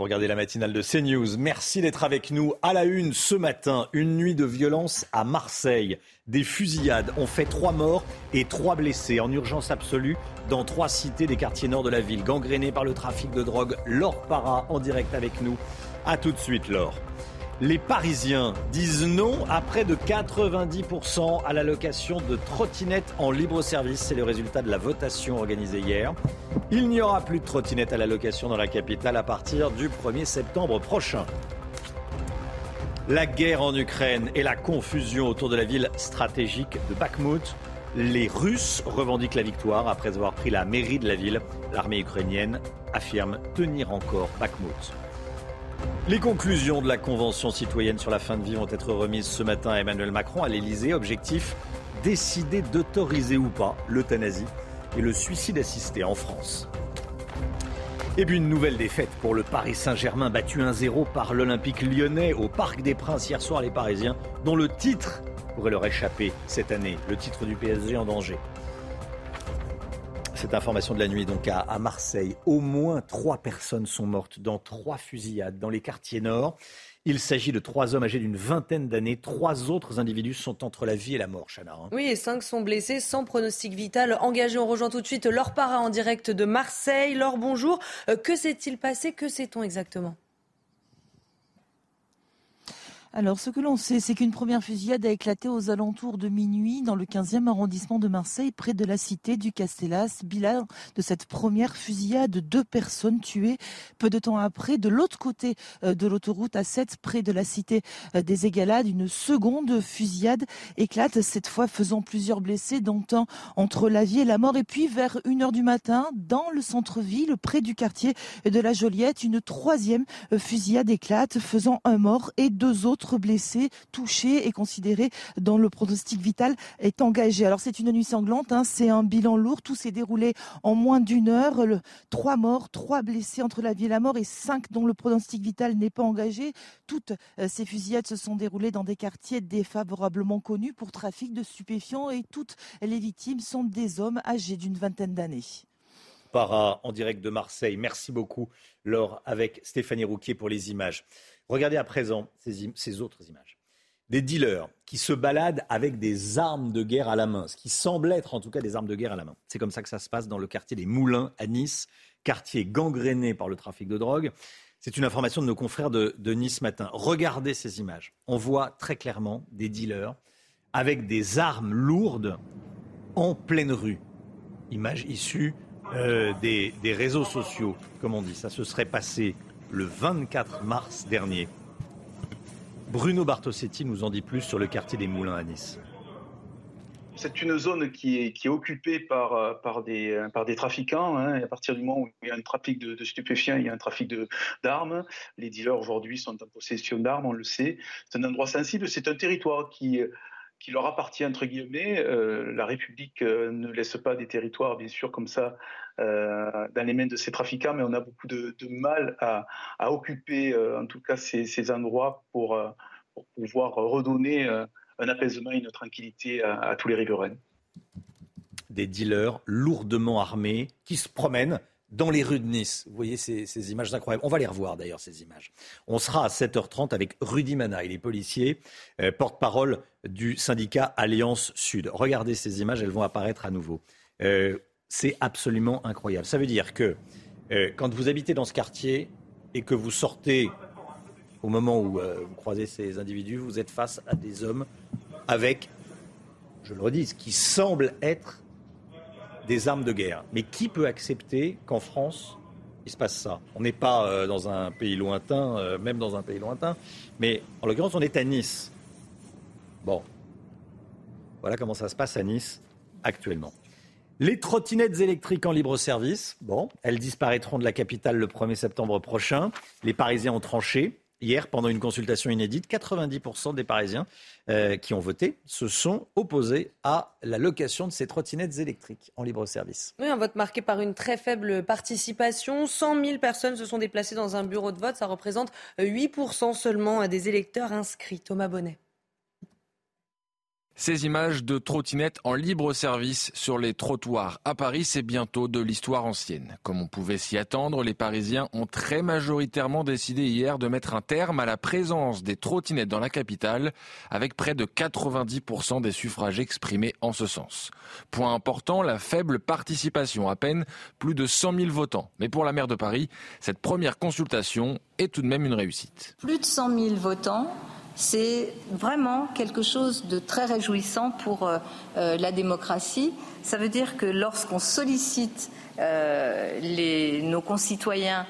Regardez la matinale de CNews. Merci d'être avec nous. À la une ce matin, une nuit de violence à Marseille. Des fusillades ont fait trois morts et trois blessés en urgence absolue dans trois cités des quartiers nord de la ville, gangrénées par le trafic de drogue. Laure Para en direct avec nous. A tout de suite, Laure. Les Parisiens disent non à près de 90% à la location de trottinettes en libre service. C'est le résultat de la votation organisée hier. Il n'y aura plus de trottinettes à la location dans la capitale à partir du 1er septembre prochain. La guerre en Ukraine et la confusion autour de la ville stratégique de Bakhmut. Les Russes revendiquent la victoire après avoir pris la mairie de la ville. L'armée ukrainienne affirme tenir encore Bakhmut. Les conclusions de la Convention citoyenne sur la fin de vie vont être remises ce matin à Emmanuel Macron à l'Elysée. Objectif décider d'autoriser ou pas l'euthanasie et le suicide assisté en France. Et puis une nouvelle défaite pour le Paris Saint-Germain battu 1-0 par l'Olympique lyonnais au Parc des Princes hier soir les Parisiens dont le titre pourrait leur échapper cette année, le titre du PSG en danger. Cette information de la nuit, donc à, Marseille, au moins trois personnes sont mortes dans trois fusillades dans les quartiers nord. Il s'agit de trois hommes âgés d'une vingtaine d'années. Trois autres individus sont entre la vie et la mort, Chana. Hein. Oui, et cinq sont blessés sans pronostic vital. Engagé, on rejoint tout de suite Laure Para en direct de Marseille. Laure, bonjour. Euh, que s'est-il passé? Que sait-on exactement? Alors, ce que l'on sait, c'est qu'une première fusillade a éclaté aux alentours de minuit dans le 15e arrondissement de Marseille, près de la cité du Castellas. Bilan de cette première fusillade, deux personnes tuées. Peu de temps après, de l'autre côté euh, de l'autoroute A7, près de la cité euh, des Égalades, une seconde fusillade éclate, cette fois faisant plusieurs blessés, dont un entre la vie et la mort. Et puis, vers 1h du matin, dans le centre-ville, près du quartier de la Joliette, une troisième euh, fusillade éclate, faisant un mort et deux autres blessés, touchés et considérés dont le pronostic vital est engagé. Alors c'est une nuit sanglante, hein, c'est un bilan lourd. Tout s'est déroulé en moins d'une heure. trois morts, trois blessés entre la vie et la mort et cinq dont le pronostic vital n'est pas engagé. Toutes euh, ces fusillades se sont déroulées dans des quartiers défavorablement connus pour trafic de stupéfiants et toutes les victimes sont des hommes âgés d'une vingtaine d'années. Para en direct de Marseille. Merci beaucoup, Laure, avec Stéphanie Rouquier pour les images. Regardez à présent ces, autres images. Des dealers qui se baladent avec des armes de guerre à la main, ce qui semble être en tout cas des armes de guerre à la main. C'est comme ça que ça se passe dans le quartier des Moulins à Nice, quartier gangréné par le trafic de drogue. C'est une information de nos confrères de, de, Nice Matin. Regardez ces images. On voit très clairement des dealers avec des armes lourdes en pleine rue. Image issue euh, des, des réseaux sociaux, comme on dit. Ça se serait passé le 24 mars dernier. Bruno Bartosetti nous en dit plus sur le quartier des Moulins à Nice. C'est une zone qui est, occupée par, euh, euh, par des trafiquants. Hein, à partir du moment où il y a un trafic de, stupéfiants, il y a un trafic d'armes. Les dealers aujourd'hui sont en possession d'armes, on le sait. C'est un endroit sensible. C'est un territoire qui, leur appartient, entre guillemets. Euh, la République ne laisse pas des territoires, bien sûr, comme ça, dans les mains de ces trafiquants, mais on a beaucoup de, mal à, occuper, euh, en tout cas, ces, endroits pour, euh, pour, pouvoir redonner un apaisement et une tranquillité à, tous les riverains. Des dealers lourdement armés qui se promènent dans les rues de Nice. Vous voyez ces, images incroyables. On va les revoir d'ailleurs, ces images. On sera à 7h30 avec Rudy Mana, il est policier, porte-parole du syndicat Alliance Sud. Regardez ces images, elles vont apparaître à nouveau c'est absolument incroyable. Ça veut dire que euh, quand vous habitez dans ce quartier et que vous sortez au moment où euh, vous croisez ces individus, vous êtes face à des hommes avec, je le redis, qui semble être des armes de guerre. Mais qui peut accepter qu'en France, il se passe ça? On n'est pas euh, dans un pays lointain, même dans un pays lointain, mais en l'occurrence, on est à Nice. Bon, voilà comment ça se passe à Nice actuellement. Les trottinettes électriques en libre service, bon, elles disparaîtront de la capitale le 1er septembre prochain. Les Parisiens ont tranché. Hier, pendant une consultation inédite, 90% des Parisiens euh, qui ont voté se sont opposés à la location de ces trottinettes électriques en libre service. Oui, un vote marqué par une très faible participation. 100 000 personnes se sont déplacées dans un bureau de vote. Ça représente 8% seulement des électeurs inscrits. Thomas Bonnet. Ces images de trottinettes en libre service sur les trottoirs à Paris, c'est bientôt de l'histoire ancienne. Comme on pouvait s'y attendre, les Parisiens ont très majoritairement décidé hier de mettre un terme à la présence des trottinettes dans la capitale, avec près de 90% des suffrages exprimés en ce sens. Point important, la faible participation, à peine plus de 100 000 votants. Mais pour la maire de Paris, cette première consultation est tout de même une réussite. Plus de 100 000 votants c'est vraiment quelque chose de très réjouissant pour euh, euh, la démocratie. Ça veut dire que lorsqu'on sollicite euh, nos concitoyens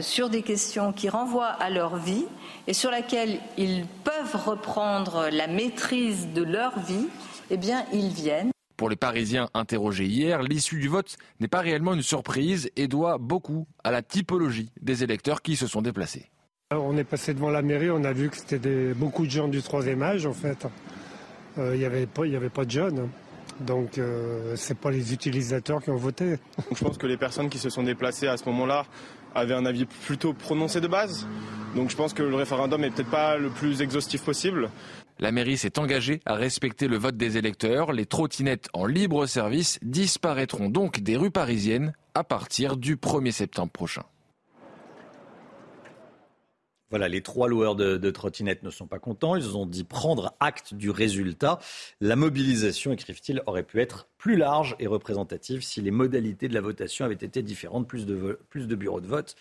sur des questions qui renvoient à leur vie et sur lesquelles ils peuvent reprendre la maîtrise de leur vie, eh bien, ils viennent. Pour les Parisiens interrogés hier, l'issue du vote n'est pas réellement une surprise et doit beaucoup à la typologie des électeurs qui se sont déplacés. On est passé devant la mairie, on a vu que c'était beaucoup de gens du troisième âge en fait. Euh, il n'y avait, pas, avait pas de jeunes. Donc euh, ce n'est pas les utilisateurs qui ont voté. Je pense que les personnes qui se sont déplacées à ce moment-là avaient un avis plutôt prononcé de base. Donc je pense que le référendum n'est peut-être pas le plus exhaustif possible. La mairie s'est engagée à respecter le vote des électeurs. Les trottinettes en libre service disparaîtront donc des rues parisiennes à partir du 1er septembre prochain. Voilà, les trois loueurs de, trottinettes ne sont pas contents. Ils ont dit prendre acte du résultat. La mobilisation, écrivent-ils, aurait pu être plus large et représentative si les modalités de la votation avaient été différentes, plus de, de bureaux de vote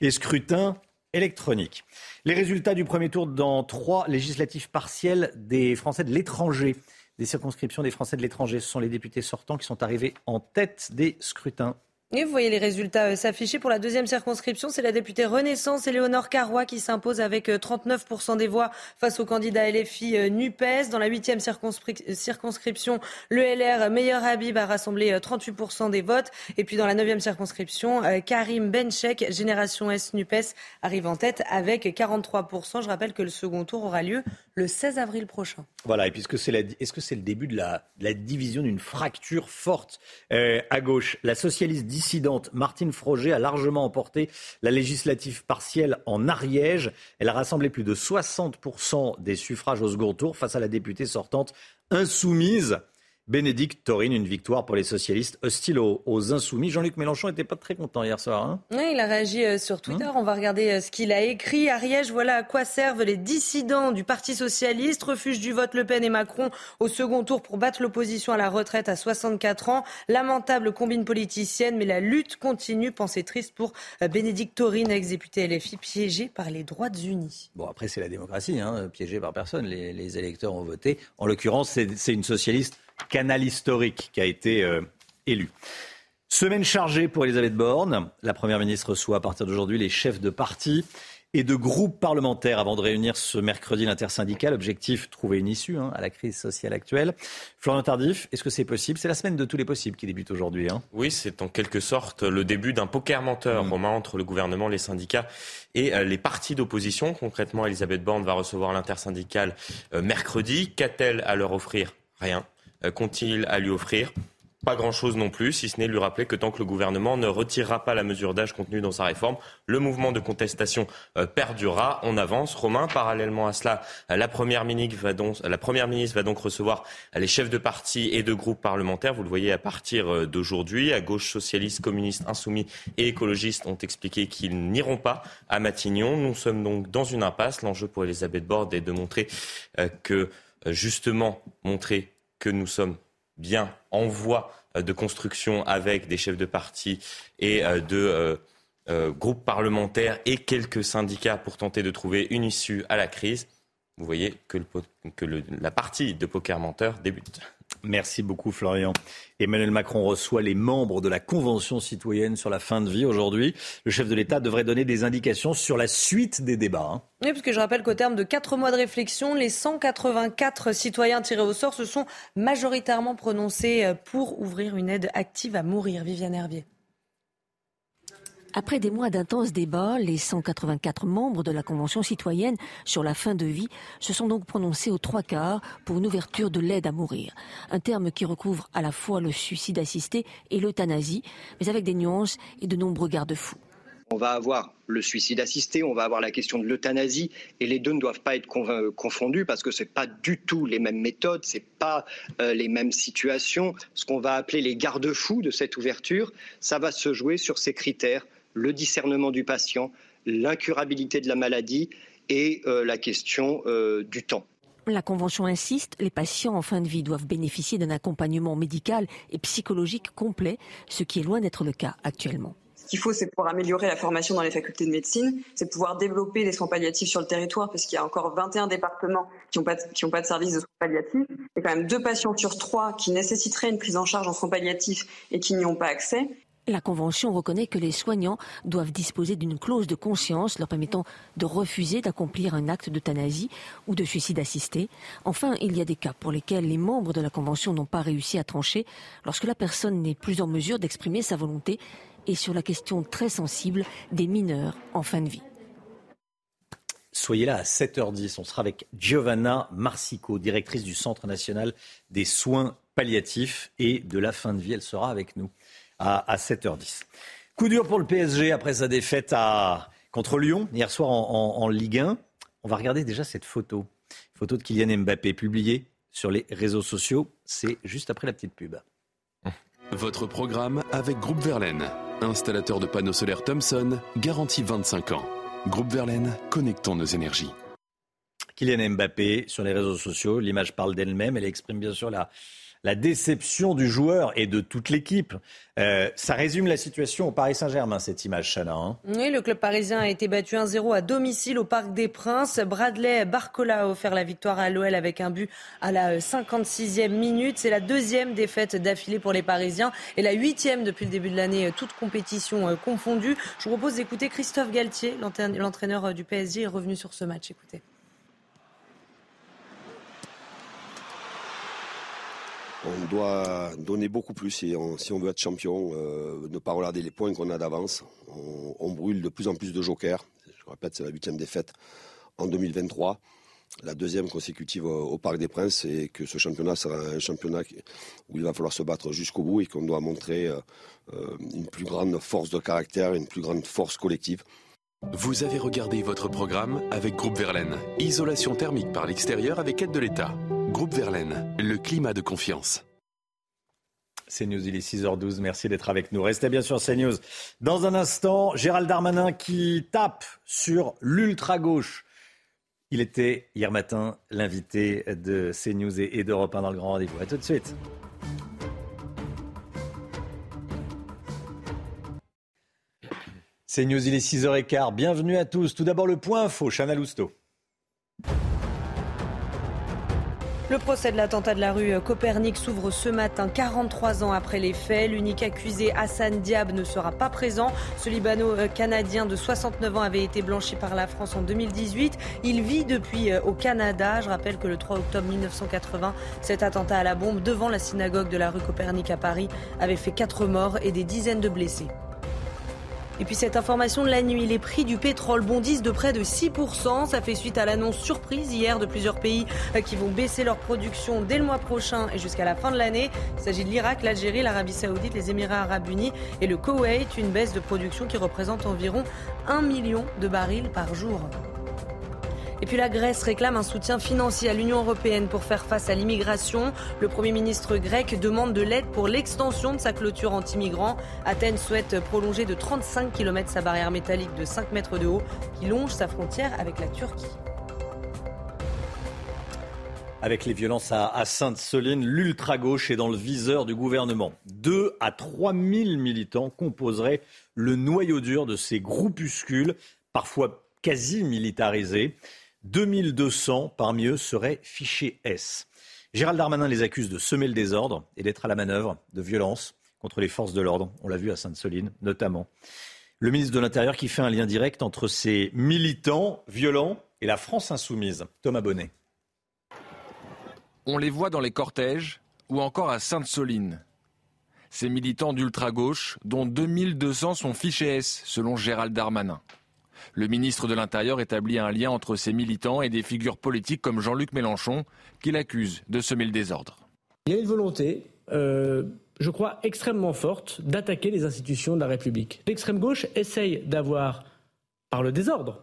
et scrutin électronique. Les résultats du premier tour dans trois législatives partielles des Français de l'étranger. Des circonscriptions des Français de l'étranger, ce sont les députés sortants qui sont arrivés en tête des scrutins et vous voyez les résultats euh, s'afficher pour la deuxième circonscription. C'est la députée Renaissance Éléonore Carrois qui s'impose avec 39% euh, des voix face au candidat LFI euh, NUPES. Dans la huitième circonscription, le LR Meilleur Habib a rassemblé 38% des votes. Et puis dans la neuvième circonscription, Karim Benchek, Génération S NUPES, arrive en tête avec 43%. Je rappelle que le second tour aura lieu le 16 avril prochain. Voilà, et puisque c'est est-ce que c'est le début de la, division d'une fracture forte à gauche? La socialiste dissidente Martine Froger a largement emporté la législative partielle en Ariège. Elle a rassemblé plus de 60% des suffrages au second tour face à la députée sortante insoumise Bénédicte Taurine, une victoire pour les socialistes hostiles aux, insoumis. Jean-Luc Mélenchon n'était pas très content hier soir. Hein oui, il a réagi euh, sur Twitter. Hein On va regarder euh, ce qu'il a écrit. Ariège, voilà à quoi servent les dissidents du Parti socialiste. Refuge du vote Le Pen et Macron au second tour pour battre l'opposition à la retraite à 64 ans. Lamentable combine politicienne, mais la lutte continue. Pensée triste pour euh, Bénédicte Taurine, ex-députée LFI, piégée par les droites unis. Bon, après, c'est la démocratie, hein, piégée par personne. Les, les électeurs ont voté. En l'occurrence, c'est une socialiste canal historique qui a été euh, élu. Semaine chargée pour Elisabeth Borne. La Première ministre reçoit à partir d'aujourd'hui les chefs de parti et de groupes parlementaires avant de réunir ce mercredi l'intersyndical. Objectif, trouver une issue hein, à la crise sociale actuelle. Florian Tardif, est-ce que c'est possible? C'est la semaine de tous les possibles qui débute aujourd'hui. Hein. Oui, c'est en quelque sorte le début d'un poker menteur, mmh. Romain, entre le gouvernement, les syndicats et euh, les partis d'opposition. Concrètement, Elisabeth Borne va recevoir l'intersyndical euh, mercredi. Qu'a-t-elle à leur offrir? Rien. Euh, qu'ont-ils à lui offrir? Pas grand-chose non plus, si ce n'est lui rappeler que tant que le gouvernement ne retirera pas la mesure d'âge contenue dans sa réforme, le mouvement de contestation euh, perdurera. On avance. Romain, parallèlement à cela, la première, ministre va donc, recevoir les chefs de partis et de groupes parlementaires. Vous le voyez à partir euh, d'aujourd'hui. À gauche, socialistes, communistes, insoumis et écologistes ont expliqué qu'ils n'iront pas à Matignon. Nous sommes donc dans une impasse. L'enjeu pour Elisabeth Borne est de montrer que, justement, montrer que nous sommes bien en voie euh, de construction avec des chefs de parti et euh, de euh, groupes parlementaires et quelques syndicats pour tenter de trouver une issue à la crise. Vous voyez que, la partie de poker menteur débute. Merci beaucoup Florian. Emmanuel Macron reçoit les membres de la Convention citoyenne sur la fin de vie aujourd'hui. Le chef de l'État devrait donner des indications sur la suite des débats. Hein. Oui, parce que je rappelle qu'au terme de quatre mois de réflexion, les 184 citoyens tirés au sort se sont majoritairement prononcés pour ouvrir une aide active à mourir. Viviane Hervier. Après des mois d'intenses débats, les 184 membres de la Convention citoyenne sur la fin de vie se sont donc prononcés aux trois quarts pour une ouverture de l'aide à mourir. Un terme qui recouvre à la fois le suicide assisté et l'euthanasie, mais avec des nuances et de nombreux garde-fous. On va avoir le suicide assisté, on va avoir la question de l'euthanasie, et les deux ne doivent pas être confondus parce que ce n'est pas du tout les mêmes méthodes, ce pas euh, les mêmes situations. Ce qu'on va appeler les garde-fous de cette ouverture, ça va se jouer sur ces critères le discernement du patient, l'incurabilité de la maladie et euh, la question euh, du temps. La Convention insiste, les patients en fin de vie doivent bénéficier d'un accompagnement médical et psychologique complet, ce qui est loin d'être le cas actuellement. Ce qu'il faut, c'est pouvoir améliorer la formation dans les facultés de médecine, c'est pouvoir développer des soins palliatifs sur le territoire, parce qu'il y a encore 21 départements qui n'ont pas, pas, de service de soins palliatifs. Il y a quand même deux patients sur trois qui nécessiteraient une prise en charge en soins palliatifs et qui n'y ont pas accès. La Convention reconnaît que les soignants doivent disposer d'une clause de conscience leur permettant de refuser d'accomplir un acte d'euthanasie ou de suicide assisté. Enfin, il y a des cas pour lesquels les membres de la Convention n'ont pas réussi à trancher lorsque la personne n'est plus en mesure d'exprimer sa volonté et sur la question très sensible des mineurs en fin de vie. Soyez là à 7h10. On sera avec Giovanna Marsico, directrice du Centre national des soins palliatifs et de la fin de vie. Elle sera avec nous à, 7h10. Coup dur pour le PSG après sa défaite à, contre Lyon hier soir en, Ligue 1. On va regarder déjà cette photo. Photo de Kylian Mbappé publiée sur les réseaux sociaux. C'est juste après la petite pub. Votre programme avec Groupe Verlaine, installateur de panneaux solaires Thomson, garantie 25 ans. Groupe Verlaine, connectons nos énergies. Kylian Mbappé sur les réseaux sociaux, l'image parle d'elle-même, elle exprime bien sûr la, la déception du joueur et de toute l'équipe. Euh, ça résume la situation au Paris Saint-Germain, cette image, Chana. Hein. oui, le club parisien a été battu 1-0 à domicile au Parc des Princes. Bradley Barcola a offert la victoire à l'OL avec un but à la 56e minute. C'est la deuxième défaite d'affilée pour les Parisiens et la huitième depuis le début de l'année, euh, toute compétition euh, confondue. Je vous propose d'écouter Christophe Galtier, l'entraîneur du PSG, est revenu sur ce match. Écoutez. On doit donner beaucoup plus si on, veut être champion, euh, ne pas regarder les points qu'on a d'avance. On, brûle de plus en plus de jokers. Je répète, c'est la huitième défaite en 2023, la deuxième consécutive au, Parc des Princes, et que ce championnat sera un championnat où il va falloir se battre jusqu'au bout et qu'on doit montrer euh, euh, une plus grande force de caractère, une plus grande force collective. Vous avez regardé votre programme avec Groupe Verlaine. Isolation thermique par l'extérieur avec aide de l'État. Groupe Verlaine, le climat de confiance. C'est News, il est 6h12. Merci d'être avec nous. Restez bien sur CNews. Dans un instant, Gérald Darmanin qui tape sur l'ultra-gauche. Il était hier matin l'invité de CNews et d'Europe 1 dans le grand rendez-vous. A tout de suite. CNews, il est 6h15. Bienvenue à tous. Tout d'abord, le point info, Chana Lousteau. Le procès de l'attentat de la rue Copernic s'ouvre ce matin, 43 ans après les faits. L'unique accusé, Hassan Diab, ne sera pas présent. Ce Libano-Canadien de 69 ans avait été blanchi par la France en 2018. Il vit depuis euh, au Canada. Je rappelle que le 3 octobre 1980, cet attentat à la bombe devant la synagogue de la rue Copernic à Paris avait fait 4 morts et des dizaines de blessés. Et puis cette information de la nuit, les prix du pétrole bondissent de près de 6%. Ça fait suite à l'annonce surprise hier de plusieurs pays euh, qui vont baisser leur production dès le mois prochain et jusqu'à la fin de l'année. Il s'agit de l'Irak, l'Algérie, l'Arabie saoudite, les Émirats arabes unis et le Koweït. Une baisse de production qui représente environ 1 million de barils par jour. Et puis la Grèce réclame un soutien financier à l'Union européenne pour faire face à l'immigration. Le Premier ministre grec demande de l'aide pour l'extension de sa clôture anti-migrants. Athènes souhaite prolonger de 35 km sa barrière métallique de 5 mètres de haut qui longe sa frontière avec la Turquie. Avec les violences à, Sainte-Soline, l'ultra-gauche est dans le viseur du gouvernement. 2 à 3 000 militants composeraient le noyau dur de ces groupuscules, parfois quasi militarisés. 2200 parmi eux seraient fichés S. Gérald Darmanin les accuse de semer le désordre et d'être à la manœuvre de violence contre les forces de l'ordre. On l'a vu à Sainte-Soline notamment. Le ministre de l'Intérieur qui fait un lien direct entre ces militants violents et la France insoumise. Thomas Bonnet. On les voit dans les cortèges ou encore à Sainte-Soline. Ces militants d'ultra-gauche, dont 2200 sont fichés S, selon Gérald Darmanin. Le ministre de l'Intérieur établit un lien entre ces militants et des figures politiques comme Jean-Luc Mélenchon, qu'il accuse de semer le désordre. Il y a une volonté, euh, je crois, extrêmement forte d'attaquer les institutions de la République. L'extrême gauche essaye d'avoir, par le désordre,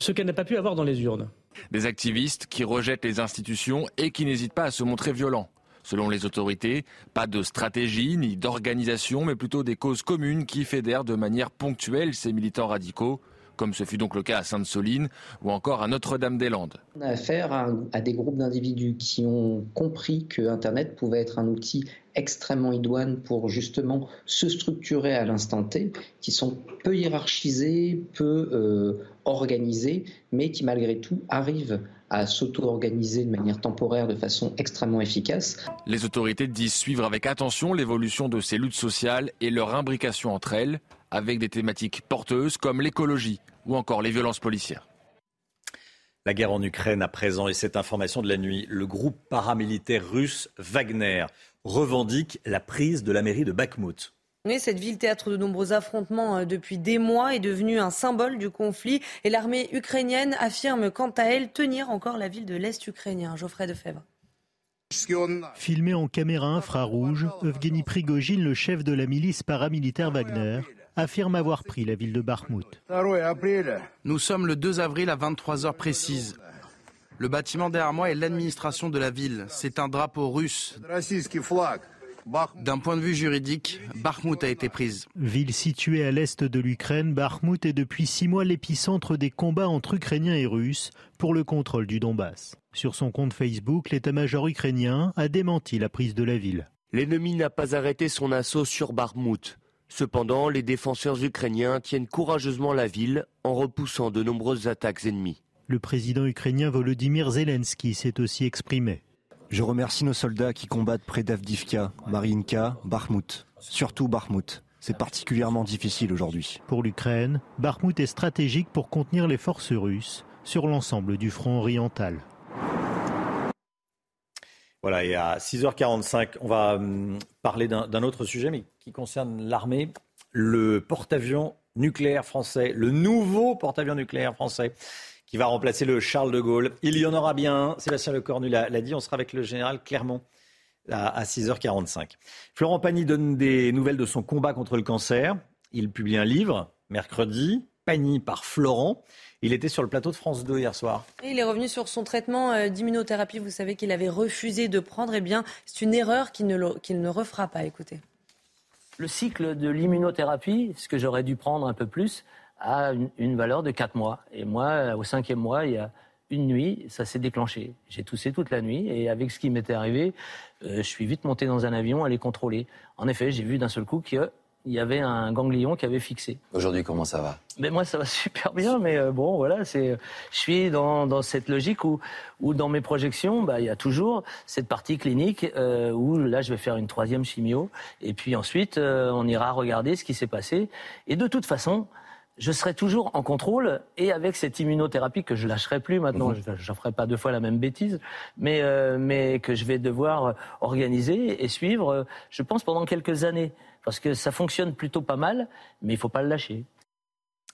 ce qu'elle n'a pas pu avoir dans les urnes. Des activistes qui rejettent les institutions et qui n'hésitent pas à se montrer violents. Selon les autorités, pas de stratégie ni d'organisation, mais plutôt des causes communes qui fédèrent de manière ponctuelle ces militants radicaux, comme ce fut donc le cas à Sainte-Soline ou encore à Notre-Dame-des-Landes. On a affaire à, des groupes d'individus qui ont compris que Internet pouvait être un outil extrêmement idoine pour justement se structurer à l'instant T, qui sont peu hiérarchisés, peu euh, organisés, mais qui malgré tout arrivent à s'auto-organiser de manière temporaire de façon extrêmement efficace. Les autorités disent suivre avec attention l'évolution de ces luttes sociales et leur imbrication entre elles, avec des thématiques porteuses comme l'écologie ou encore les violences policières. La guerre en Ukraine à présent et cette information de la nuit. Le groupe paramilitaire russe Wagner revendique la prise de la mairie de Bakhmut. Oui, cette ville, théâtre de nombreux affrontements euh, depuis des mois, est devenue un symbole du conflit. Et l'armée ukrainienne affirme quant à elle tenir encore la ville de l'Est ukrainien. Geoffrey Defebvre. Filmé en caméra infrarouge, Evgeny Prigogine, le chef de la milice paramilitaire Wagner, affirme avoir pris la ville de Bakhmut. Nous sommes le 2 avril à 23h précises. Le bâtiment derrière moi est l'administration de la ville. C'est un drapeau russe. D'un point de vue juridique, Bakhmut a été prise. Ville située à l'est de l'Ukraine, Bakhmut est depuis six mois l'épicentre des combats entre Ukrainiens et Russes pour le contrôle du Donbass. Sur son compte Facebook, l'état-major ukrainien a démenti la prise de la ville. L'ennemi n'a pas arrêté son assaut sur Bakhmut. Cependant, les défenseurs ukrainiens tiennent courageusement la ville en repoussant de nombreuses attaques ennemies. Le président ukrainien Volodymyr Zelensky s'est aussi exprimé. Je remercie nos soldats qui combattent près d'Avdivka, Mariinka, Bakhmut. Surtout Bakhmut. C'est particulièrement difficile aujourd'hui. Pour l'Ukraine, Bakhmut est stratégique pour contenir les forces russes sur l'ensemble du front oriental. Voilà, et à 6h45, on va hum, parler d'un autre sujet, mais qui concerne l'armée. Le porte-avions nucléaire français, le nouveau porte-avions nucléaire français qui va remplacer le Charles de Gaulle. Il y en aura bien un. Sébastien Lecornu l'a dit. On sera avec le général Clermont à 6h45. Florent Pagny donne des nouvelles de son combat contre le cancer. Il publie un livre mercredi. Pagny par Florent. Il était sur le plateau de France 2 hier soir. Et il est revenu sur son traitement euh, d'immunothérapie. Vous savez qu'il avait refusé de prendre. Eh bien, c'est une erreur qu'il ne, ne refera pas. Écoutez. Le cycle de l'immunothérapie, ce que j'aurais dû prendre un peu plus, a une, valeur de 4 mois. Et moi, au cinquième mois, il y a une nuit, ça s'est déclenché. J'ai toussé toute la nuit et avec ce qui m'était arrivé, euh, je suis vite monté dans un avion à les contrôler. En effet, j'ai vu d'un seul coup qu'il y avait un ganglion qui avait fixé. Aujourd'hui, comment ça va? Mais Moi, ça va super bien, mais euh, bon, voilà, c'est, je suis dans, dans, cette logique où, où dans mes projections, bah, il y a toujours cette partie clinique euh, où là, je vais faire une troisième chimio, et puis ensuite, on ira regarder ce qui s'est passé. Et de toute façon, je serai toujours en contrôle et avec cette immunothérapie que je lâcherai plus maintenant, mhm. je ne ferai pas deux fois la même bêtise, mais, euh, mais que je vais devoir organiser et suivre, euh, je pense, pendant quelques années. Parce que ça fonctionne plutôt pas mal, mais il ne faut pas le lâcher.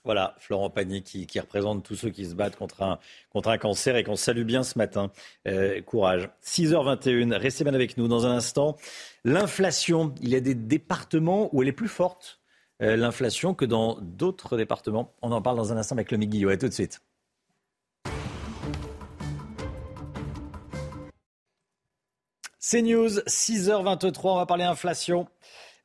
Voilà, Florent Pagny qui, représente tous ceux qui se battent contre un, contre un cancer et qu'on salue bien ce matin. Euh, courage. 6h21, restez bien avec nous dans un instant. L'inflation, il y a des départements où elle est plus forte euh, l'inflation que dans d'autres départements. On en parle dans un instant avec le Guillot. A tout de suite. CNews, 6h23, on va parler inflation.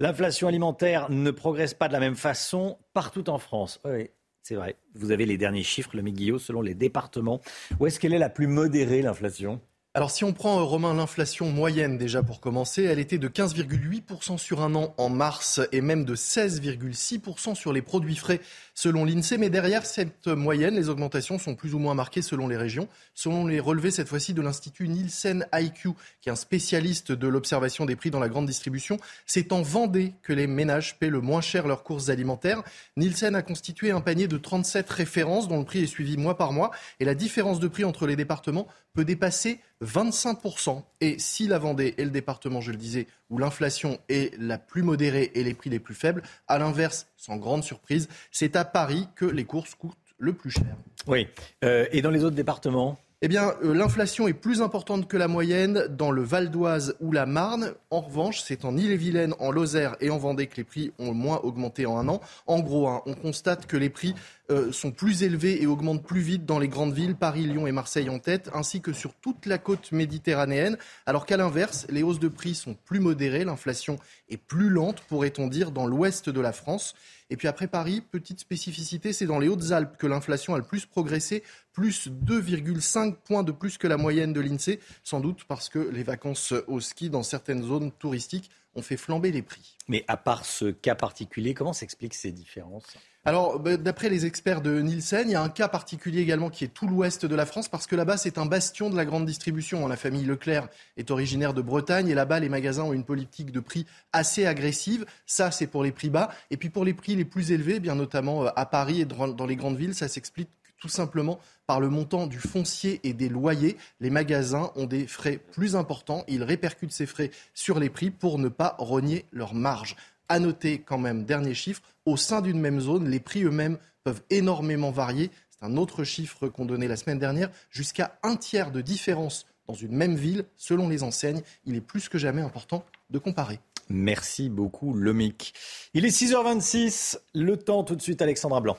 L'inflation alimentaire ne progresse pas de la même façon partout en France. Oui, c'est vrai. Vous avez les derniers chiffres, le Guillot, selon les départements. Où est-ce qu'elle est la plus modérée, l'inflation? Alors si on prend, euh, Romain, l'inflation moyenne déjà pour commencer, elle était de 15,8% sur un an en mars et même de 16,6% sur les produits frais selon l'INSEE. Mais derrière cette moyenne, les augmentations sont plus ou moins marquées selon les régions. Selon les relevés cette fois-ci de l'Institut Nielsen IQ, qui est un spécialiste de l'observation des prix dans la grande distribution, c'est en Vendée que les ménages paient le moins cher leurs courses alimentaires. Nielsen a constitué un panier de 37 références dont le prix est suivi mois par mois et la différence de prix entre les départements peut dépasser 25%. Et si la Vendée est le département, je le disais, où l'inflation est la plus modérée et les prix les plus faibles, à l'inverse, sans grande surprise, c'est à Paris que les courses coûtent le plus cher. Oui. Euh, et dans les autres départements? Eh bien, euh, l'inflation est plus importante que la moyenne dans le Val d'Oise ou la Marne. En revanche, c'est en Ille-et-Vilaine, en Lozère et en Vendée que les prix ont moins augmenté en un an. En gros, hein, on constate que les prix euh, sont plus élevés et augmentent plus vite dans les grandes villes, Paris, Lyon et Marseille en tête, ainsi que sur toute la côte méditerranéenne, alors qu'à l'inverse, les hausses de prix sont plus modérées, l'inflation est plus lente, pourrait-on dire, dans l'ouest de la France. Et puis après Paris, petite spécificité, c'est dans les Hautes-Alpes que l'inflation a le plus progressé, plus 2,5 points de plus que la moyenne de l'INSEE, sans doute parce que les vacances au ski dans certaines zones touristiques ont fait flamber les prix. Mais à part ce cas particulier, comment s'expliquent ces différences? Alors, bah, d'après les experts de Nielsen, il y a un cas particulier également qui est tout l'ouest de la France, parce que là-bas, c'est un bastion de la grande distribution. La famille Leclerc est originaire de Bretagne, et là-bas, les magasins ont une politique de prix assez agressive. Ça, c'est pour les prix bas. Et puis pour les prix les plus élevés, bien notamment euh, à Paris et dans les grandes villes, ça s'explique tout simplement par le montant du foncier et des loyers. Les magasins ont des frais plus importants. Ils répercutent ces frais sur les prix pour ne pas rogner leurs marges. À noter quand même, dernier chiffre, au sein d'une même zone, les prix eux-mêmes peuvent énormément varier. C'est un autre chiffre qu'on donnait la semaine dernière, jusqu'à un tiers de différence dans une même ville selon les enseignes. Il est plus que jamais important de comparer. Merci beaucoup, Lomic. Il est 6h26, le temps tout de suite, Alexandra Blanc.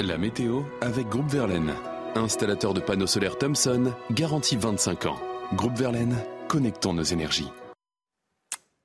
La météo avec Groupe Verlaine. Installateur de panneaux solaires Thomson, garantie 25 ans. Groupe Verlaine, connectons nos énergies.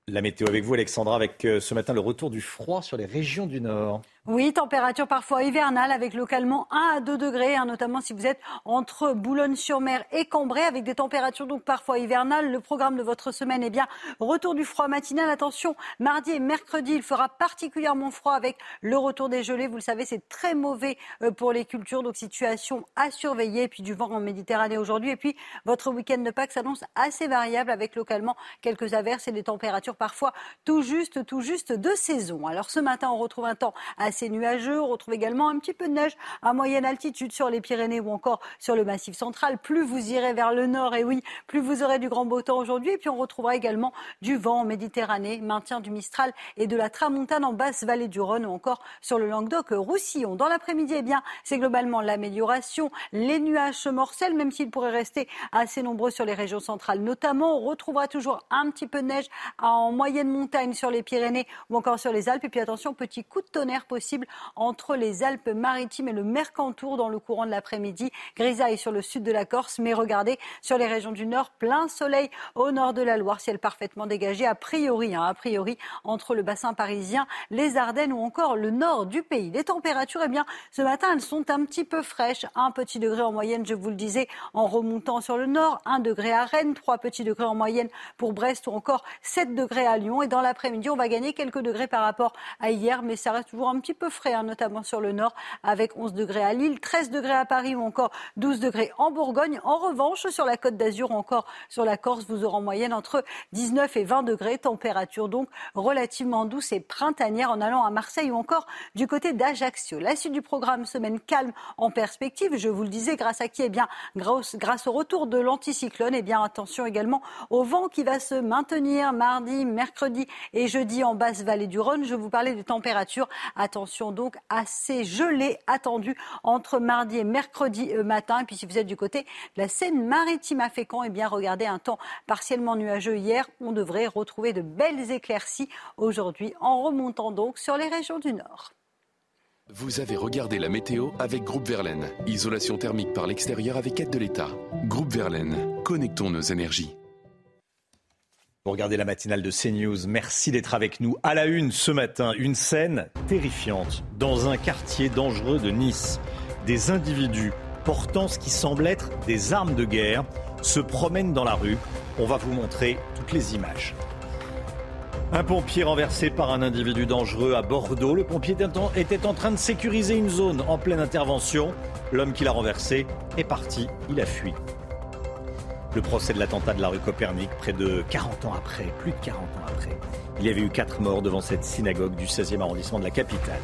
La météo avec vous, Alexandra, avec euh, ce matin le retour du froid sur les régions du Nord. Oui, température parfois hivernale avec localement 1 à 2 degrés, hein, notamment si vous êtes entre Boulogne-sur-Mer et Cambrai avec des températures donc parfois hivernales. Le programme de votre semaine est bien retour du froid matinal. Attention, mardi et mercredi, il fera particulièrement froid avec le retour des gelées. Vous le savez, c'est très mauvais euh, pour les cultures, donc situation à surveiller. Et puis du vent en Méditerranée aujourd'hui. Et puis votre week-end de Pâques s'annonce assez variable avec localement quelques averses et des températures parfois tout juste, tout juste de saison. Alors ce matin, on retrouve un temps assez c'est nuageux. On retrouve également un petit peu de neige à moyenne altitude sur les Pyrénées ou encore sur le Massif central. Plus vous irez vers le nord, et oui, plus vous aurez du grand beau temps aujourd'hui. Et puis on retrouvera également du vent en Méditerranée, maintien du Mistral et de la Tramontane en basse vallée du Rhône ou encore sur le Languedoc-Roussillon. Dans l'après-midi, eh bien, c'est globalement l'amélioration. Les nuages se morcellent, même s'ils pourraient rester assez nombreux sur les régions centrales notamment. On retrouvera toujours un petit peu de neige en moyenne montagne sur les Pyrénées ou encore sur les Alpes. Et puis attention, petit coup de tonnerre possible entre les Alpes-Maritimes et le Mercantour dans le courant de l'après-midi. Grisaille sur le sud de la Corse, mais regardez sur les régions du nord, plein soleil au nord de la Loire, ciel parfaitement dégagé a priori, hein, a priori entre le bassin parisien, les Ardennes ou encore le nord du pays. Les températures, eh bien, ce matin, elles sont un petit peu fraîches, un petit degré en moyenne, je vous le disais, en remontant sur le nord, un degré à Rennes, trois petits degrés en moyenne pour Brest ou encore 7 degrés à Lyon. Et dans l'après-midi, on va gagner quelques degrés par rapport à hier, mais ça reste toujours un petit peu frais, hein, notamment sur le nord, avec 11 degrés à Lille, 13 degrés à Paris ou encore 12 degrés en Bourgogne. En revanche, sur la côte d'Azur ou encore sur la Corse, vous aurez en moyenne entre 19 et 20 degrés, température donc relativement douce et printanière en allant à Marseille ou encore du côté d'Ajaccio. La suite du programme, semaine calme en perspective, je vous le disais, grâce à qui? Eh bien, grâce, grâce au retour de l'anticyclone, eh bien, attention également au vent qui va se maintenir mardi, mercredi et jeudi en basse vallée du Rhône. Je vous parlais des températures. Attention donc assez gelée attendue entre mardi et mercredi euh, matin. Et puis si vous êtes du côté de la Seine-Maritime à Fécamp, eh bien regardez un temps partiellement nuageux hier. On devrait retrouver de belles éclaircies aujourd'hui en remontant donc sur les régions du nord. Vous avez regardé la météo avec Groupe Verlaine. Isolation thermique par l'extérieur avec aide de l'État. Groupe Verlaine, connectons nos énergies. Vous regardez la matinale de CNews. Merci d'être avec nous. À la une ce matin, une scène terrifiante dans un quartier dangereux de Nice. Des individus portant ce qui semble être des armes de guerre se promènent dans la rue. On va vous montrer toutes les images. Un pompier renversé par un individu dangereux à Bordeaux. Le pompier était en train de sécuriser une zone en pleine intervention. L'homme qui l'a renversé est parti, il a fui. Le procès de l'attentat de la rue Copernic, près de 40 ans après, plus de 40 ans après. Il y avait eu quatre morts devant cette synagogue du 16e arrondissement de la capitale.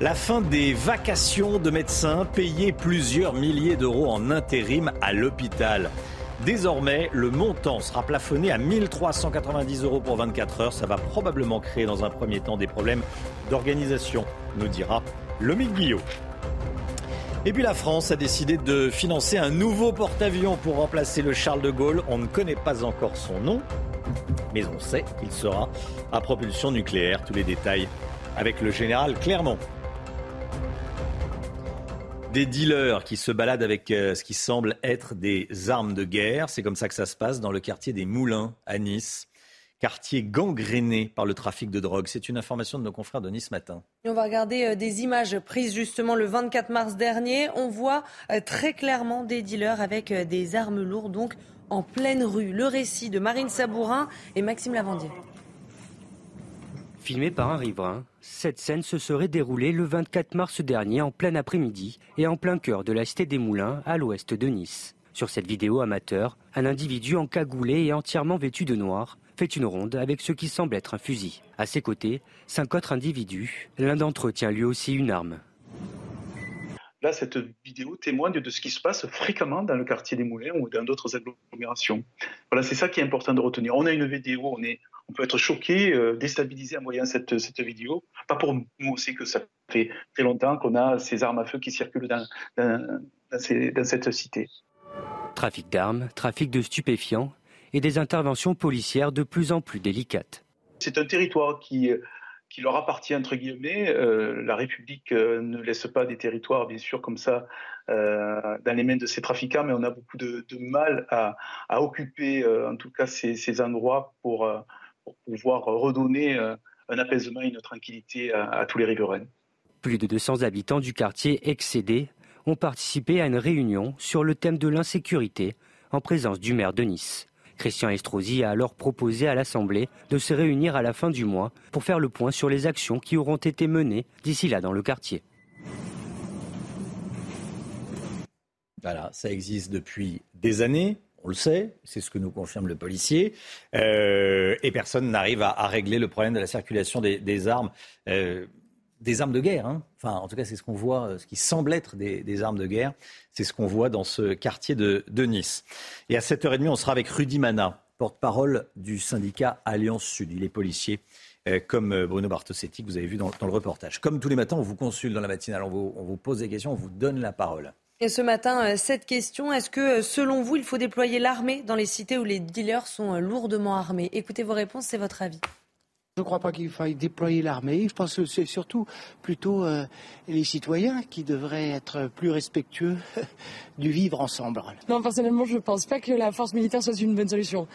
La fin des vacations de médecins payés plusieurs milliers d'euros en intérim à l'hôpital. Désormais, le montant sera plafonné à 1390 euros pour 24 heures. Ça va probablement créer dans un premier temps des problèmes d'organisation, nous dira Lomique Guillot. Et puis la France a décidé de financer un nouveau porte-avions pour remplacer le Charles de Gaulle. On ne connaît pas encore son nom, mais on sait qu'il sera à propulsion nucléaire. Tous les détails avec le général Clermont des dealers qui se baladent avec euh, ce qui semble être des armes de guerre. C'est comme ça que ça se passe dans le quartier des Moulins à Nice. Quartier gangréné par le trafic de drogue. C'est une information de nos confrères de Nice Matin. On va regarder euh, des images prises justement le 24 mars dernier. On voit euh, très clairement des dealers avec des armes lourdes, donc en pleine rue. Le récit de Marine Sabourin et Maxime Lavandier. Filmé par un riverain, cette scène se serait déroulée le 24 mars dernier en plein après-midi et en plein cœur de la cité des Moulins à l'ouest de Nice. Sur cette vidéo amateur, un individu encagoulé et entièrement vêtu de noir fait une ronde avec ce qui semble être un fusil. À ses côtés, cinq autres individus. L'un d'entre eux tient lui aussi une arme. Là, cette vidéo témoigne de ce qui se passe fréquemment dans le quartier des Moulins ou dans d'autres agglomérations. Voilà, c'est ça qui est important de retenir. On a une vidéo, on, est, on peut être choqué, euh, déstabilisé en voyant cette, cette vidéo. Pas pour nous aussi que ça fait très longtemps qu'on a ces armes à feu qui circulent dans, dans, dans cette cité. Trafic d'armes, trafic de stupéfiants et des interventions policières de plus en plus délicates. C'est un territoire qui qui leur appartient entre guillemets. Euh, la République euh, ne laisse pas des territoires, bien sûr, comme ça euh, dans les mains de ces trafiquants, mais on a beaucoup de, mal à, occuper, en tout cas, ces, endroits pour, pouvoir redonner un apaisement et une tranquillité à, à tous les riverains. Plus de 200 habitants du quartier excédé ont participé à une réunion sur le thème de l'insécurité en présence du maire de Nice. Christian Estrosi a alors proposé à l'Assemblée de se réunir à la fin du mois pour faire le point sur les actions qui auront été menées d'ici là dans le quartier. Voilà, ça existe depuis des années. On le sait, c'est ce que nous confirme le policier, euh, et personne n'arrive à, régler le problème de la circulation des, armes. Euh, des armes de guerre. Hein. Enfin, en tout cas, c'est ce qu'on voit, euh, ce qui semble être des, armes de guerre. C'est ce qu'on voit dans ce quartier de, Nice. Et à 7h30, on sera avec Rudy Mana, porte-parole du syndicat Alliance Sud. Il est policier, euh, comme euh, Bruno Bartosetti, que vous avez vu dans, le reportage. Comme tous les matins, on vous consulte dans la matinale, on vous, on vous pose des questions, on vous donne la parole. Et ce matin, cette question, est-ce que selon vous, il faut déployer l'armée dans les cités où les dealers sont lourdement armés? Écoutez vos réponses, c'est votre avis. Je ne crois pas qu'il faille déployer l'armée. Je pense que c'est surtout plutôt euh, les citoyens qui devraient être plus respectueux du vivre ensemble. Non, personnellement, je ne pense pas que la force militaire soit une bonne solution.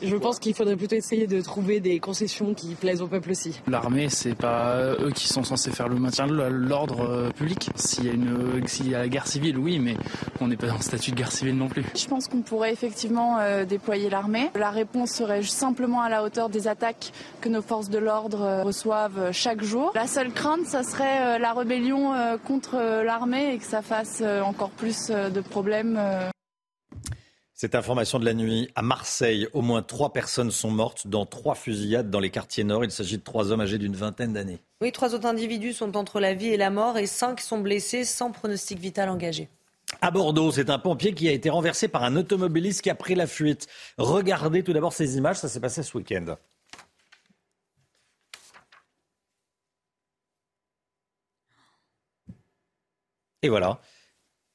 Je pense qu'il faudrait plutôt essayer de trouver des concessions qui plaisent au peuple aussi. L'armée, c'est pas eux qui sont censés faire le maintien de l'ordre euh, public. S'il y a une, s'il y a la guerre civile, oui, mais on n'est pas dans le statut de guerre civile non plus. Je pense qu'on pourrait effectivement euh, déployer l'armée. La réponse serait simplement à la hauteur des attaques que nos forces de l'ordre euh, reçoivent chaque jour. La seule crainte, ça serait la rébellion contre l'armée et que ça fasse encore plus de problèmes. Cette information de la nuit à Marseille, au moins trois personnes sont mortes dans trois fusillades dans les quartiers nord. Il s'agit de trois hommes âgés d'une vingtaine d'années. Oui, trois autres individus sont entre la vie et la mort et cinq sont blessés sans pronostic vital engagé. À Bordeaux, c'est un pompier qui a été renversé par un automobiliste qui a pris la fuite. Regardez tout d'abord ces images, ça s'est passé ce week-end. Et voilà.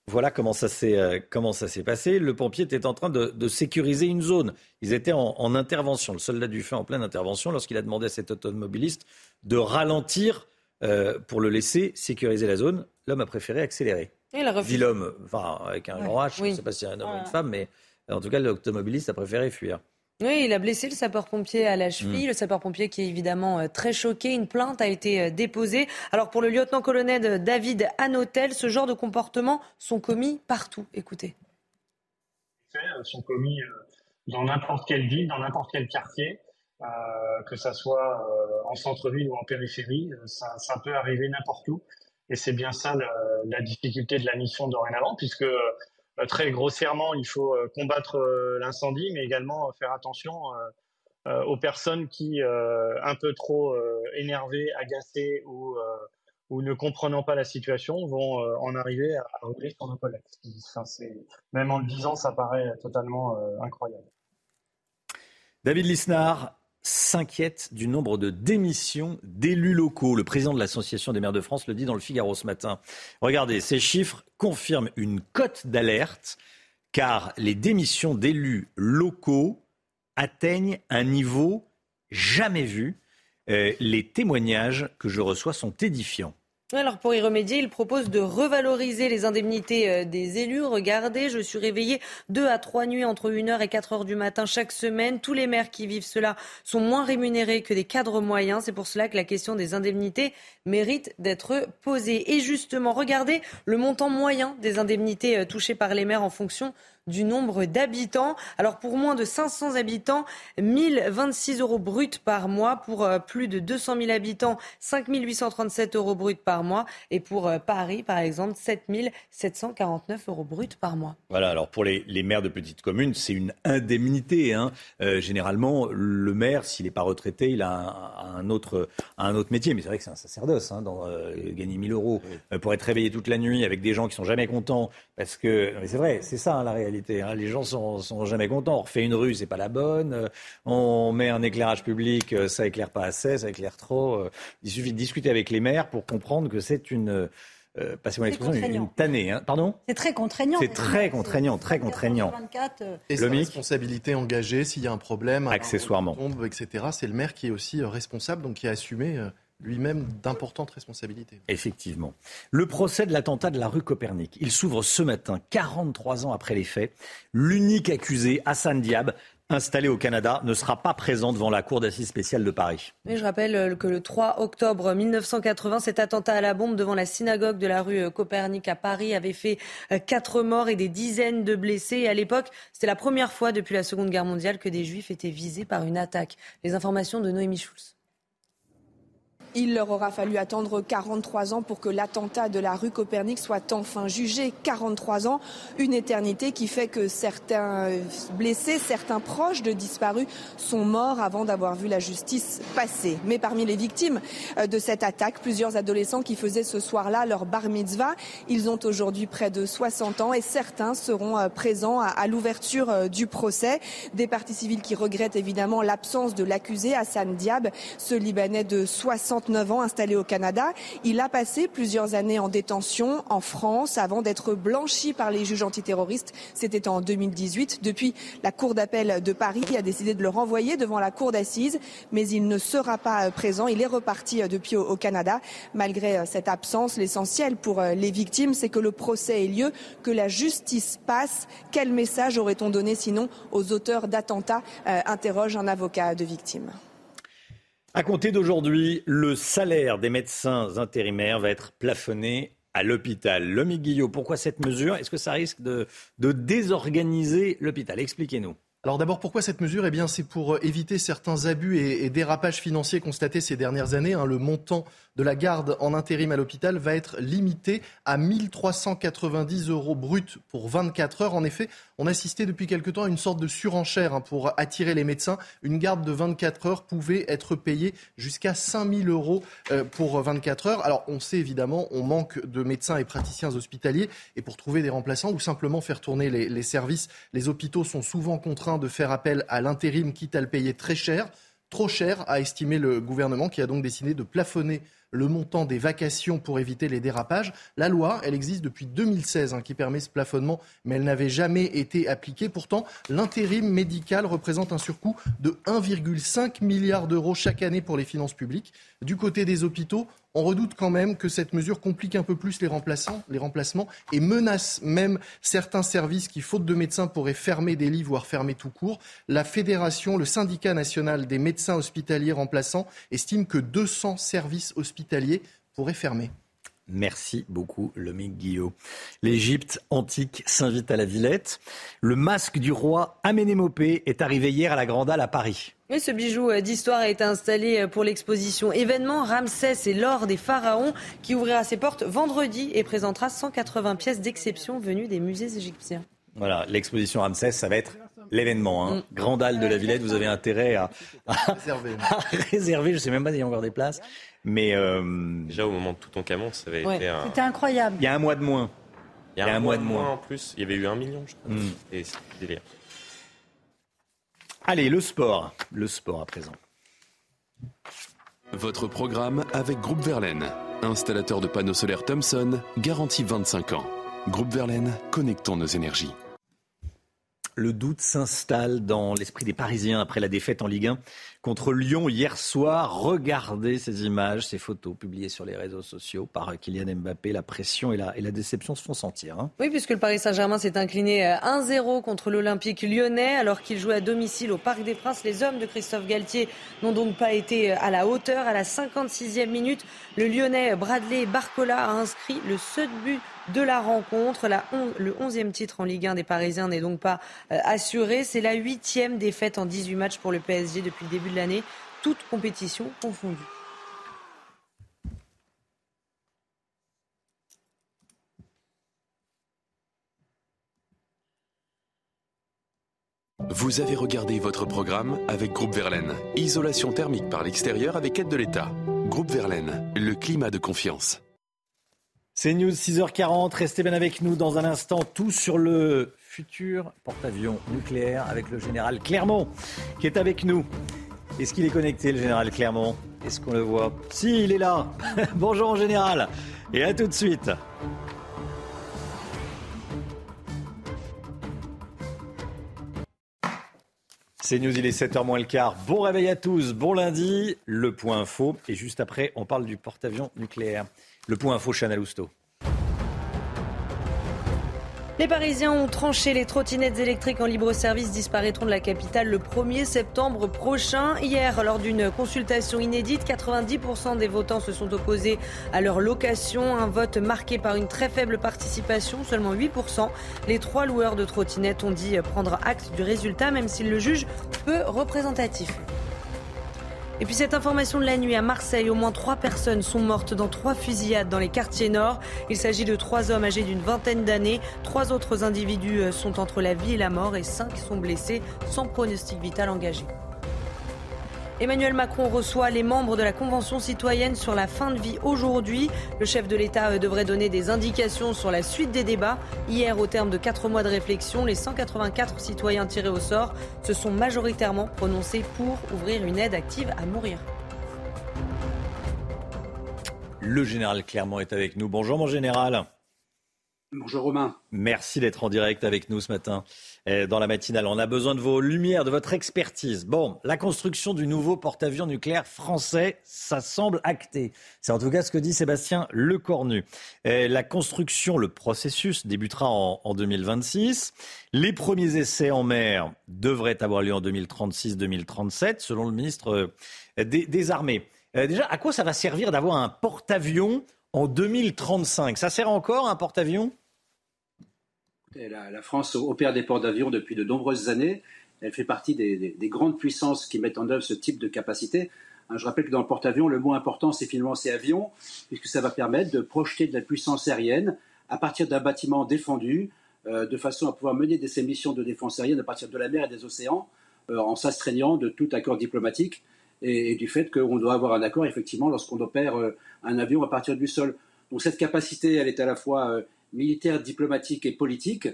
Voilà comment ça s'est euh, comment ça s'est passé. Le pompier était en train de, sécuriser une zone. Ils étaient en, intervention. Le soldat du feu en pleine intervention lorsqu'il a demandé à cet automobiliste de ralentir euh, pour le laisser sécuriser la zone. L'homme a préféré accélérer. Il a Dit l'homme, enfin avec un grand H. Je ne sais pas si c'est un homme ou une femme, mais en tout cas l'automobiliste a préféré fuir. Oui, il a blessé le sapeur-pompier à la cheville. Mm. Le sapeur-pompier qui est évidemment euh, très choqué. Une plainte a été euh, déposée. Alors pour le lieutenant-colonel David Hanotel, ce genre de comportements sont commis partout. Écoutez. faits euh, sont commis euh, dans n'importe quelle ville, dans n'importe quel quartier, euh, que ça soit euh, en centre-ville ou en périphérie, euh, ça, ça peut arriver n'importe où. Et c'est bien ça la, la difficulté de la mission dorénavant, puisque euh, très grossièrement, il faut euh, combattre euh, l'incendie, mais également euh, faire attention euh, euh, aux personnes qui, euh, un peu trop euh, énervées, agacées ou, euh, ne comprenant pas la situation, vont euh, en arriver à, à rouler sur nos collègues. Même en le disant, ça paraît totalement euh, incroyable. David Lisnard s'inquiète du nombre de démissions d'élus locaux. Le président de l'Association des maires de France le dit dans le Figaro ce matin. Regardez, ces chiffres confirment une cote d'alerte car les démissions d'élus locaux atteignent un niveau jamais vu. Euh, les témoignages que je reçois sont édifiants. Alors pour y remédier, il propose de revaloriser les indemnités euh, des élus. Regardez, je suis réveillé deux à trois nuits entre 1h et 4h du matin chaque semaine. Tous les maires qui vivent cela sont moins rémunérés que des cadres moyens. C'est pour cela que la question des indemnités mérite d'être posée. Et justement, regardez le montant moyen des indemnités euh, touchées par les maires en fonction du nombre d'habitants. Alors pour moins de 500 habitants, 1026 euros bruts par mois. Pour euh, plus de 200 000 habitants, 5837 euros bruts par mois. Et pour euh, Paris, par exemple, 7749 euros bruts par mois. Voilà, alors pour les, les maires de petites communes, c'est une indemnité. hein. Euh, généralement, le maire, s'il n'est pas retraité, il a un, un autre, un autre métier. Mais c'est vrai que c'est un sacerdoce, hein, dans, euh, gagner 1000 euros euh, pour être réveillé toute la nuit avec des gens qui sont jamais contents. Parce que, c'est vrai, c'est ça hein, la réalité. hein. Les gens sont, sont jamais contents. On refait une rue, c'est pas la bonne. Euh, on met un éclairage public, euh, ça éclaire pas assez, ça éclaire trop. Euh, Il suffit de discuter avec les maires pour comprendre que c'est une, euh, passez-moi l'expression, une, tannée. hein. Pardon? C'est très contraignant. C'est très contraignant, très contraignant. 24, euh, Et sa Lomique responsabilité engagée, s'il y a un problème, un Accessoirement. qui tombe, etc. C'est le maire qui est aussi responsable, donc qui a assumé euh, lui-même d'importantes responsabilités. Effectivement. Le procès de l'attentat de la rue Copernic, il s'ouvre ce matin, 43 ans après les faits. L'unique accusé, Hassan Diab, installé au Canada, ne sera pas présent devant la cour d'assises spéciale de Paris. Mais je rappelle euh, que le 3 octobre 1980, cet attentat à la bombe devant la synagogue de la rue euh, Copernic à Paris avait fait euh, quatre morts et des dizaines de blessés. Et à l'époque, c'était la première fois depuis la Seconde Guerre mondiale que des juifs étaient visés par une attaque. Les informations de Noémie Schulz. Il leur aura fallu attendre 43 ans pour que l'attentat de la rue Copernic soit enfin jugé. 43 ans, une éternité qui fait que certains euh, blessés, certains proches de disparus sont morts avant d'avoir vu la justice passer. Mais parmi les victimes euh, de cette attaque, plusieurs adolescents qui faisaient ce soir-là leur bar mitzvah, ils ont aujourd'hui près de 60 ans et certains seront euh, présents à, l'ouverture du procès. Des partis civils qui regrettent évidemment l'absence de l'accusé Hassan Diab, ce Libanais de 69 ans installé au Canada. Il a passé plusieurs années en détention en France avant d'être blanchi par les juges antiterroristes. C'était en 2018. Depuis, la Cour d'appel de Paris a décidé de le renvoyer devant la Cour d'assises, mais il ne sera pas euh, présent. Il est reparti euh, depuis au, Canada. Malgré euh, cette absence, l'essentiel pour les victimes, c'est que le procès ait lieu, que la justice passe. Quel message aurait-on donné sinon aux auteurs d'attentats interroge un avocat de victimes. À compter d'aujourd'hui, le salaire des médecins intérimaires va être plafonné à l'hôpital. Lomi Guillot, pourquoi cette mesure? Est-ce que ça risque de, de désorganiser l'hôpital? Expliquez-nous. Alors d'abord, pourquoi cette mesure? Eh bien, c'est pour euh, éviter certains abus et, dérapages financiers constatés ces dernières années. hein. Le montant de la garde en intérim à l'hôpital va être limité à 1390 euros bruts pour 24 heures. En effet, on assistait depuis quelque temps à une sorte de surenchère hein, pour attirer les médecins. Une garde de 24 heures pouvait être payée jusqu'à 5000 euros euh, pour 24 heures. Alors, on sait évidemment, on manque de médecins et praticiens hospitaliers. Et pour trouver des remplaçants ou simplement faire tourner les, les services, les hôpitaux sont souvent contraints de faire appel à l'intérim, quitte à le payer très cher. Trop cher, a estimé le gouvernement, qui a donc décidé de plafonner le montant des vacations pour éviter les dérapages. La loi, elle existe depuis 2016, hein, qui permet ce plafonnement, mais elle n'avait jamais été appliquée. Pourtant, l'intérim médical représente un surcoût de 1,5 milliard d'euros chaque année pour les finances publiques. Du côté des hôpitaux, On redoute quand même que cette mesure complique un peu plus les, remplaçants, les remplacements et menace même certains services qui, faute de médecins, pourraient fermer des lits, voire fermer tout court. La fédération, le syndicat national des médecins hospitaliers remplaçants estime que 200 services hospitaliers pourraient fermer. Merci beaucoup, Lomique Guillot. L'Égypte antique s'invite à la Villette. Le masque du roi Aménémopé est arrivé hier à la Grande Halle à Paris. Oui, ce bijou euh, d'histoire a été installé euh, pour l'exposition événement Ramsès et l'or des pharaons qui ouvrira ses portes vendredi et présentera 180 pièces d'exception venues des musées égyptiens. Voilà, l'exposition Ramsès, ça va être l'événement. Hein. Mm. Grande Halle de la Villette, vous avez intérêt à, réserver. Je ne sais même pas s'il y a encore des places. Mais euh, déjà au moment de tout ton camon, ça avait été un... C'était incroyable. Il y a un mois de moins. Il y a, un, mois, de moins. en plus. Il y avait eu un million, je crois. Mm. Et c'est délire. Allez, le sport. Le sport à présent. Votre programme avec Groupe Verlaine, installateur de panneaux solaires Thomson, garantie 25 ans. Groupe Verlaine, connectons nos énergies. Le doute s'installe dans l'esprit des Parisiens après la défaite en Ligue 1 contre Lyon hier soir. Regardez ces images, ces photos publiées sur les réseaux sociaux par Kylian Mbappé. La pression et la, et la déception se font sentir. Hein. Oui, puisque le Paris Saint-Germain s'est incliné 1-0 euh, contre l'Olympique lyonnais alors qu'il jouait à domicile au Parc des Princes. Les hommes de Christophe Galtier n'ont donc pas été euh, à la hauteur. À la 56e minute, le Lyonnais Bradley Barcola a inscrit le seul but de la rencontre. le 11e titre en Ligue 1 des Parisiens n'est donc pas euh, assuré. C'est la huitième défaite en 18 matchs pour le PSG depuis le début de l'année, toute compétition confondue. Vous avez regardé votre programme avec Groupe Verlaine. Isolation thermique par l'extérieur avec aide de l'État. Groupe Verlaine, le climat de confiance. C'est News 6h40. Restez bien avec nous dans un instant. Tout sur le futur porte-avions nucléaire avec le général Clermont qui est avec nous. Est-ce qu'il est connecté, le général Clermont? Est-ce qu'on le voit? Si, il est là. Bonjour, général. Et à tout de suite. C'est News, il est 7h moins le quart. Bon réveil à tous, bon lundi, le point info. Et juste après, on parle du porte-avions nucléaire. Le point info, Chanel Housteau. Les Parisiens ont tranché. Les trottinettes électriques en libre service disparaîtront de la capitale le 1er septembre prochain. Hier, lors d'une consultation inédite, 90% des votants se sont opposés à leur location. Un vote marqué par une très faible participation, seulement 8%. Les trois loueurs de trottinettes ont dit prendre acte du résultat, même s'ils le jugent peu représentatif. Et puis cette information de la nuit à Marseille, au moins trois personnes sont mortes dans trois fusillades dans les quartiers nord. Il s'agit de trois hommes âgés d'une vingtaine d'années. Trois autres individus euh, sont entre la vie et la mort et cinq sont blessés sans pronostic vital engagé. Emmanuel Macron reçoit les membres de la Convention citoyenne sur la fin de vie aujourd'hui. Le chef de l'État euh, devrait donner des indications sur la suite des débats. Hier, au terme de quatre mois de réflexion, les 184 citoyens tirés au sort se sont majoritairement prononcés pour ouvrir une aide active à mourir. Le général Clermont est avec nous. Bonjour mon général. Bonjour Romain. Merci d'être en direct avec nous ce matin euh, dans la matinale. On a besoin de vos lumières, de votre expertise. Bon, la construction du nouveau porte-avions nucléaire français, ça semble acté. C'est en tout cas ce que dit Sébastien Lecornu. Euh, la construction, le processus débutera en, 2026. Les premiers essais en mer devraient avoir lieu en 2036-2037, selon le ministre euh, des, Armées. déjà, à quoi ça va servir d'avoir un porte-avions en 2035 Ça sert encore un porte-avions? La, France opère des ports d'avions depuis de nombreuses années. Elle fait partie des, grandes puissances qui mettent en œuvre ce type de capacité. Hein, je rappelle que dans le porte-avions, le mot important, c'est finalement c'est avion, puisque ça va permettre de projeter de la puissance aérienne à partir d'un bâtiment défendu, euh, de façon à pouvoir mener des missions de défense aérienne à partir de la mer et des océans, euh, en s'astreignant de tout accord diplomatique et, du fait qu'on doit avoir un accord, effectivement, lorsqu'on opère euh, un avion à partir du sol. Donc cette capacité, elle est à la fois militaire, diplomatique et politique.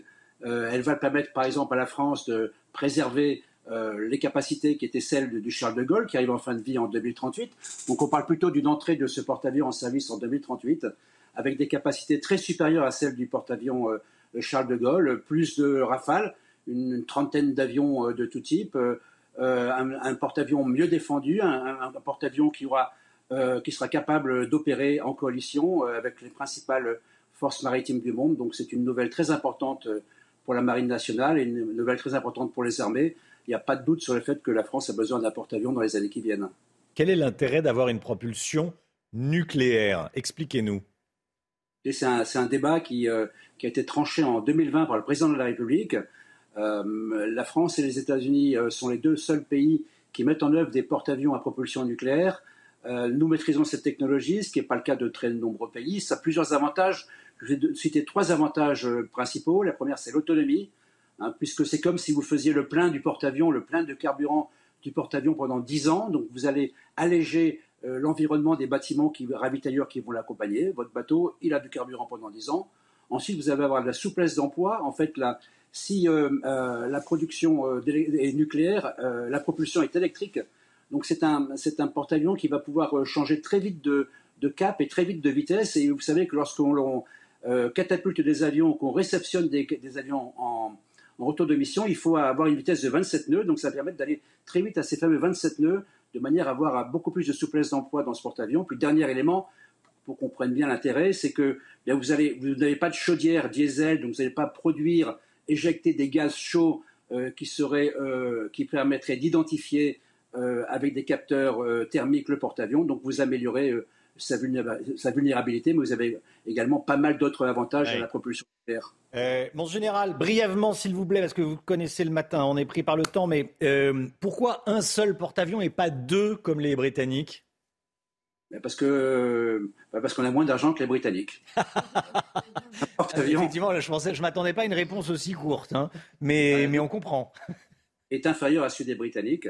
Euh, elle va permettre, par exemple, à la France de préserver euh, les capacités qui étaient celles du Charles de Gaulle, qui arrive en fin de vie en 2038. Donc on parle plutôt d'une entrée de ce porte-avions en service en 2038, avec des capacités très supérieures à celles du porte-avions euh, Charles de Gaulle, plus de rafales, une, trentaine d'avions de tout type, un, porte-avions mieux défendu, un, porte-avions qui qui sera capable d'opérer en coalition avec les principales forces maritimes du monde. Donc c'est une nouvelle très importante pour la Marine nationale et une nouvelle très importante pour les armées. Il n'y a pas de doute sur le fait que la France a besoin d'un porte-avions dans les années qui viennent. Quel est l'intérêt d'avoir une propulsion nucléaire? Expliquez-nous. C'est un, un, débat qui, euh, qui, a été tranché en 2020 par le président de la République. Euh, la France et les États-Unis euh, sont les deux seuls pays qui mettent en œuvre des porte-avions à propulsion nucléaire. nous maîtrisons cette technologie, ce qui n'est pas le cas de très nombreux pays. Ça a plusieurs avantages. Je vais citer trois avantages principaux. La première, c'est l'autonomie, hein, puisque c'est comme si vous faisiez le plein du porte-avions, le plein de carburant du porte-avions pendant 10 ans. Donc vous allez alléger euh, l'environnement des bâtiments qui, ravitailleurs qui vont l'accompagner. Votre bateau, il a du carburant pendant 10 ans. Ensuite, vous allez avoir de la souplesse d'emploi. En fait, si euh, euh, la production est nucléaire, la propulsion est électrique. Donc c'est un, porte-avions qui va pouvoir changer très vite de, de, cap et très vite de vitesse. Et vous savez que lorsqu'on catapulte des avions, qu'on réceptionne des, avions en, retour de mission, il faut avoir une vitesse de 27 nœuds. Donc ça permet d'aller très vite à ces fameux 27 nœuds de manière à avoir beaucoup plus de souplesse d'emploi dans ce porte-avions. Puis dernier élément, pour qu'on prenne bien l'intérêt, c'est que vous n'avez pas de chaudière diesel, donc vous n'allez pas produire, éjecter des gaz chauds euh, qui, seraient, euh, qui permettraient d'identifier euh, avec des capteurs thermiques le porte-avions. Donc vous améliorez sa, vulnérabilité, mais vous avez également pas mal d'autres avantages à la propulsion nucléaire. Euh, mon général, brièvement, s'il vous plaît, parce que vous connaissez le matin, on est pris par le temps, mais euh, pourquoi un seul porte-avions et pas deux comme les Britanniques? Parce que bah, parce qu'on a moins d'argent que les Britanniques. Effectivement, je ne je m'attendais pas à une réponse aussi courte, hein, mais, mais on comprend. Est inférieur à celui des Britanniques.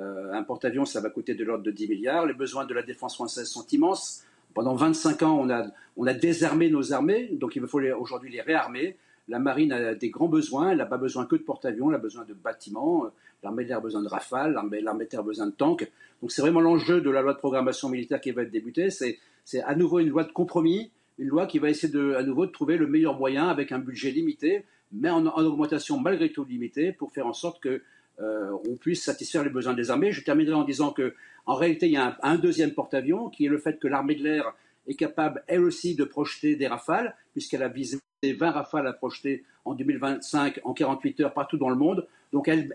Euh, un porte-avions, ça va coûter de l'ordre de 10 milliards. Les besoins de la défense française sont immenses. Pendant 25 ans, on a, on a désarmé nos armées, donc il faut aujourd'hui les réarmer. La marine a des grands besoins, elle n'a pas besoin que de porte-avions, elle a besoin de bâtiments, l'armée de l'air a besoin de rafales, l'armée de terre a besoin de tanks. Donc c'est vraiment l'enjeu de la loi de programmation militaire qui va être débutée. C'est à nouveau une loi de compromis, une loi qui va essayer à nouveau de trouver le meilleur moyen avec un budget limité, mais en, en augmentation malgré tout limitée, pour faire en sorte que euh, on puisse satisfaire les besoins des armées. Je terminerai en disant que, en réalité, il y a un, deuxième porte-avions qui est le fait que l'armée de l'air est capable, elle aussi, de projeter des rafales, puisqu'elle a visé 20 rafales à projeter en 2025 en 48 heures partout dans le monde. Donc elle,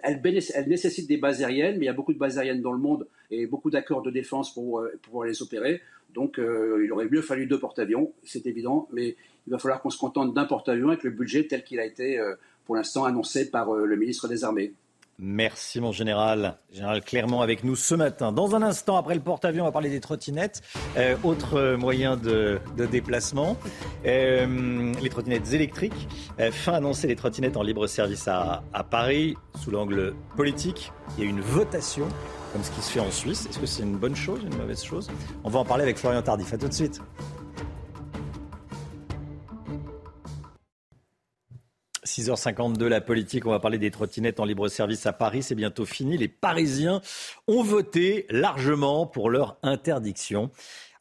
nécessite des bases aériennes, mais il y a beaucoup de bases aériennes dans le monde et beaucoup d'accords de défense pour euh, pouvoir les opérer. Donc euh, il aurait mieux fallu deux porte-avions, c'est évident, mais il va falloir qu'on se contente d'un porte-avions avec le budget tel qu'il a été pour l'instant annoncé par le ministre des Armées. Merci mon général. Général Clermont avec nous ce matin. Dans un instant, après le porte-avions, on va parler des trottinettes. Euh, autre moyen de, déplacement. Euh, les trottinettes électriques. Euh, fin annoncée les trottinettes en libre service à, à Paris. Sous l'angle politique, il y a une votation comme ce qui se fait en Suisse. Est-ce que c'est une bonne chose, une mauvaise chose? On va en parler avec Florian Tardif. A tout de suite. 6h52, la politique. On va parler des trottinettes en libre service à Paris. C'est bientôt fini. Les Parisiens ont voté largement pour leur interdiction.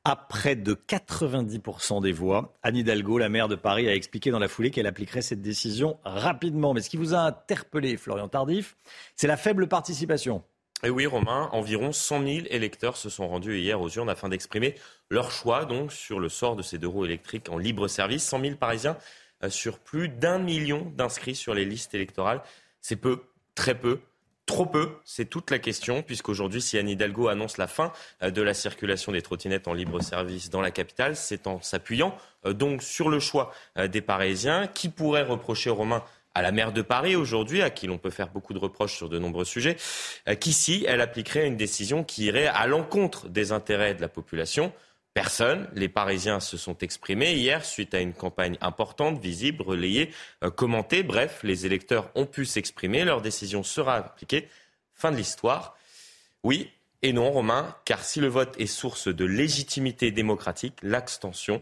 À près de 90% des voix, Anne Hidalgo, la maire de Paris, a expliqué dans la foulée qu'elle appliquerait cette décision rapidement. Mais ce qui vous a interpellé, Florian Tardif, c'est la faible participation. Et oui, Romain, environ 100 000 électeurs se sont rendus hier aux urnes afin d'exprimer leur choix donc sur le sort de ces deux roues électriques en libre service. 100 000 Parisiens sur plus d'un million d'inscrits sur les listes électorales. C'est peu, très peu. Trop peu, c'est toute la question, puisqu'aujourd'hui, si Anne Hidalgo annonce la fin euh, de la circulation des trottinettes en libre service dans la capitale, c'est en s'appuyant euh, donc sur le choix des Parisiens, qui pourrait reprocher aux Romains à la maire de Paris aujourd'hui, à qui l'on peut faire beaucoup de reproches sur de nombreux sujets, qu'ici, elle appliquerait une décision qui irait à l'encontre des intérêts de la population. Personne. Les Parisiens se sont exprimés hier suite à une campagne importante, visible, relayée, euh, commentée. Bref, les électeurs ont pu s'exprimer. Leur décision sera appliquée. Fin de l'histoire. Oui et non, Romain, car si le vote est source de légitimité démocratique, l'abstention,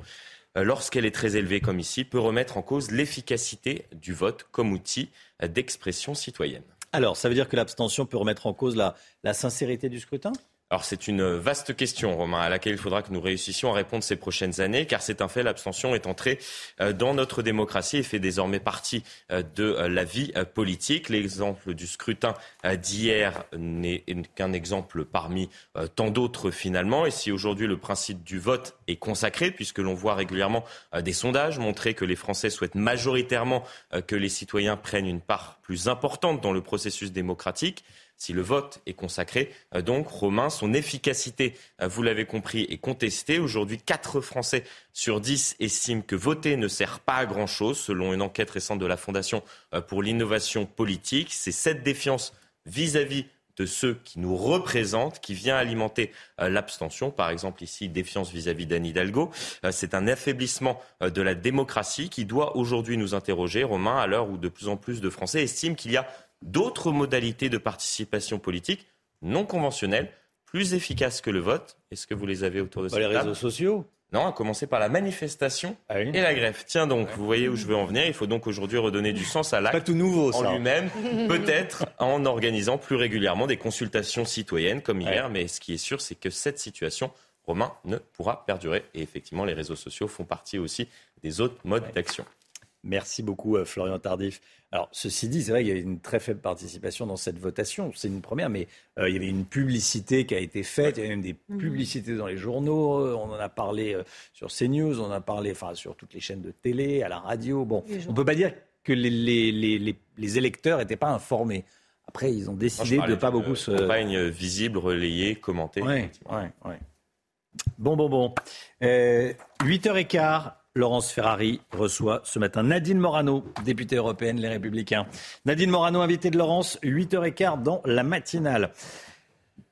euh, lorsqu'elle est très élevée comme ici, peut remettre en cause l'efficacité du vote comme outil d'expression citoyenne. Alors, ça veut dire que l'abstention peut remettre en cause la sincérité du scrutin? Alors c'est une vaste question, Romain, à laquelle il faudra que nous réussissions à répondre ces prochaines années, car c'est un fait, l'abstention est entrée euh, dans notre démocratie et fait désormais partie euh, de euh, la vie politique. L'exemple du scrutin d'hier n'est qu'un exemple parmi tant d'autres finalement. Et si aujourd'hui le principe du vote est consacré, puisque l'on voit régulièrement des sondages montrer que les Français souhaitent majoritairement que les citoyens prennent une part plus importante dans le processus démocratique, si le vote est consacré. Euh, donc, Romain, son efficacité, euh, vous l'avez compris, est contestée. Aujourd'hui, 4 Français sur 10 estiment que voter ne sert pas à grand-chose, selon une enquête récente de la Fondation euh, pour l'innovation politique. C'est cette défiance vis-à-vis de ceux qui nous représentent, qui vient alimenter l'abstention. Par exemple, ici, défiance vis-à-vis d'Anne Hidalgo. c'est un affaiblissement de la démocratie qui doit aujourd'hui nous interroger, Romain, à l'heure où de plus en plus de Français estiment qu'il y a d'autres modalités de participation politique non conventionnelles, plus efficaces que le vote. Est-ce que vous les avez autour de cette Les réseaux sociaux non, à commencer par la manifestation ah et la grève. Tiens donc, vous voyez où je veux en venir. Il faut donc aujourd'hui redonner du sens à l'acte tout nouveau, en lui-même, peut-être en organisant plus régulièrement des consultations citoyennes comme hier. Mais ce qui est sûr, c'est que cette situation, Romain, ne pourra perdurer. Et effectivement, les réseaux sociaux font partie aussi des autres modes d'action. Merci beaucoup, euh, Florian Tardif. Alors, ceci dit, c'est vrai qu'il y avait une très faible participation dans cette votation. C'est une première, mais euh, il y avait une publicité qui a été faite. Il y avait même des mhm. publicités dans les journaux. Euh, on en a parlé sur CNews, on en a parlé enfin, sur toutes les chaînes de télé, à la radio. Bon, on ne peut pas dire que les, les, les, électeurs n'étaient pas informés. Après, ils ont décidé de ne pas beaucoup se. Campagne visible, relayée, commentée. Oui, oui, oui. Bon, bon, bon. 8h15. Laurence Ferrari reçoit ce matin Nadine Morano, députée européenne Les Républicains. Nadine Morano, invitée de Laurence, 8h15 dans la matinale.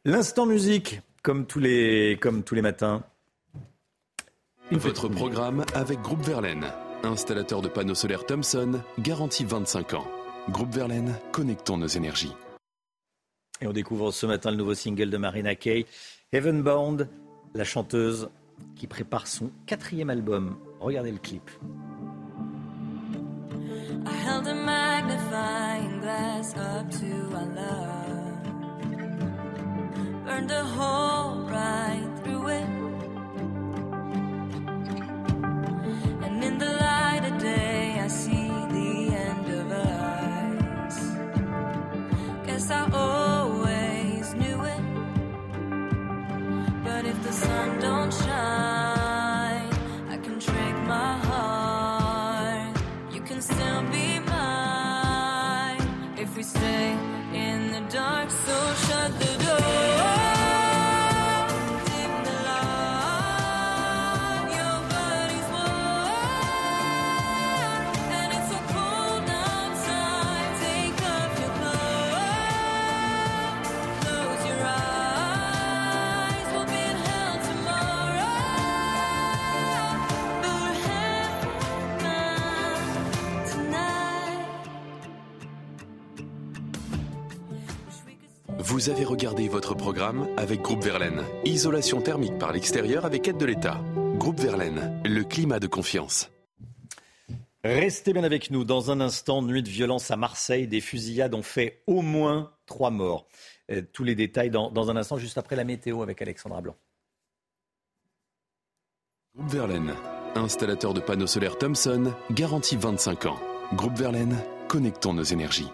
L'instant musique, comme tous les, comme tous les matins. Votre programme avec Groupe Verlaine, installateur de panneaux solaires Thomson, garantie 25 ans. Groupe Verlaine, connectons nos énergies. Et on découvre ce matin le nouveau single de Marina Kaye, Heavenbound, la chanteuse qui prépare son quatrième album. Regardez le clip. I held a magnifying glass up to our love. Burned a hole right through it. And in the light Vous avez regardé votre programme avec Groupe Verlaine. Isolation thermique par l'extérieur avec aide de l'État. Groupe Verlaine, le climat de confiance. Restez bien avec nous. Dans un instant, nuit de violence à Marseille. Des fusillades ont fait au moins trois morts. Euh, tous les détails dans, dans un instant, juste après la météo avec Alexandra Blanc. Groupe Verlaine, installateur de panneaux solaires Thomson, garantie 25 ans. Groupe Verlaine, connectons nos énergies.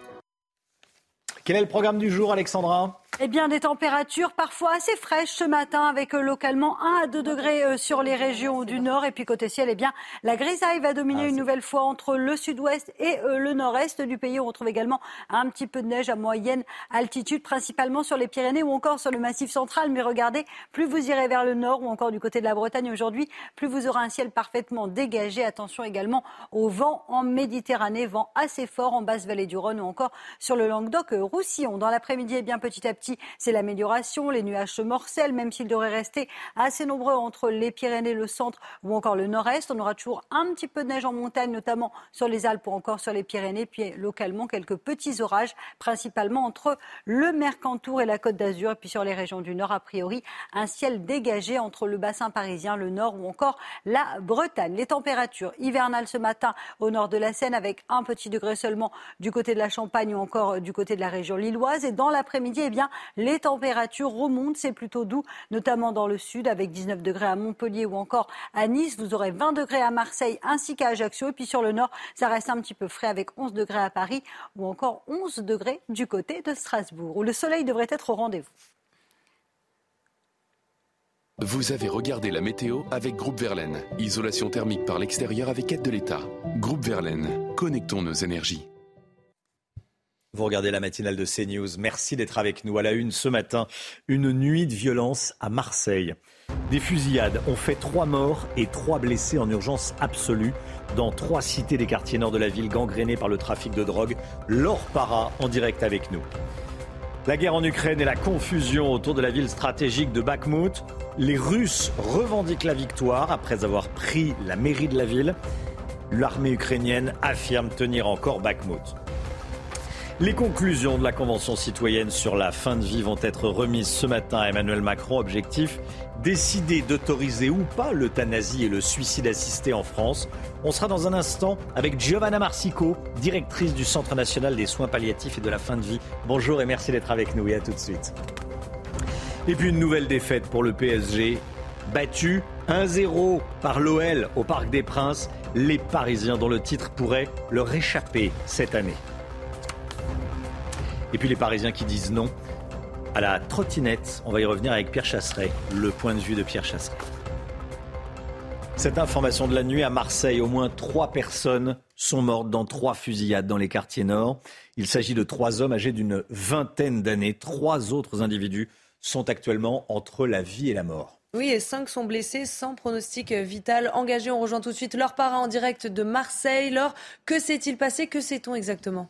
Quel est le programme du jour, Alexandra? Eh bien, des températures parfois assez fraîches ce matin, avec euh, localement 1 à 2 degrés euh, sur les régions du nord. Et puis côté ciel, eh bien, la grisaille va dominer ah, une nouvelle fois entre le sud-ouest et euh, le nord-est du pays. On retrouve également un petit peu de neige à moyenne altitude, principalement sur les Pyrénées ou encore sur le Massif central. Mais regardez, plus vous irez vers le nord ou encore du côté de la Bretagne aujourd'hui, plus vous aurez un ciel parfaitement dégagé. Attention également au vent en Méditerranée, vent assez fort en basse vallée du Rhône ou encore sur le Languedoc-Roussillon. Dans l'après-midi, eh bien, petit à petit, c'est l'amélioration. Les nuages se morcellent, même s'ils devraient rester assez nombreux entre les Pyrénées, le centre ou encore le nord-est. On aura toujours un petit peu de neige en montagne, notamment sur les Alpes ou encore sur les Pyrénées. Puis localement, quelques petits orages, principalement entre le Mercantour et la Côte d'Azur. Et puis sur les régions du nord, a priori, un ciel dégagé entre le bassin parisien, le nord ou encore la Bretagne. Les températures hivernales ce matin au nord de la Seine avec un petit degré seulement du côté de la Champagne ou encore du côté de la région lilloise. Et dans l'après-midi, eh bien, Les températures remontent, c'est plutôt doux, notamment dans le sud, avec 19 degrés à Montpellier ou encore à Nice. Vous aurez 20 degrés à Marseille ainsi qu'à Ajaccio. Et puis sur le nord, ça reste un petit peu frais avec 11 degrés à Paris ou encore 11 degrés du côté de Strasbourg, où le soleil devrait être au rendez-vous. Vous avez regardé la météo avec Groupe Verlaine. Isolation thermique par l'extérieur avec aide de l'État. Groupe Verlaine, connectons nos énergies. Vous regardez la matinale de CNews. Merci d'être avec nous à la une ce matin. Une nuit de violence à Marseille. Des fusillades ont fait trois morts et trois blessés en urgence absolue dans trois cités des quartiers nord de la ville gangrénées par le trafic de drogue. Laure Para en direct avec nous. La guerre en Ukraine et la confusion autour de la ville stratégique de Bakhmut. Les Russes revendiquent la victoire après avoir pris la mairie de la ville. L'armée ukrainienne affirme tenir encore Bakhmut. Les conclusions de la Convention citoyenne sur la fin de vie vont être remises ce matin à Emmanuel Macron. Objectif décider d'autoriser ou pas l'euthanasie et le suicide assisté en France. On sera dans un instant avec Giovanna Marsico, directrice du Centre national des soins palliatifs et de la fin de vie. Bonjour et merci d'être avec nous et à tout de suite. Et puis une nouvelle défaite pour le PSG, battu 1-0 par l'OL au Parc des Princes. Les Parisiens dont le titre pourrait leur échapper cette année. Et puis les Parisiens qui disent non à la trottinette. On va y revenir avec Pierre Chasseret, le point de vue de Pierre Chasseret. Cette information de la nuit à Marseille, au moins trois personnes sont mortes dans trois fusillades dans les quartiers nord. Il s'agit de trois hommes âgés d'une vingtaine d'années. Trois autres individus sont actuellement entre la vie et la mort. Oui, et cinq sont blessés sans pronostic vital. Engagé, on rejoint tout de suite leur parrain en direct de Marseille. Laure, que s'est-il passé? Que sait-on exactement?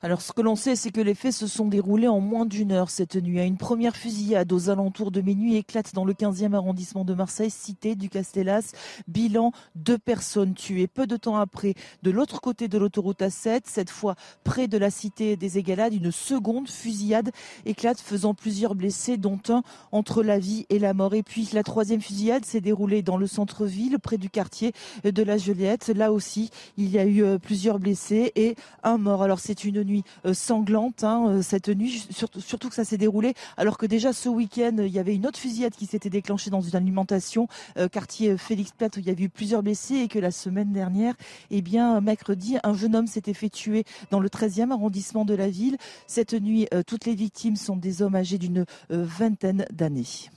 Alors ce que l'on sait, c'est que les faits se sont déroulés en moins d'une heure cette nuit. Une première fusillade aux alentours de minuit éclate dans le 15e arrondissement de Marseille, cité du Castellas. Bilan, deux personnes tuées. Peu de temps après, de l'autre côté de l'autoroute A7, cette fois près de la cité des Égalades, une seconde fusillade éclate faisant plusieurs blessés, dont un entre la vie et la mort. Et puis la troisième fusillade s'est déroulée dans le centre-ville, près du quartier de la Joliette. Là aussi, il y a eu euh, plusieurs blessés et un mort. Alors c'est une nuit euh, sanglante, hein, euh, cette nuit, surtout, que ça s'est déroulé alors que déjà ce week-end, il y avait une autre fusillade qui s'était déclenchée dans une alimentation, euh, quartier Félix Platt, où il y avait eu plusieurs blessés et que la semaine dernière, eh bien, mercredi, un jeune homme s'était fait tuer dans le 13e arrondissement de la ville. Cette nuit, toutes les victimes sont des hommes âgés d'une vingtaine d'années.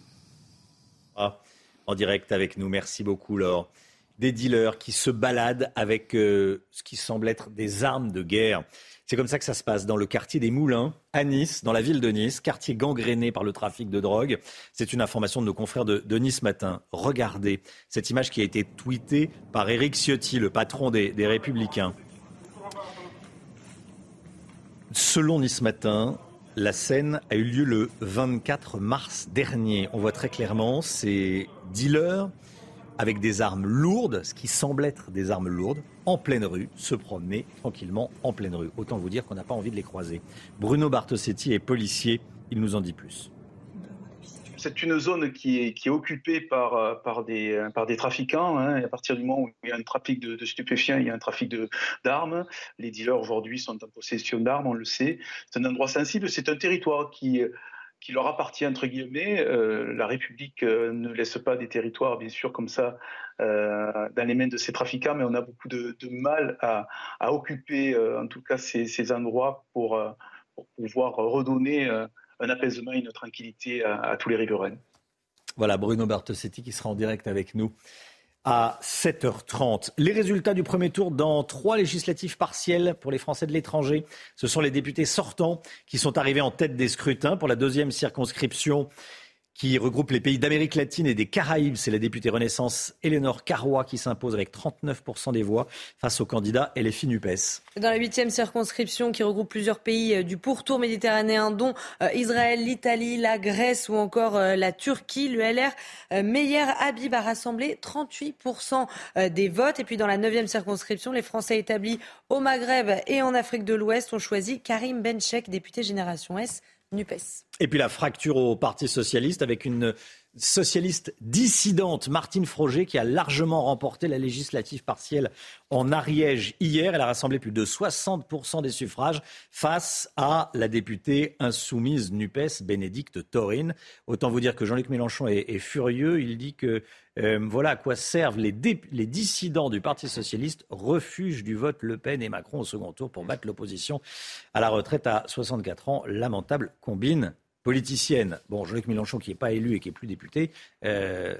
Ah, en direct avec nous, merci beaucoup Laure des dealers qui se baladent avec ce qui semble être des armes de guerre. C'est comme ça que ça se passe dans le quartier des Moulins, à Nice, dans la ville de Nice, quartier gangréné par le trafic de drogue. C'est une information de nos confrères de, Nice Matin. Regardez cette image qui a été tweetée par Éric Ciotti, le patron des, des Républicains. Selon Nice Matin, la scène a eu lieu le 24 mars dernier. On voit très clairement ces dealers avec des armes lourdes, ce qui semble être des armes lourdes, en pleine rue, se promener tranquillement en pleine rue. Autant vous dire qu'on n'a pas envie de les croiser. Bruno Bartosetti est policier, il nous en dit plus. C'est une zone qui est, occupée par, par, des, par des trafiquants. Hein. à partir du moment où il y a un trafic de, stupéfiants, il y a un trafic d'armes. Les dealers aujourd'hui sont en possession d'armes, on le sait. C'est un endroit sensible. C'est un territoire qui, leur appartient entre guillemets. Euh, la République euh, ne laisse pas des territoires, bien sûr, comme ça euh, dans les mains de ces trafiquants, mais on a beaucoup de, mal à, occuper, en tout cas, ces, endroits pour, pouvoir redonner un apaisement et une tranquillité à, à tous les riverains. Voilà, Bruno Bartosetti qui sera en direct avec nous à 7h30. Les résultats du premier tour dans trois législatives partielles pour les Français de l'étranger. Ce sont les députés sortants qui sont arrivés en tête des scrutins pour la deuxième circonscription qui regroupe les pays d'Amérique latine et des Caraïbes. C'est la députée Renaissance Eleanor Carrois qui s'impose avec 39% des voix face au candidat LFI NUPES. Dans la huitième circonscription qui regroupe plusieurs pays euh, du pourtour méditerranéen, dont euh, Israël, l'Italie, la Grèce ou encore euh, la Turquie, le LR Meyer Habib a rassemblé 38% des votes. Et puis dans la neuvième circonscription, les Français établis au Maghreb et en Afrique de l'Ouest ont choisi Karim Benchek, député Génération S Et puis la fracture au Parti socialiste avec une socialiste dissidente, Martine Froger, qui a largement remporté la législative partielle en Ariège hier. Elle a rassemblé plus de 60% des suffrages face à la députée insoumise NUPES, Bénédicte Taurine. Autant vous dire que Jean-Luc Mélenchon est, furieux. Il dit que euh, voilà à quoi servent les, les, dissidents du Parti socialiste, refuge du vote Le Pen et Macron au second tour pour battre l'opposition à la retraite à 64 ans. Lamentable combine politicienne. Bon, Jean-Luc Mélenchon, qui n'est pas élu et qui est plus député, euh,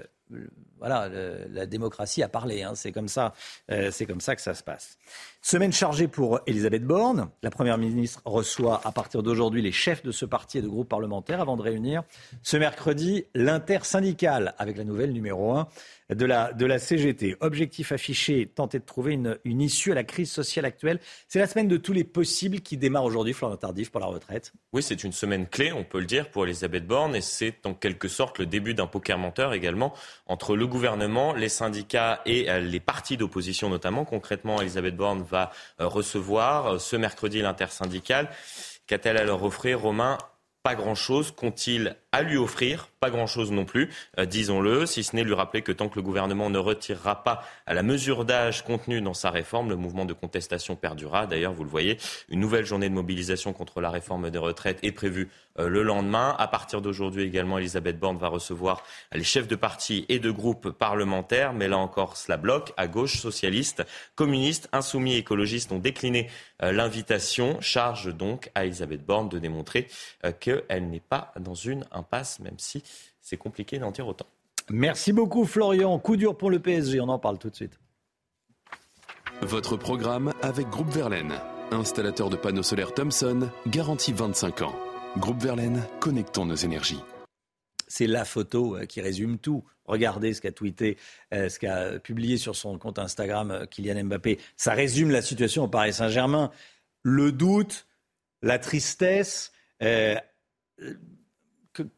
voilà, la démocratie a parlé. Hein, c'est comme ça, euh, c'est comme ça que ça se passe. Semaine chargée pour Elisabeth Borne. La première ministre reçoit à partir d'aujourd'hui les chefs de ce parti et de groupe parlementaire avant de réunir ce mercredi l'intersyndicale avec la nouvelle numéro 1 de la, de la CGT. Objectif affiché, tenter de trouver une, une issue à la crise sociale actuelle. C'est la semaine de tous les possibles qui démarre aujourd'hui, Florent Tardif, pour la retraite. Oui, c'est une semaine clé, on peut le dire, pour Elisabeth Borne, et c'est en quelque sorte le début d'un poker menteur également entre le gouvernement, les syndicats et euh, les partis d'opposition notamment. Concrètement, Elisabeth Borne va euh, recevoir euh, ce mercredi l'intersyndicale. Qu'a-t-elle à leur offrir, Romain? Pas grand-chose. Qu'ont-ils à lui offrir Pas grand-chose non plus, euh, disons-le, si ce n'est lui rappeler que tant que le gouvernement ne retirera pas à la mesure d'âge contenue dans sa réforme, le mouvement de contestation perdurera. D'ailleurs, vous le voyez, une nouvelle journée de mobilisation contre la réforme des retraites est prévue euh, le lendemain. À partir d'aujourd'hui également, Elisabeth Borne va recevoir les chefs de parti et de groupes parlementaires, mais là encore, cela bloque. À gauche, socialistes, communistes, insoumis, écologistes ont décliné euh, l'invitation. Charge donc à Elisabeth Borne de démontrer qu'elle n'est pas dans une passe, même si c'est compliqué d'en dire autant. Merci beaucoup Florian. Coup dur pour le PSG, on en parle tout de suite. Votre programme avec Groupe Verlaine, installateur de panneaux solaires Thomson, garantie 25 ans. Groupe Verlaine, connectons nos énergies. C'est la photo euh, qui résume tout. Regardez ce qu'a tweeté, euh, ce qu'a publié sur son compte Instagram euh, Kylian Mbappé. Ça résume la situation au Paris Saint-Germain. Le doute, la tristesse,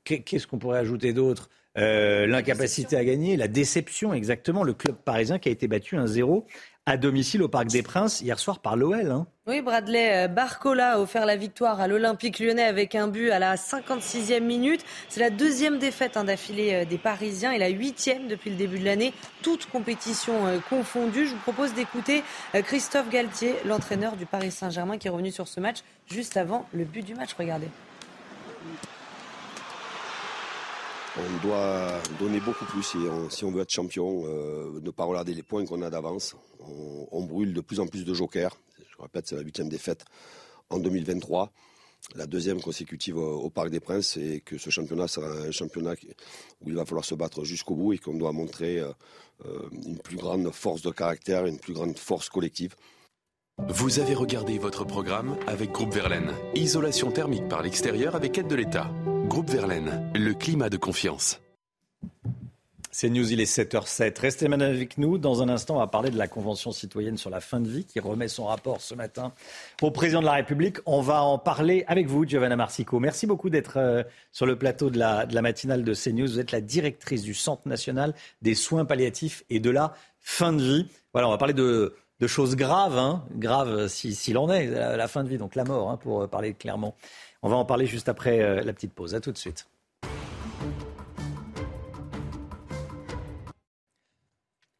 qu'est-ce qu'on pourrait ajouter d'autre euh, L'incapacité à gagner, la déception, exactement. Le club parisien qui a été battu 1-0 à domicile au Parc des Princes hier soir par l'OL. Hein. Oui, Bradley euh, Barcola a offert la victoire à l'Olympique lyonnais avec un but à la 56e minute. C'est la deuxième défaite hein, d'affilée euh, des Parisiens et la huitième depuis le début de l'année, toute compétition confondue. Je vous propose d'écouter Christophe Galtier, l'entraîneur du Paris Saint-Germain, qui est revenu sur ce match juste avant le but du match. Regardez. On doit donner beaucoup plus si on, veut être champion, euh, ne pas regarder les points qu'on a d'avance. On, brûle de plus en plus de jokers. Je répète, c'est la huitième défaite en 2023, la deuxième consécutive au, Parc des Princes, et que ce championnat sera un championnat où il va falloir se battre jusqu'au bout et qu'on doit montrer euh, euh, une plus grande force de caractère, une plus grande force collective. Vous avez regardé votre programme avec Groupe Verlaine. Isolation thermique par l'extérieur avec aide de l'État. Groupe Verlaine, le climat de confiance. C'est News, il est 7h07. Restez maintenant avec nous. Dans un instant, on va parler de la Convention citoyenne sur la fin de vie qui remet son rapport ce matin au président de la République. On va en parler avec vous, Giovanna Marsico. Merci beaucoup d'être euh, sur le plateau de la, matinale de CNews. Vous êtes la directrice du Centre national des soins palliatifs et de la fin de vie. Voilà, on va parler de, choses graves, hein, graves s'il en est, la, fin de vie, donc la mort, hein, pour parler clairement. On va en parler juste après euh, la petite pause. À tout de suite.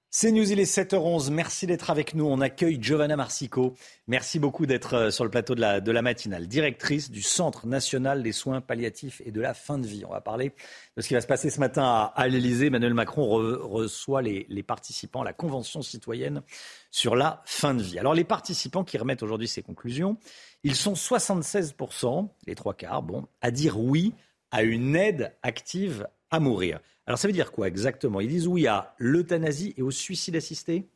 C'est News, il est 7h11. Merci d'être avec nous. On accueille Giovanna Marsico. Merci beaucoup d'être euh, sur le plateau de la, matinale. Directrice du Centre national des soins palliatifs et de la fin de vie. On va parler de ce qui va se passer ce matin à, à l'Elysée. Emmanuel Macron reçoit les, les, participants à la Convention citoyenne sur la fin de vie. Alors, les participants qui remettent aujourd'hui ces conclusions, ils sont 76%, les trois quarts, bon, à dire oui à une aide active à mourir. Alors ça veut dire quoi exactement? Ils disent oui à l'euthanasie et au suicide assisté?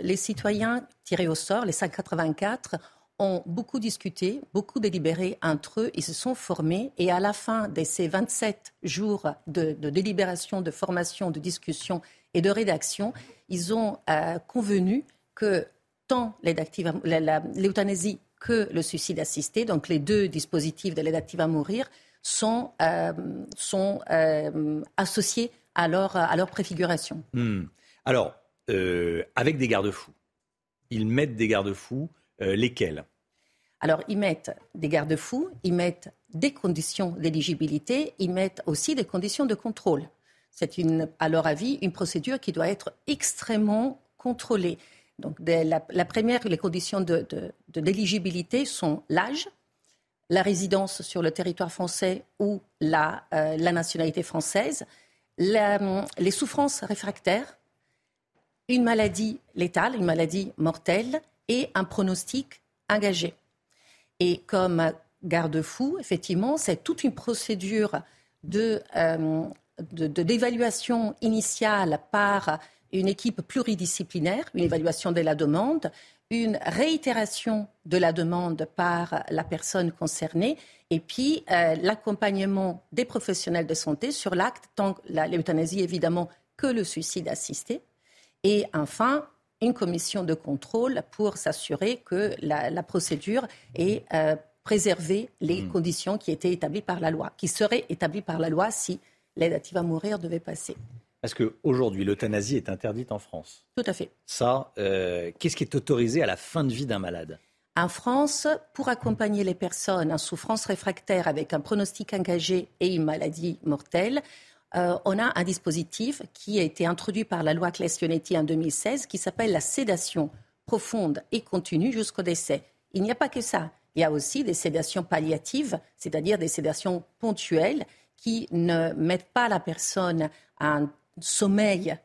Les citoyens tirés au sort, les 184, ont beaucoup discuté, beaucoup délibéré entre eux, ils se sont formés et à la fin de ces 27 jours de, délibération, de formation, de discussion et de rédaction, ils ont euh, convenu que tant l'euthanasie que le suicide assisté, donc les deux dispositifs de l'aide active à mourir, sont, euh, sont euh, associés à leur, à leur préfiguration. Hmm. Alors, euh, avec des garde-fous, ils mettent des garde-fous, lesquels? Alors, ils mettent des garde-fous, ils mettent des conditions d'éligibilité, ils mettent aussi des conditions de contrôle. C'est à leur avis une procédure qui doit être extrêmement contrôlée. Donc la, première, les conditions de, d'éligibilité sont l'âge, la résidence sur le territoire français ou la, euh, nationalité française, les souffrances réfractaires, une maladie létale, une maladie mortelle et un pronostic engagé. Et comme garde-fou, effectivement, c'est toute une procédure de, euh, d'évaluation initiale par une équipe pluridisciplinaire, une évaluation de la demande, une réitération de la demande par la personne concernée et puis euh, l'accompagnement des professionnels de santé sur l'acte, tant l'euthanasie évidemment que le suicide assisté. Et enfin, une commission de contrôle pour s'assurer que la, procédure ait euh, préservé les mmh. conditions qui étaient établies par la loi, qui seraient établies par la loi si l'aide active à mourir devait passer. Parce qu'aujourd'hui, l'euthanasie est interdite en France. Tout à fait. Ça, euh, qu'est-ce qui est autorisé à la fin de vie d'un malade? En France, pour accompagner les personnes en souffrance réfractaire avec un pronostic engagé et une maladie mortelle, euh, on a un dispositif qui a été introduit par la loi Claes-Leonetti en 2016 qui s'appelle la sédation profonde et continue jusqu'au décès. Il n'y a pas que ça. Il y a aussi des sédations palliatives, c'est-à-dire des sédations ponctuelles qui ne mettent pas la personne à un sommeil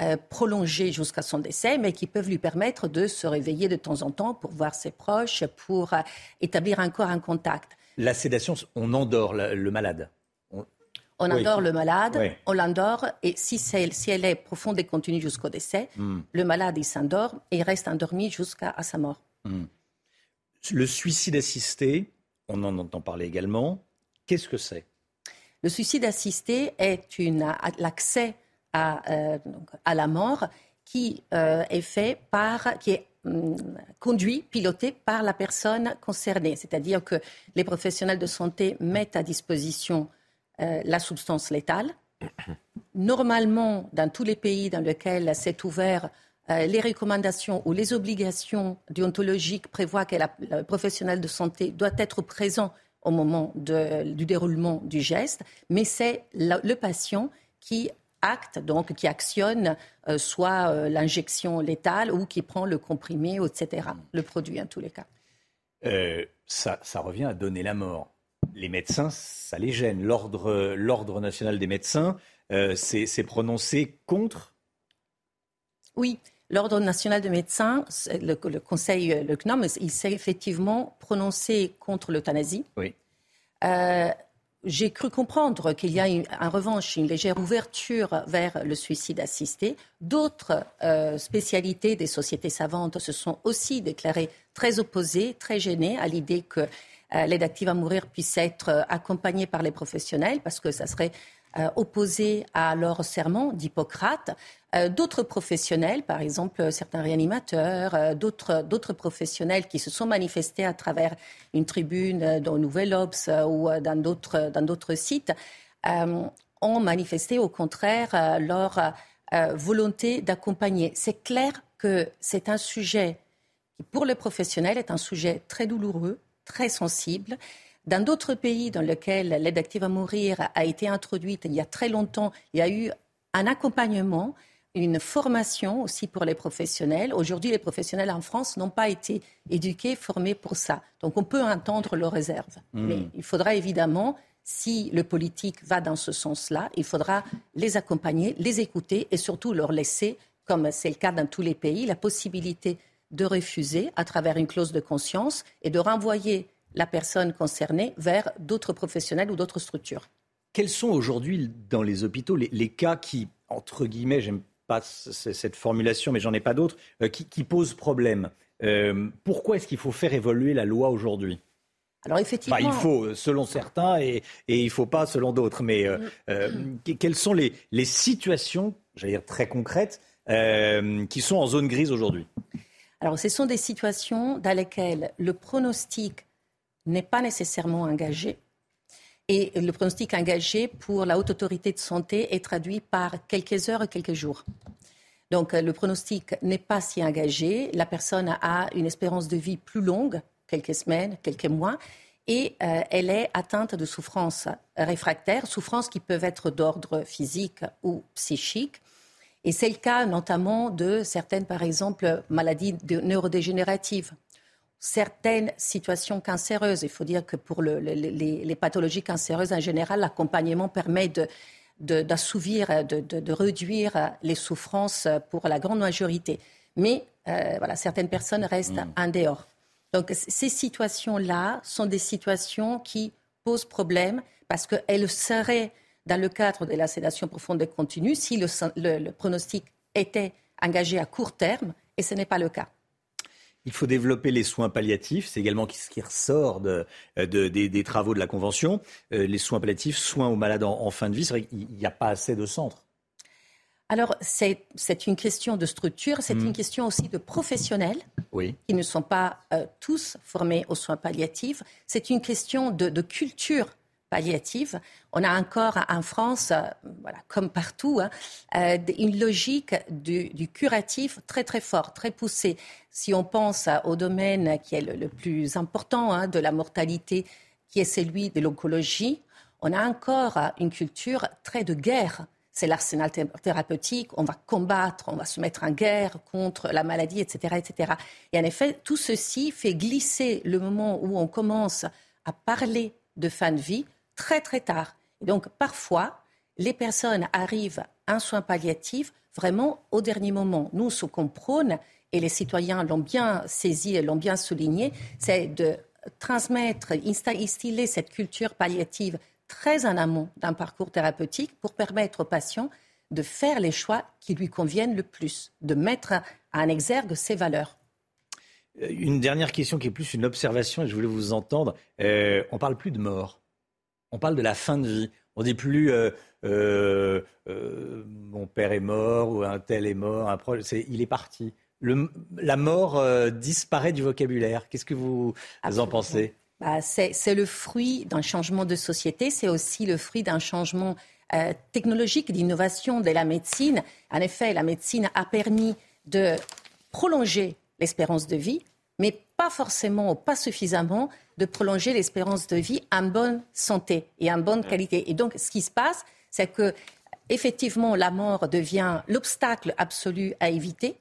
euh, prolongé jusqu'à son décès, mais qui peuvent lui permettre de se réveiller de temps en temps pour voir ses proches, pour euh, établir encore un contact. La sédation, on endort le, malade. On, endort le malade, on l'endort, et si, si, elle est profonde et continue jusqu'au décès, hmm. le malade, il s'endort et il reste endormi jusqu'à sa mort. Hmm. Le suicide assisté, on en entend parler également. Qu'est-ce que c'est? Le suicide assisté est l'accès euh, à, la mort qui euh, est fait par, qui est hum, conduit, piloté par la personne concernée. C'est-à-dire que les professionnels de santé mettent à disposition euh, la substance létale. Normalement, dans tous les pays dans lesquels c'est ouvert, les recommandations ou les obligations déontologiques prévoient que le professionnel de santé doit être présent au moment du déroulement du geste, mais c'est le, patient qui acte, donc qui actionne euh, soit euh, l'injection létale ou qui prend le comprimé, etc., le produit en tous les cas. Euh, ça, ça, revient à donner la mort. Les médecins, ça les gêne. L'ordre national des médecins s'est prononcé contre? Oui. L'Ordre national de médecins, le, conseil, le CNOM, il s'est effectivement prononcé contre l'euthanasie. Oui. Euh, j'ai cru comprendre qu'il y a en revanche une légère ouverture vers le suicide assisté. D'autres euh, spécialités des sociétés savantes se sont aussi déclarées très opposées, très gênées à l'idée que euh, l'aide active à mourir puisse être accompagnée par les professionnels, parce que ça serait euh, opposés à leur serment d'Hippocrate. Euh, d'autres professionnels, par exemple certains réanimateurs, euh, d'autres professionnels qui se sont manifestés à travers une tribune dans Nouvel Obs ou dans d'autres sites, ont manifesté au contraire leur volonté d'accompagner. C'est clair que c'est un sujet qui, pour les professionnels, est un sujet très douloureux, très sensible. Dans d'autres pays dans lesquels l'aide active à mourir a été introduite il y a très longtemps, il y a eu un accompagnement, une formation aussi pour les professionnels. Aujourd'hui, les professionnels en France n'ont pas été éduqués, formés pour ça. Donc on peut entendre leurs réserves. Hmm. Mais il faudra évidemment, si le politique va dans ce sens-là, il faudra les accompagner, les écouter et surtout leur laisser, comme c'est le cas dans tous les pays, la possibilité de refuser à travers une clause de conscience et de renvoyer la personne concernée vers d'autres professionnels ou d'autres structures. Quels sont aujourd'hui dans les hôpitaux les, cas qui, entre guillemets, j'aime pas cette formulation, mais j'en ai pas d'autres, euh, qui, posent problème euh, Pourquoi est-ce qu'il faut faire évoluer la loi aujourd'hui? Alors effectivement, il faut euh, selon certains et, et il ne faut pas selon d'autres. Mais quelles sont les, les situations, j'allais dire très concrètes, qui sont en zone grise aujourd'hui? Alors ce sont des situations dans lesquelles le pronostic n'est pas nécessairement engagé. Et le pronostic engagé pour la haute autorité de santé est traduit par quelques heures et quelques jours. Donc le pronostic n'est pas si engagé. La personne a une espérance de vie plus longue, quelques semaines, quelques mois. et euh, elle est atteinte de souffrances réfractaires, souffrances qui peuvent être d'ordre physique ou psychique. Et c'est le cas notamment de certaines, par exemple, maladies neurodégénératives, certaines situations cancéreuses. Il faut dire que pour les, pathologies cancéreuses en général, l'accompagnement permet d'assouvir, de, réduire les souffrances pour la grande majorité. Mais euh, voilà, certaines personnes restent mmh. en dehors. Donc ces situations-là sont des situations qui posent problème parce qu'elles seraient dans le cadre de la sédation profonde et continue si le, pronostic était engagé à court terme, et ce n'est pas le cas. Il faut développer les soins palliatifs. C'est également ce qui ressort de, des, travaux de la Convention. Euh, les soins palliatifs, soins aux malades en fin de vie. C'est vrai qu'il n'y a pas assez de centres. Alors, c'est une question de structure, c'est une hmm. question aussi de professionnels qui ne sont pas euh, tous formés aux soins palliatifs. C'est une question de, culture palliative. On a encore en France, euh, voilà, comme partout, hein, euh, une logique du, curatif très très fort, très poussée. Si on pense au domaine qui est le, plus important hein, de la mortalité, qui est celui de l'oncologie, on a encore une culture très de guerre c'est l'arsenal thérapeutique, on va combattre, on va se mettre en guerre contre la maladie, etc., etc. Et en effet, tout ceci fait glisser le moment où on commence à parler de fin de vie très très tard. Et donc parfois, les personnes arrivent à un soin palliatif vraiment au dernier moment. Nous, ce qu'on prône, et les citoyens l'ont bien saisi et l'ont bien souligné, c'est de transmettre, instiller cette culture palliative très en amont d'un parcours thérapeutique pour permettre aux patients de faire les choix qui lui conviennent le plus, de mettre en exergue ses valeurs. Euh, une dernière question qui est plus une observation, et je voulais vous entendre. Euh, on parle plus de mort, on parle de la fin de vie. On dit plus euh, mon père est mort ou un tel est mort, un proche, il est parti. la mort disparaît du vocabulaire. Qu'est-ce que vous en pensez? Bah, c'est le fruit d'un changement de société, c'est aussi le fruit d'un changement euh, technologique, d'innovation de la médecine. En effet, la médecine a permis de prolonger l'espérance de vie, mais pas forcément ou pas suffisamment de prolonger l'espérance de vie en bonne santé et en bonne qualité. Et donc, ce qui se passe, c'est que effectivement, la mort devient l'obstacle absolu à éviter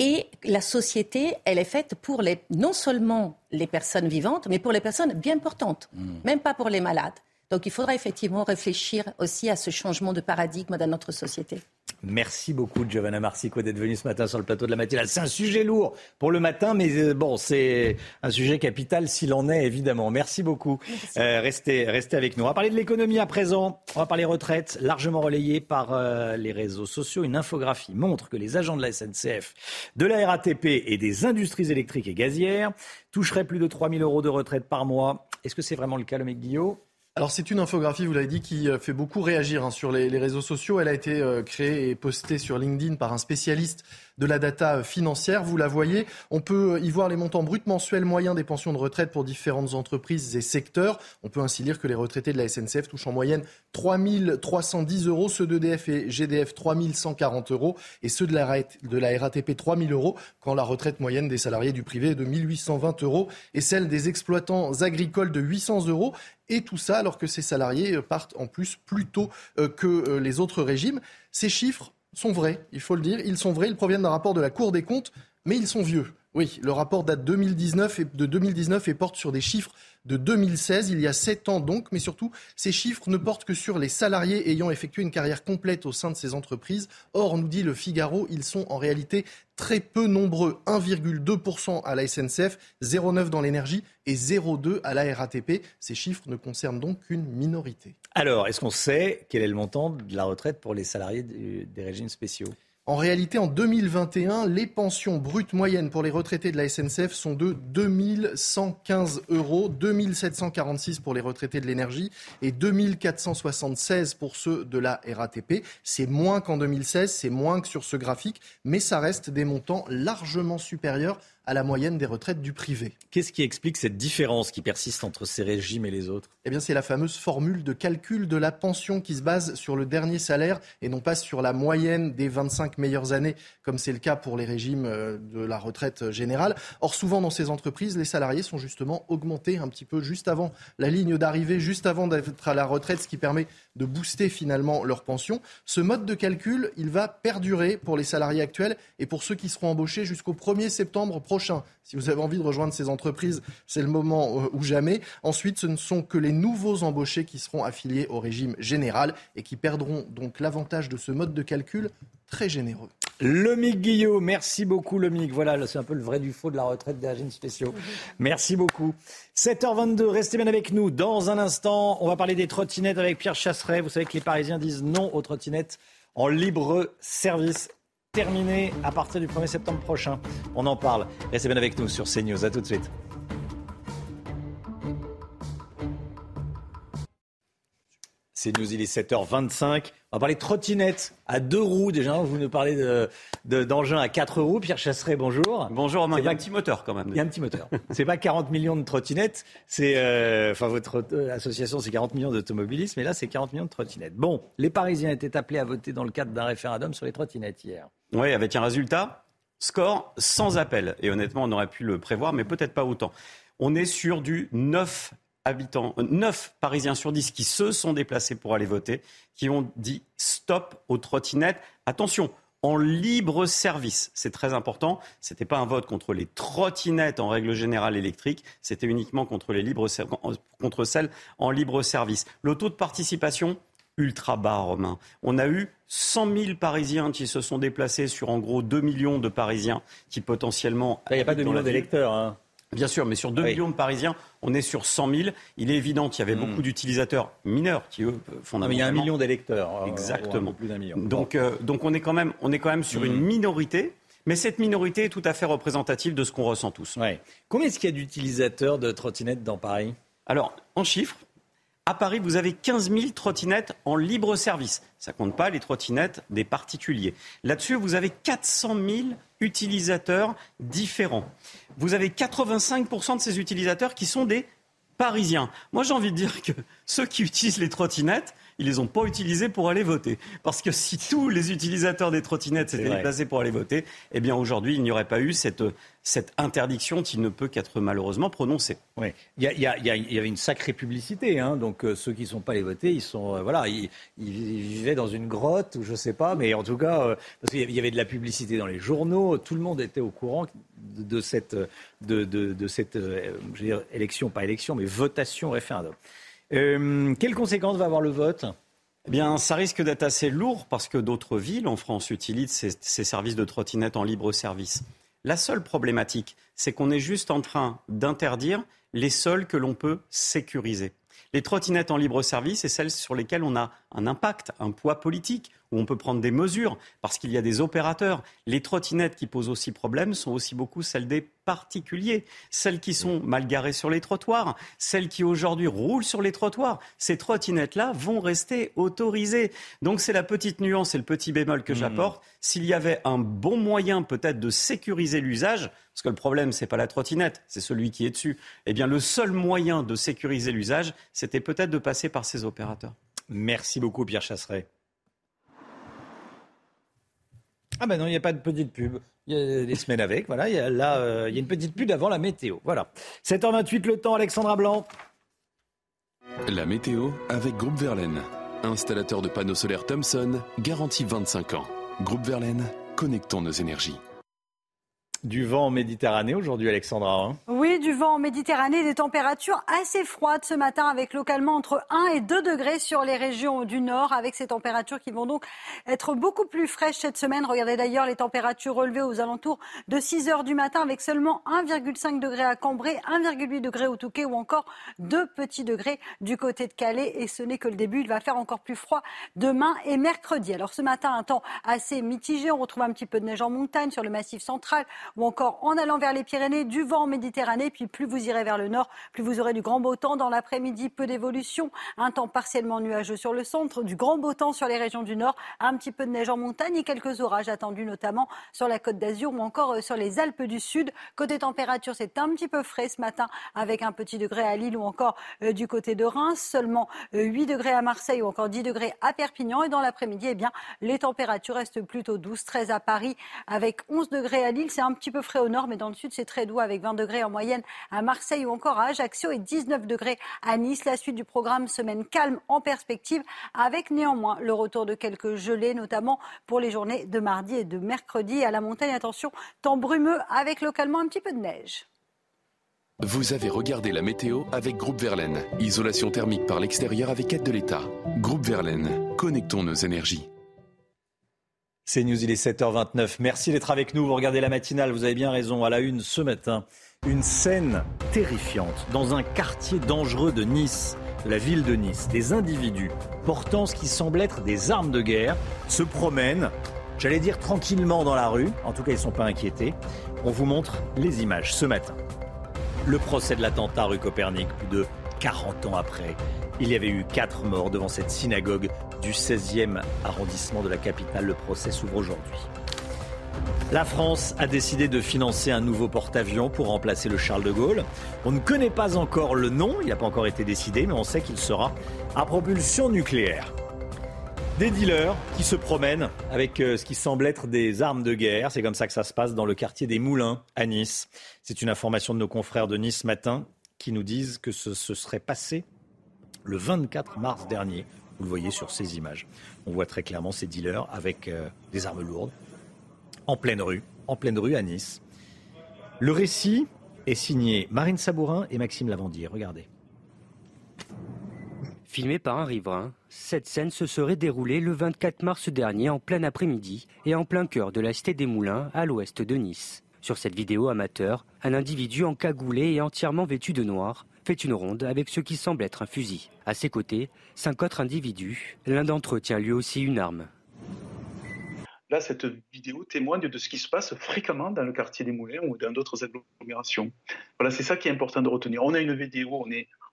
et la société, elle est faite pour les, non seulement les personnes vivantes, mais pour les personnes bien portantes, hmm. même pas pour les malades. Donc il faudra effectivement réfléchir aussi à ce changement de paradigme dans notre société. Merci beaucoup, Giovanna Marsico, d'être venue ce matin sur le plateau de la matinale. C'est un sujet lourd pour le matin, mais euh, bon, c'est un sujet capital s'il en est, évidemment. Merci beaucoup. Euh, restez, restez avec nous. On va parler de l'économie à présent. On va parler retraite, largement relayée par euh, les réseaux sociaux. Une infographie montre que les agents de la SNCF, de la RATP et des industries électriques et gazières toucheraient plus de 3 000 euros de retraite par mois. Est-ce que c'est vraiment le cas, le mec Guillaume alors c'est une infographie, vous l'avez dit, qui euh, fait beaucoup réagir hein, sur les, réseaux sociaux. Elle a été euh, créée et postée sur LinkedIn par un spécialiste de la data financière. Vous la voyez, on peut y voir les montants bruts mensuels moyens des pensions de retraite pour différentes entreprises et secteurs. On peut ainsi lire que les retraités de la SNCF touchent en moyenne 3 310 euros, ceux d'EDF et GDF 3 140 euros et ceux de la, de la RATP 3 000 euros, quand la retraite moyenne des salariés du privé est de 1 820 euros et celle des exploitants agricoles de 800 euros. Et tout ça alors que ces salariés partent en plus plus tôt euh, que euh, les autres régimes. Ces chiffres sont vrais, il faut le dire. Ils sont vrais, ils proviennent d'un rapport de la Cour des comptes, mais ils sont vieux. Oui, le rapport date 2019 et, de 2019 et porte sur des chiffres de 2016, il y a sept ans donc, mais surtout, ces chiffres ne portent que sur les salariés ayant effectué une carrière complète au sein de ces entreprises. Or, nous dit le Figaro, ils sont en réalité très peu nombreux, 1,2% à la SNCF, 0,9% dans l'énergie et 0,2% à la RATP. Ces chiffres ne concernent donc qu'une minorité. Alors, est-ce qu'on sait quel est le montant de la retraite pour les salariés des régimes spéciaux? En réalité, en 2021, les pensions brutes moyennes pour les retraités de la SNCF sont de 2115 euros, 2746 pour les retraités de l'énergie et 2476 pour ceux de la RATP. C'est moins qu'en 2016, c'est moins que sur ce graphique, mais ça reste des montants largement supérieurs à la moyenne des retraites du privé. Qu'est-ce qui explique cette différence qui persiste entre ces régimes et les autres? Eh bien, c'est la fameuse formule de calcul de la pension qui se base sur le dernier salaire et non pas sur la moyenne des 25 meilleures années, comme c'est le cas pour les régimes euh, de la retraite générale. Or, souvent dans ces entreprises, les salariés sont justement augmentés un petit peu juste avant la ligne d'arrivée, juste avant d'être à la retraite, ce qui permet de booster finalement leur pension. Ce mode de calcul, il va perdurer pour les salariés actuels et pour ceux qui seront embauchés jusqu'au 1er septembre prochain. Si vous avez envie de rejoindre ces entreprises, c'est le moment euh, ou jamais. Ensuite, ce ne sont que les nouveaux embauchés qui seront affiliés au régime général et qui perdront donc l'avantage de ce mode de calcul très généreux. Lomic Guillot, merci beaucoup Lomic. Voilà, c'est un peu le vrai du faux de la retraite des régimes spéciaux. Merci beaucoup. 7h22, restez bien avec nous. Dans un instant, on va parler des trottinettes avec Pierre Chasseret. Vous savez que les Parisiens disent non aux trottinettes en libre service. Terminé à partir du 1er septembre prochain. On en parle. Restez bien avec nous sur CNews. À tout de suite. C'est nous, il est 7h25. On va parler de trottinettes à deux roues. Déjà, vous nous parlez d'engins de, à quatre roues. Pierre Chasseret, bonjour. Bonjour, Romain. Il y a un petit moteur quand même. Il y a un petit moteur. c'est pas 40 millions de trottinettes. C'est, euh, enfin, votre euh, association, c'est 40 millions d'automobilistes, mais là, c'est 40 millions de trottinettes. Bon, les Parisiens étaient appelés à voter dans le cadre d'un référendum sur les trottinettes hier. Oui, avec un résultat, score sans appel. Et honnêtement, on aurait pu le prévoir, mais peut-être pas autant. On est sur du 9 habitants, 9 Parisiens sur 10 qui se sont déplacés pour aller voter, qui ont dit stop aux trottinettes. Attention, en libre service. C'est très important. Ce n'était pas un vote contre les trottinettes en règle générale électriques, c'était uniquement contre, les libres, contre celles en libre service. Le taux de participation, ultra bas, Romain. On a eu 100 000 Parisiens qui se sont déplacés sur en gros 2 millions de Parisiens qui potentiellement... Il n'y a pas de millions d'électeurs. Hein. Bien sûr, mais sur 2 millions de Parisiens, on est sur 100 000. Il est évident qu'il y avait hmm. beaucoup d'utilisateurs mineurs qui, eux, fondamentalement... Mais il y a un million d'électeurs. Euh, Exactement. Plus million. Donc, euh, donc on, est quand même, on est quand même sur une hmm. minorité. Mais cette minorité est tout à fait représentative de ce qu'on ressent tous. Combien est-ce qu'il y a d'utilisateurs de trottinettes dans Paris? Alors, en chiffres, à Paris, vous avez 15 000 trottinettes en libre service. Ça compte pas les trottinettes des particuliers. Là-dessus, vous avez 400 000 utilisateurs différents. Vous avez 85% de ces utilisateurs qui sont des Parisiens. Moi, j'ai envie de dire que ceux qui utilisent les trottinettes, ils les ont pas utilisés pour aller voter. Parce que si tous les utilisateurs des trottinettes s'étaient déplacés pour aller voter, eh bien aujourd'hui, il n'y aurait pas eu cette, cette interdiction qui ne peut qu'être malheureusement prononcée. Oui, il y, avait une sacrée publicité. Hein. Donc euh, ceux qui ne sont pas allés voter, ils sont euh, voilà, ils, vivaient dans une grotte ou je sais pas, mais en tout cas, euh, parce qu'il y avait de la publicité dans les journaux, tout le monde était au courant de, cette, de, de cette je veux dire, élection, pas élection, mais votation référendum. Euh, quelles conséquences va avoir le vote? Eh bien, ça risque d'être assez lourd parce que d'autres villes en France utilisent ces, ces services de trottinette en libre service. La seule problématique, c'est qu'on est juste en train d'interdire les sols que l'on peut sécuriser. Les trottinettes en libre service, c'est celles sur lesquelles on a un impact, un poids politique où on peut prendre des mesures parce qu'il y a des opérateurs. Les trottinettes qui posent aussi problème sont aussi beaucoup celles des particuliers, celles qui sont mal garées sur les trottoirs, celles qui aujourd'hui roulent sur les trottoirs. Ces trottinettes-là vont rester autorisées. Donc c'est la petite nuance et le petit bémol que mmh. j'apporte. S'il y avait un bon moyen peut-être de sécuriser l'usage, parce que le problème, ce n'est pas la trottinette, c'est celui qui est dessus. Eh bien, le seul moyen de sécuriser l'usage, c'était peut-être de passer par ces opérateurs. Merci beaucoup, Pierre Chasseret. Ah ben non, il n'y a pas de petite pub. Il y a des semaines avec, voilà. Il y a, là, euh, il y a une petite pub avant la météo. Voilà. 7h28, le temps, Alexandra Blanc. La météo avec Groupe Verlaine. Installateur de panneaux solaires Thomson, garantie 25 ans. Groupe Verlaine, connectons nos énergies. Du vent en Méditerranée aujourd'hui, Alexandra. Hein. oui, du vent en Méditerranée, des températures assez froides ce matin avec localement entre 1 et 2 degrés sur les régions du nord avec ces températures qui vont donc être beaucoup plus fraîches cette semaine. Regardez d'ailleurs les températures relevées aux alentours de 6 heures du matin avec seulement 1,5 degré à Cambrai, 1,8 degré au Touquet ou encore 2 petits degrés du côté de Calais. Et ce n'est que le début, il va faire encore plus froid demain et mercredi. Alors ce matin, un temps assez mitigé. On retrouve un petit peu de neige en montagne sur le massif central ou encore en allant vers les Pyrénées, du vent en Méditerranée. Puis plus vous irez vers le nord, plus vous aurez du grand beau temps. Dans l'après-midi, peu d'évolution. Un temps partiellement nuageux sur le centre, du grand beau temps sur les régions du nord, un petit peu de neige en montagne et quelques orages attendus notamment sur la côte d'Azur ou encore euh, sur les Alpes du Sud. Côté température, c'est un petit peu frais ce matin avec un petit degré à Lille ou encore euh, du côté de Reims. Seulement 8 euh, degrés à Marseille ou encore 10 degrés à Perpignan. Et dans l'après-midi, eh bien, les températures restent plutôt douces. 13 à Paris avec 11 degrés à Lille. C'est petit peu frais au nord, mais dans le sud, c'est très doux avec 20 degrés en moyenne à Marseille ou encore à Ajaccio et 19 degrés à Nice. La suite du programme semaine calme en perspective avec néanmoins le retour de quelques gelées, notamment pour les journées de mardi et de mercredi. À la montagne, attention, temps brumeux avec localement un petit peu de neige. Vous avez regardé la météo avec Groupe Verlaine. Isolation thermique par l'extérieur avec aide de l'État. Groupe Verlaine, connectons nos énergies. C'est News, il est 7h29. Merci d'être avec nous. Vous regardez la matinale, vous avez bien raison. À la une ce matin, une scène terrifiante dans un quartier dangereux de Nice, la ville de Nice. Des individus portant ce qui semble être des armes de guerre se promènent, j'allais dire tranquillement dans la rue. En tout cas, ils ne sont pas inquiétés. On vous montre les images ce matin. Le procès de l'attentat rue Copernic, plus de 40 ans après. Il y avait eu quatre morts devant cette synagogue du 16e arrondissement de la capitale. Le procès s'ouvre aujourd'hui. La France a décidé de financer un nouveau porte-avions pour remplacer le Charles de Gaulle. On ne connaît pas encore le nom, il n'a pas encore été décidé, mais on sait qu'il sera à propulsion nucléaire. Des dealers qui se promènent avec euh, ce qui semble être des armes de guerre. C'est comme ça que ça se passe dans le quartier des Moulins à Nice. C'est une information de nos confrères de Nice matin qui nous disent que ce se serait passé le 24 mars dernier. Vous le voyez sur ces images. On voit très clairement ces dealers avec euh, des armes lourdes en pleine rue, en pleine rue à Nice. Le récit est signé Marine Sabourin et Maxime Lavandier. Regardez. Filmé par un riverain, cette scène se serait déroulée le 24 mars dernier en plein après-midi et en plein cœur de la Cité des Moulins à l'ouest de Nice. Sur cette vidéo amateur, un individu encagoulé et entièrement vêtu de noir fait une ronde avec ce qui semble être un fusil. À ses côtés, cinq autres individus. L'un d'entre eux tient lui aussi une arme. Là, cette vidéo témoigne de ce qui se passe fréquemment dans le quartier des Moulins ou dans d'autres agglomérations. Voilà, c'est ça qui est important de retenir. On a une vidéo,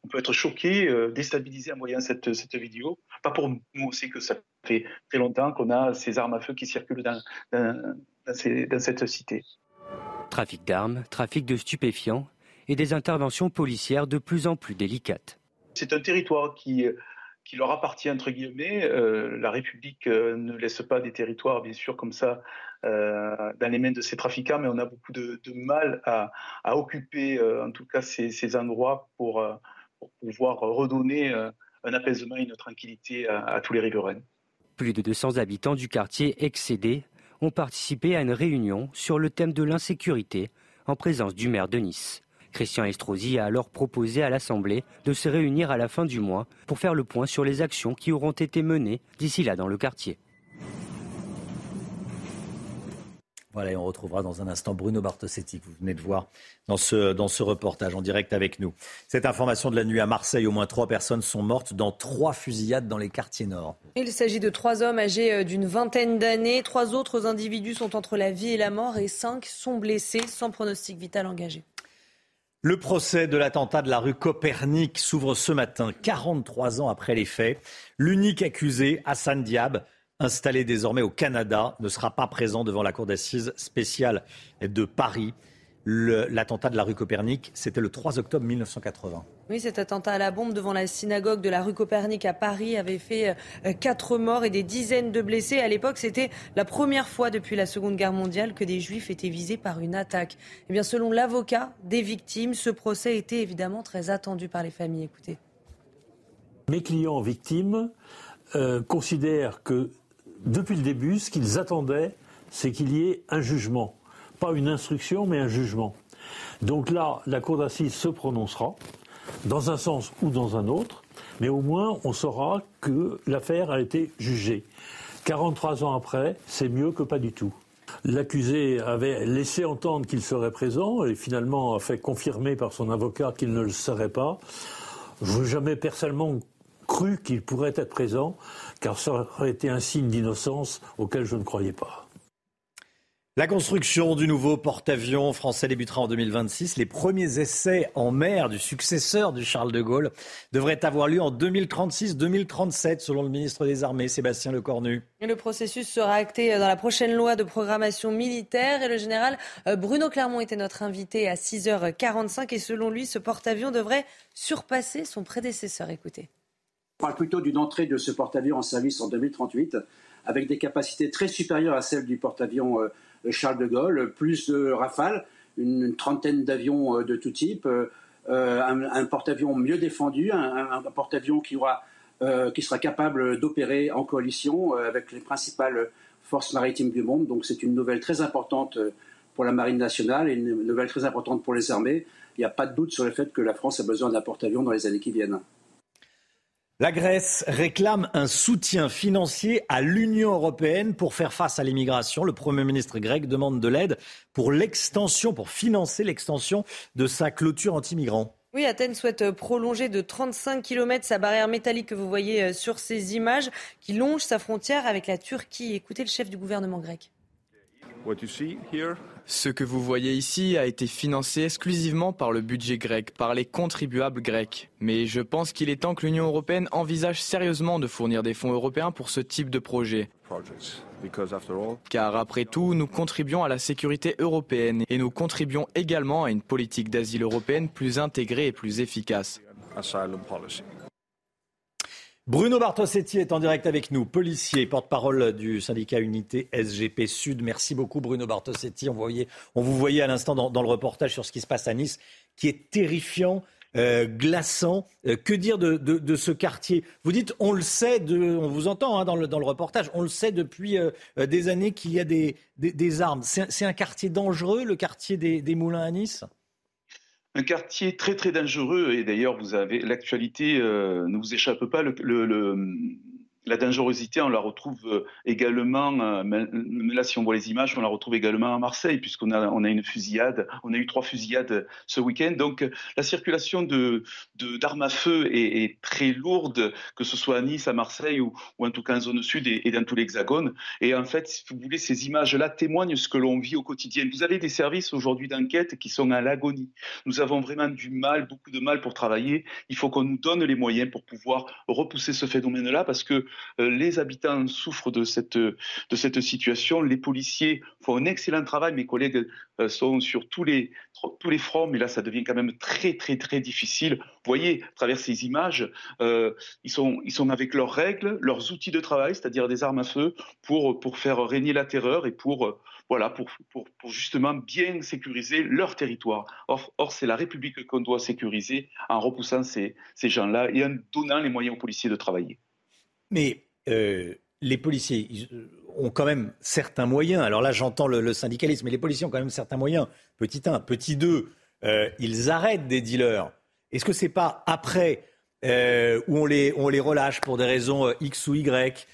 on, peut être choqué, euh, déstabilisé en voyant cette, cette vidéo. Pas pour nous, aussi que ça fait très longtemps qu'on a ces armes à feu qui circulent dans cette cité. Trafic d'armes, trafic de stupéfiants et des interventions policières de plus en plus délicates. C'est un territoire qui qui leur appartient, entre guillemets. Euh, la République euh, ne laisse pas des territoires, bien sûr, comme ça, euh, dans les mains de ces trafiquants, mais on a beaucoup de, mal à, occuper, en tout cas, ces, endroits pour, pouvoir redonner un apaisement et une tranquillité à, à tous les riverains. Plus de 200 habitants du quartier excédé ont participé à une réunion sur le thème de l'insécurité en présence du maire de Nice. Christian Estrosi a alors proposé à l'Assemblée de se réunir à la fin du mois pour faire le point sur les actions qui auront été menées d'ici là dans le quartier. Voilà, et on retrouvera dans un instant Bruno Bartosetti, que vous venez de voir dans ce, dans ce reportage en direct avec nous. Cette information de la nuit à Marseille, au moins trois personnes sont mortes dans trois fusillades dans les quartiers nord. Il s'agit de trois hommes âgés euh, d'une vingtaine d'années. Trois autres individus sont entre la vie et la mort et cinq sont blessés sans pronostic vital engagé. Le procès de l'attentat de la rue Copernic s'ouvre ce matin, 43 ans après les faits. L'unique accusé, Hassan Diab, installé désormais au Canada, ne sera pas présent devant la cour d'assises spéciale de Paris. L'attentat de la rue Copernic, c'était le 3 octobre 1980. Oui, cet attentat à la bombe devant la synagogue de la rue Copernic à Paris avait fait euh, quatre morts et des dizaines de blessés. À l'époque, c'était la première fois depuis la Seconde Guerre mondiale que des juifs étaient visés par une attaque. Eh bien, selon l'avocat des victimes, ce procès était évidemment très attendu par les familles. Écoutez. Mes clients victimes euh, considèrent que depuis le début, ce qu'ils attendaient, c'est qu'il y ait un jugement pas une instruction, mais un jugement. Donc là, la Cour d'assises se prononcera, dans un sens ou dans un autre, mais au moins on saura que l'affaire a été jugée. 43 ans après, c'est mieux que pas du tout. L'accusé avait laissé entendre qu'il serait présent et finalement a fait confirmer par son avocat qu'il ne le serait pas. Je n'ai jamais personnellement cru qu'il pourrait être présent, car ça aurait été un signe d'innocence auquel je ne croyais pas. La construction du nouveau porte-avions français débutera en 2026. Les premiers essais en mer du successeur du Charles de Gaulle devraient avoir lieu en 2036-2037, selon le ministre des Armées, Sébastien Lecornu. Le processus sera acté dans la prochaine loi de programmation militaire. Et le général euh, Bruno Clermont était notre invité à 6h45. Et selon lui, ce porte-avions devrait surpasser son prédécesseur. Écoutez. On parle plutôt d'une entrée de ce porte-avions en service en 2038, avec des capacités très supérieures à celles du porte-avions. Euh, Charles de Gaulle, plus de Rafales, une, trentaine d'avions euh, de tout type, euh, euh, un, porte-avions mieux défendu, un, porte-avions qui, qui sera capable d'opérer en coalition avec les principales forces maritimes du monde. Donc c'est une nouvelle très importante pour la Marine nationale et une nouvelle très importante pour les armées. Il n'y a pas de doute sur le fait que la France a besoin d'un porte-avions dans les années qui viennent. La Grèce réclame un soutien financier à l'Union européenne pour faire face à l'immigration. Le Premier ministre grec demande de l'aide pour l'extension, pour financer l'extension de sa clôture anti-migrants. Oui, Athènes souhaite prolonger de 35 km sa barrière métallique que vous voyez euh, sur ces images qui longe sa frontière avec la Turquie. Écoutez le chef du gouvernement grec. Ce que vous voyez ici a été financé exclusivement par le budget grec, par les contribuables grecs. Mais je pense qu'il est temps que l'Union européenne envisage sérieusement de fournir des fonds européens pour ce type de projet. Car après tout, nous contribuons à la sécurité européenne et nous contribuons également à une politique d'asile européenne plus intégrée et plus efficace. Bruno Bartosetti est en direct avec nous, policier, porte-parole du syndicat Unité SGP Sud. Merci beaucoup Bruno Bartosetti. On, vous voyait à l'instant dans, le reportage sur ce qui se passe à Nice, qui est terrifiant. Euh, glaçant. Euh, que dire de, ce quartier? Vous dites, on le sait, on vous entend hein, dans, le, reportage, on le sait depuis euh, des années qu'il y a des, armes. C'est un quartier dangereux, le quartier des Moulins à Nice? Un quartier très très dangereux et d'ailleurs vous avez l'actualité euh, ne vous échappe pas le, la dangerosité, on la retrouve euh, également, euh, là si on voit les images, on la retrouve également à Marseille, puisqu'on a, on a une fusillade, on a eu trois fusillades ce week-end. Donc la circulation de, d'armes à feu est, très lourde, que ce soit à Nice, à Marseille ou, en tout cas en zone sud et, dans tout l'Hexagone. Et en fait, si vous voulez, ces images-là témoignent ce que l'on vit au quotidien. Vous avez des services aujourd'hui d'enquête qui sont à l'agonie. Nous avons vraiment du mal, beaucoup de mal pour travailler. Il faut qu'on nous donne les moyens pour pouvoir repousser ce phénomène-là, parce que euh, les habitants souffrent de cette, situation. Les policiers font un excellent travail. Mes collègues euh, sont sur tous les, fronts, mais là, ça devient quand même très, très, très difficile. Vous voyez, à travers ces images, euh, ils, sont, avec leurs règles, leurs outils de travail, c'est-à-dire des armes à feu, pour, faire régner la terreur et pour, voilà, pour, justement bien sécuriser leur territoire. Or, c'est la République qu'on doit sécuriser en repoussant ces gens-là et en donnant les moyens aux policiers de travailler. Mais euh, les policiers ont quand même certains moyens. Alors là, j'entends le, syndicalisme, mais les policiers ont quand même certains moyens. Petit 1, petit 2, euh, ils arrêtent des dealers. Est-ce que c'est pas après euh, où on les, on les relâche pour des raisons X ou Y,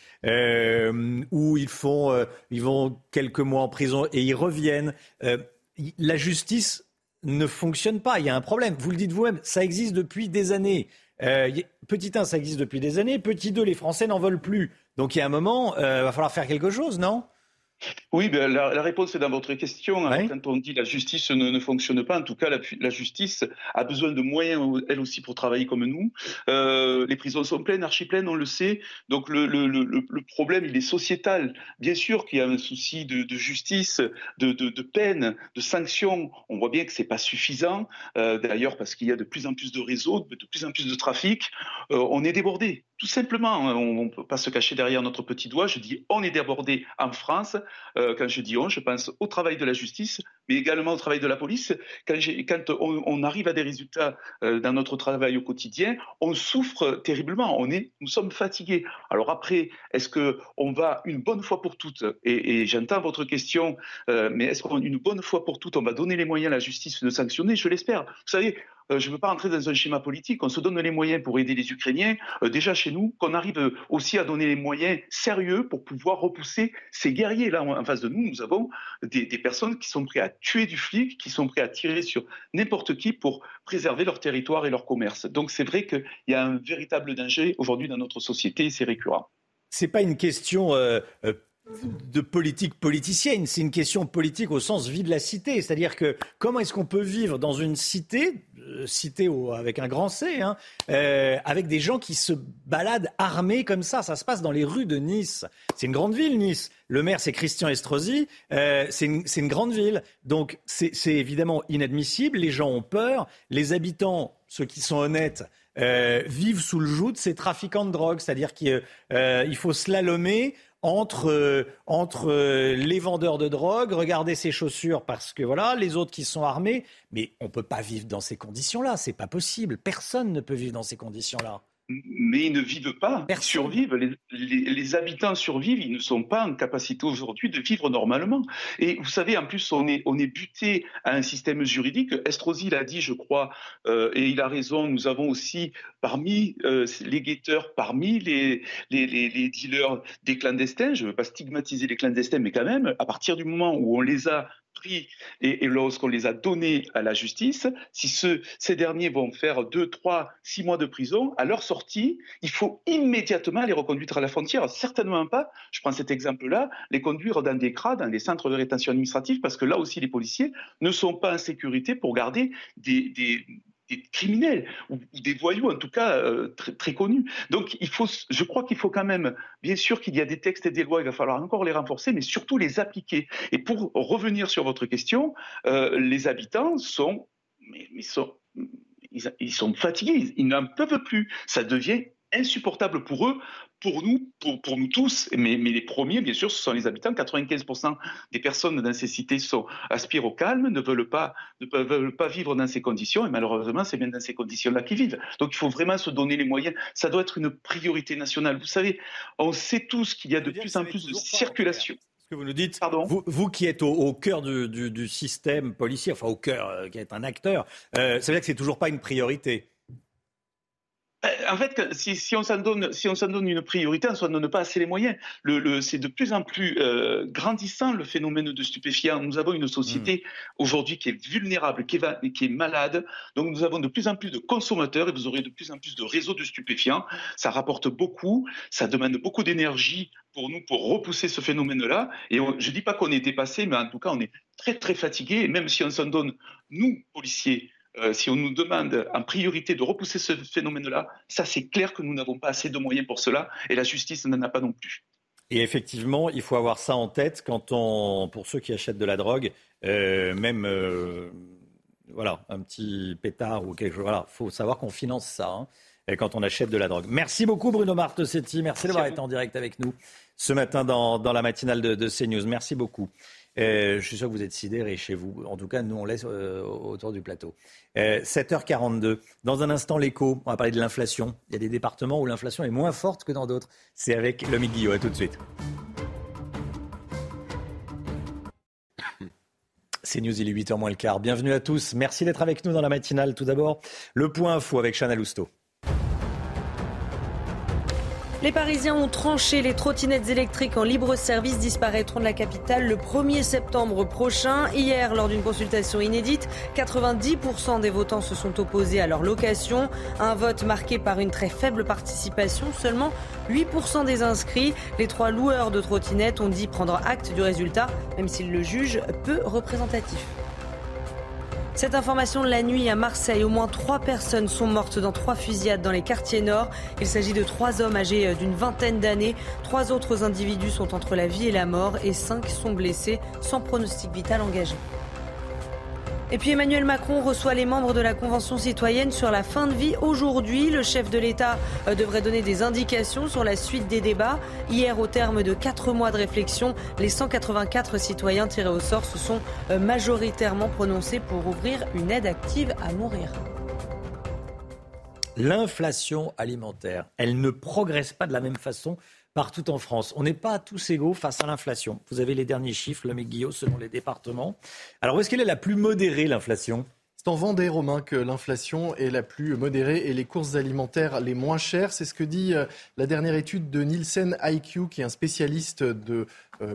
où ils, font, ils vont quelques mois en prison et ils reviennent La justice ne fonctionne pas. Il y a un problème. Vous le dites vous-même, ça existe depuis des années. Euh, petit 1, ça existe depuis des années. Petit 2, les Français n'en veulent plus. Donc il y a un moment, il euh, va falloir faire quelque chose, non? Oui, ben, la, réponse est dans votre question. Hein. Quand on dit la justice ne, fonctionne pas, en tout cas, la, justice a besoin de moyens, elle aussi, pour travailler comme nous. Euh, les prisons sont pleines, archi pleines, on le sait. Donc le, problème, il est sociétal. Bien sûr qu'il y a un souci de, justice, de, peine, de sanctions. On voit bien que c'est pas suffisant, euh, d'ailleurs, parce qu'il y a de plus en plus de réseaux, de plus en plus de trafic. Euh, on est débordé. Tout simplement, hein, on ne peut pas se cacher derrière notre petit doigt. Je dis on est débordé en France. Euh, quand je dis on, je pense au travail de la justice, mais également au travail de la police. Quand, on, arrive à des résultats euh, dans notre travail au quotidien, on souffre terriblement. On est, nous sommes fatigués. Alors après, est-ce que on va une bonne fois pour toutes Et, j'entends votre question, euh, mais est-ce qu'une bonne fois pour toutes, on va donner les moyens à la justice de sanctionner? Je l'espère. Vous savez, je ne veux pas rentrer dans un schéma politique, on se donne les moyens pour aider les Ukrainiens, euh, déjà chez nous, qu'on arrive aussi à donner les moyens sérieux pour pouvoir repousser ces guerriers. Là, en face de nous, nous avons des, personnes qui sont prêtes à tuer du flic, qui sont prêtes à tirer sur n'importe qui pour préserver leur territoire et leur commerce. Donc c'est vrai qu'il y a un véritable danger aujourd'hui dans notre société et c'est récurrent. C'est pas une question euh, de politique politicienne, c'est une question politique au sens vie de la cité. C'est-à-dire que comment est-ce qu'on peut vivre dans une cité, euh, cité avec un grand C, hein, euh, avec des gens qui se baladent armés comme ça? Ça se passe dans les rues de Nice. C'est une grande ville, Nice. Le maire, c'est Christian Estrosi. Euh, c'est une, grande ville. Donc c'est évidemment inadmissible. Les gens ont peur. Les habitants, ceux qui sont honnêtes, vivent sous le joug de ces trafiquants de drogue. C'est-à-dire qu'il faut slalomer entre, euh, entre euh, les vendeurs de drogue, regarder ses chaussures parce que voilà, les autres qui sont armés. Mais on ne peut pas vivre dans ces conditions-là. C'est pas possible. Personne ne peut vivre dans ces conditions-là mais ils ne vivent pas, ils survivent. Les, habitants survivent, ils ne sont pas en capacité aujourd'hui de vivre normalement. Et vous savez, en plus, on est, on est buté à un système juridique. Estrosi l'a dit, je crois, euh, et il a raison, nous avons aussi parmi euh, les guetteurs, parmi les, les, les, dealers des clandestins, je ne veux pas stigmatiser les clandestins, mais quand même, à partir du moment où on les a et, lorsqu'on les a donnés à la justice, si ces derniers vont faire 2, 3, 6 mois de prison, à leur sortie, il faut immédiatement les reconduire à la frontière. Certainement pas, je prends cet exemple-là, les conduire dans des CRA, dans des centres de rétention administrative, parce que là aussi les policiers ne sont pas en sécurité pour garder des criminels ou, des voyous en tout cas euh, très, connus. Donc il faut, je crois qu'il faut quand même, bien sûr qu'il y a des textes et des lois, il va falloir encore les renforcer, mais surtout les appliquer. Et pour revenir sur votre question, euh, les habitants sont, sont ils, sont fatigués, ils n'en peuvent plus. Ça devient insupportable pour eux, pour nous, pour, pour nous tous, mais, mais, les premiers, bien sûr, ce sont les habitants. 95% des personnes dans ces cités sont, aspirent au calme, ne veulent pas, ne veulent pas vivre dans ces conditions, et malheureusement, c'est bien dans ces conditions-là qu'ils vivent. Donc il faut vraiment se donner les moyens. Ça doit être une priorité nationale. Vous savez, on sait tous qu'il y a de plus en plus de circulation. Ce que vous nous dites, vous, vous, qui êtes au, cœur du, du, système policier, enfin au cœur, euh, qui êtes un acteur, euh, ça veut dire que c'est toujours pas une priorité. Euh, en fait, si, on s'en donne, si on s'en donne une priorité, on ne s'en donne pas assez les moyens. Le, c'est de plus en plus euh, grandissant le phénomène de stupéfiants. Nous avons une société mm. aujourd'hui qui est vulnérable, qui est, qui est malade. Donc nous avons de plus en plus de consommateurs et vous aurez de plus en plus de réseaux de stupéfiants. Ça rapporte beaucoup, ça demande beaucoup d'énergie pour nous pour repousser ce phénomène-là. Et je ne dis pas qu'on est dépassé, mais en tout cas on est très très fatigué. Et même si on s'en donne, nous policiers, euh, si on nous demande en priorité de repousser ce phénomène-là, ça c'est clair que nous n'avons pas assez de moyens pour cela et la justice n'en a pas non plus. Et effectivement, il faut avoir ça en tête quand on, pour ceux qui achètent de la drogue, euh, même euh, voilà, un petit pétard ou quelque chose. Voilà, faut savoir qu'on finance ça hein, quand on achète de la drogue. Merci beaucoup Bruno Martessetti, merci, d'avoir été en direct avec nous ce matin dans, la matinale de, de CNews. Merci beaucoup. Je suis sûr que vous êtes sidérés chez vous. En tout cas, nous, on laisse autour du plateau. 7h42. Euh, dans un instant, l'écho. On va parler de l'inflation. Il y a des départements où l'inflation est moins forte que dans d'autres. C'est avec Lomi Guillot. À tout de suite. C'est News, il est 8h moins le quart. Bienvenue à tous. Merci d'être avec nous dans la matinale. Tout d'abord, le point info avec Chana Lousteau. Les Parisiens ont tranché. Les trottinettes électriques en libre service disparaîtront de la capitale le 1er septembre prochain. Hier, lors d'une consultation inédite, 90% des votants se sont opposés à leur location. Un vote marqué par une très faible participation, seulement 8% des inscrits. Les trois loueurs de trottinettes ont dit prendre acte du résultat, même s'ils le jugent peu représentatif. Cette information de la nuit à Marseille, au moins trois personnes sont mortes dans trois fusillades dans les quartiers nord. Il s'agit de trois hommes âgés euh, d'une vingtaine d'années. Trois autres individus sont entre la vie et la mort et cinq sont blessés sans pronostic vital engagé. Et puis Emmanuel Macron reçoit les membres de la Convention citoyenne sur la fin de vie aujourd'hui. Le chef de l'État euh, devrait donner des indications sur la suite des débats. Hier, au terme de quatre mois de réflexion, les 184 citoyens tirés au sort se sont euh, majoritairement prononcés pour ouvrir une aide active à mourir. L'inflation alimentaire, elle ne progresse pas de la même façon partout en France. On n'est pas tous égaux face à l'inflation. Vous avez les derniers chiffres, le Guillaume, selon les départements. Alors, où est-ce qu'elle est la plus modérée, l'inflation? C'est en Vendée, Romain, que l'inflation est la plus modérée et les courses alimentaires les moins chères. C'est ce que dit euh, la dernière étude de Nielsen IQ, qui est un spécialiste de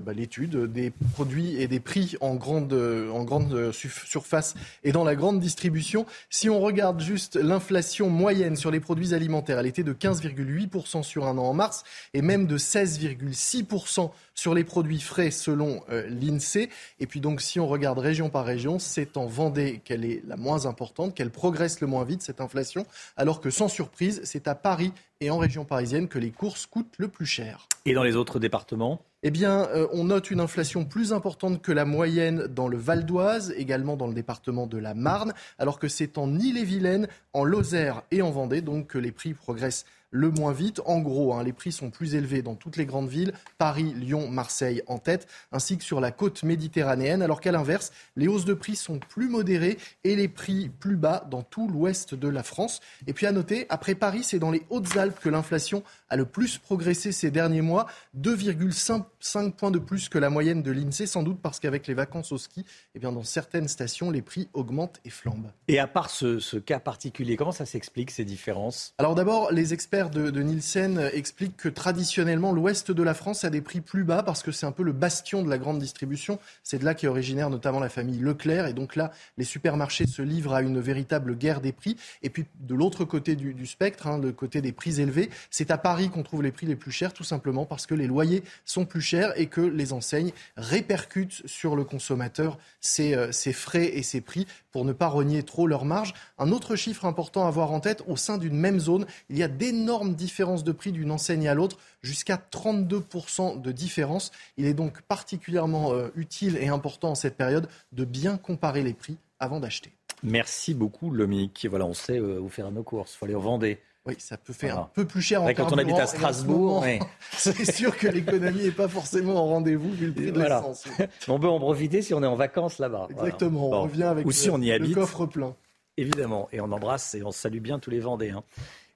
bah, l'étude des produits et des prix en grande, en grande surface et dans la grande distribution. Si on regarde juste l'inflation moyenne sur les produits alimentaires, elle était de 15,8% sur un an en mars et même de 16,6% sur les produits frais selon l'INSEE. Et puis donc si on regarde région par région, c'est en Vendée qu'elle est la moins importante, qu'elle progresse le moins vite, cette inflation, alors que sans surprise, c'est à Paris et en région parisienne que les courses coûtent le plus cher. Et dans les autres départements? Eh bien, euh, on note une inflation plus importante que la moyenne dans le Val d'Oise, également dans le département de la Marne, alors que c'est en Ille-et-Vilaine, en Lozère et en Vendée, donc que les prix progressent le moins vite. En gros, hein, les prix sont plus élevés dans toutes les grandes villes, Paris, Lyon, Marseille en tête, ainsi que sur la côte méditerranéenne, alors qu'à l'inverse, les hausses de prix sont plus modérées et les prix plus bas dans tout l'ouest de la France. Et puis à noter, après Paris, c'est dans les Hautes-Alpes que l'inflation a le plus progressé ces derniers mois, 2,5 points de plus que la moyenne de l'INSEE, sans doute parce qu'avec les vacances au ski, eh bien dans certaines stations, les prix augmentent et flambent. Et à part ce, ce cas particulier, comment ça s'explique ces différences? Alors d'abord, les experts de, de, Nielsen expliquent que traditionnellement, l'ouest de la France a des prix plus bas parce que c'est un peu le bastion de la grande distribution. C'est de là qu'est originaire notamment la famille Leclerc. Et donc là, les supermarchés se livrent à une véritable guerre des prix. Et puis de l'autre côté du, du spectre, hein, le côté des prix élevés, c'est à Paris qu'on trouve les prix les plus chers, tout simplement parce que les loyers sont plus chers et que les enseignes répercutent sur le consommateur ces, euh, frais et ces prix pour ne pas renier trop leur marge. Un autre chiffre important à avoir en tête, au sein d'une même zone, il y a d'énormes différences de prix d'une enseigne à l'autre, jusqu'à 32% de différence. Il est donc particulièrement euh, utile et important en cette période de bien comparer les prix avant d'acheter. Merci beaucoup, Lomique. Voilà, on sait euh, où faire nos courses. Il faut aller en. Oui, ça peut faire un peu plus cher en Quand on habite à Strasbourg, c'est sûr que l'économie n'est pas forcément en rendez-vous vu le prix de l'essence. On peut en profiter si on est en vacances là-bas. Exactement, on revient avec Ou si on y habite, le coffre plein. Évidemment, et on embrasse et on salue bien tous les Vendéens.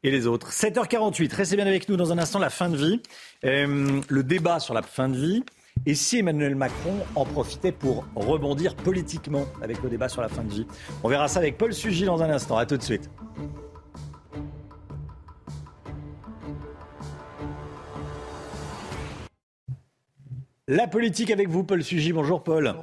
Et les autres. 7h48, restez bien avec nous dans un instant, la fin de vie. Euh, le débat sur la fin de vie. Et si Emmanuel Macron en profitait pour rebondir politiquement avec le débat sur la fin de vie? On verra ça avec Paul Sugy dans un instant. À tout de suite. La politique avec vous, Paul Sugy. Bonjour, Paul.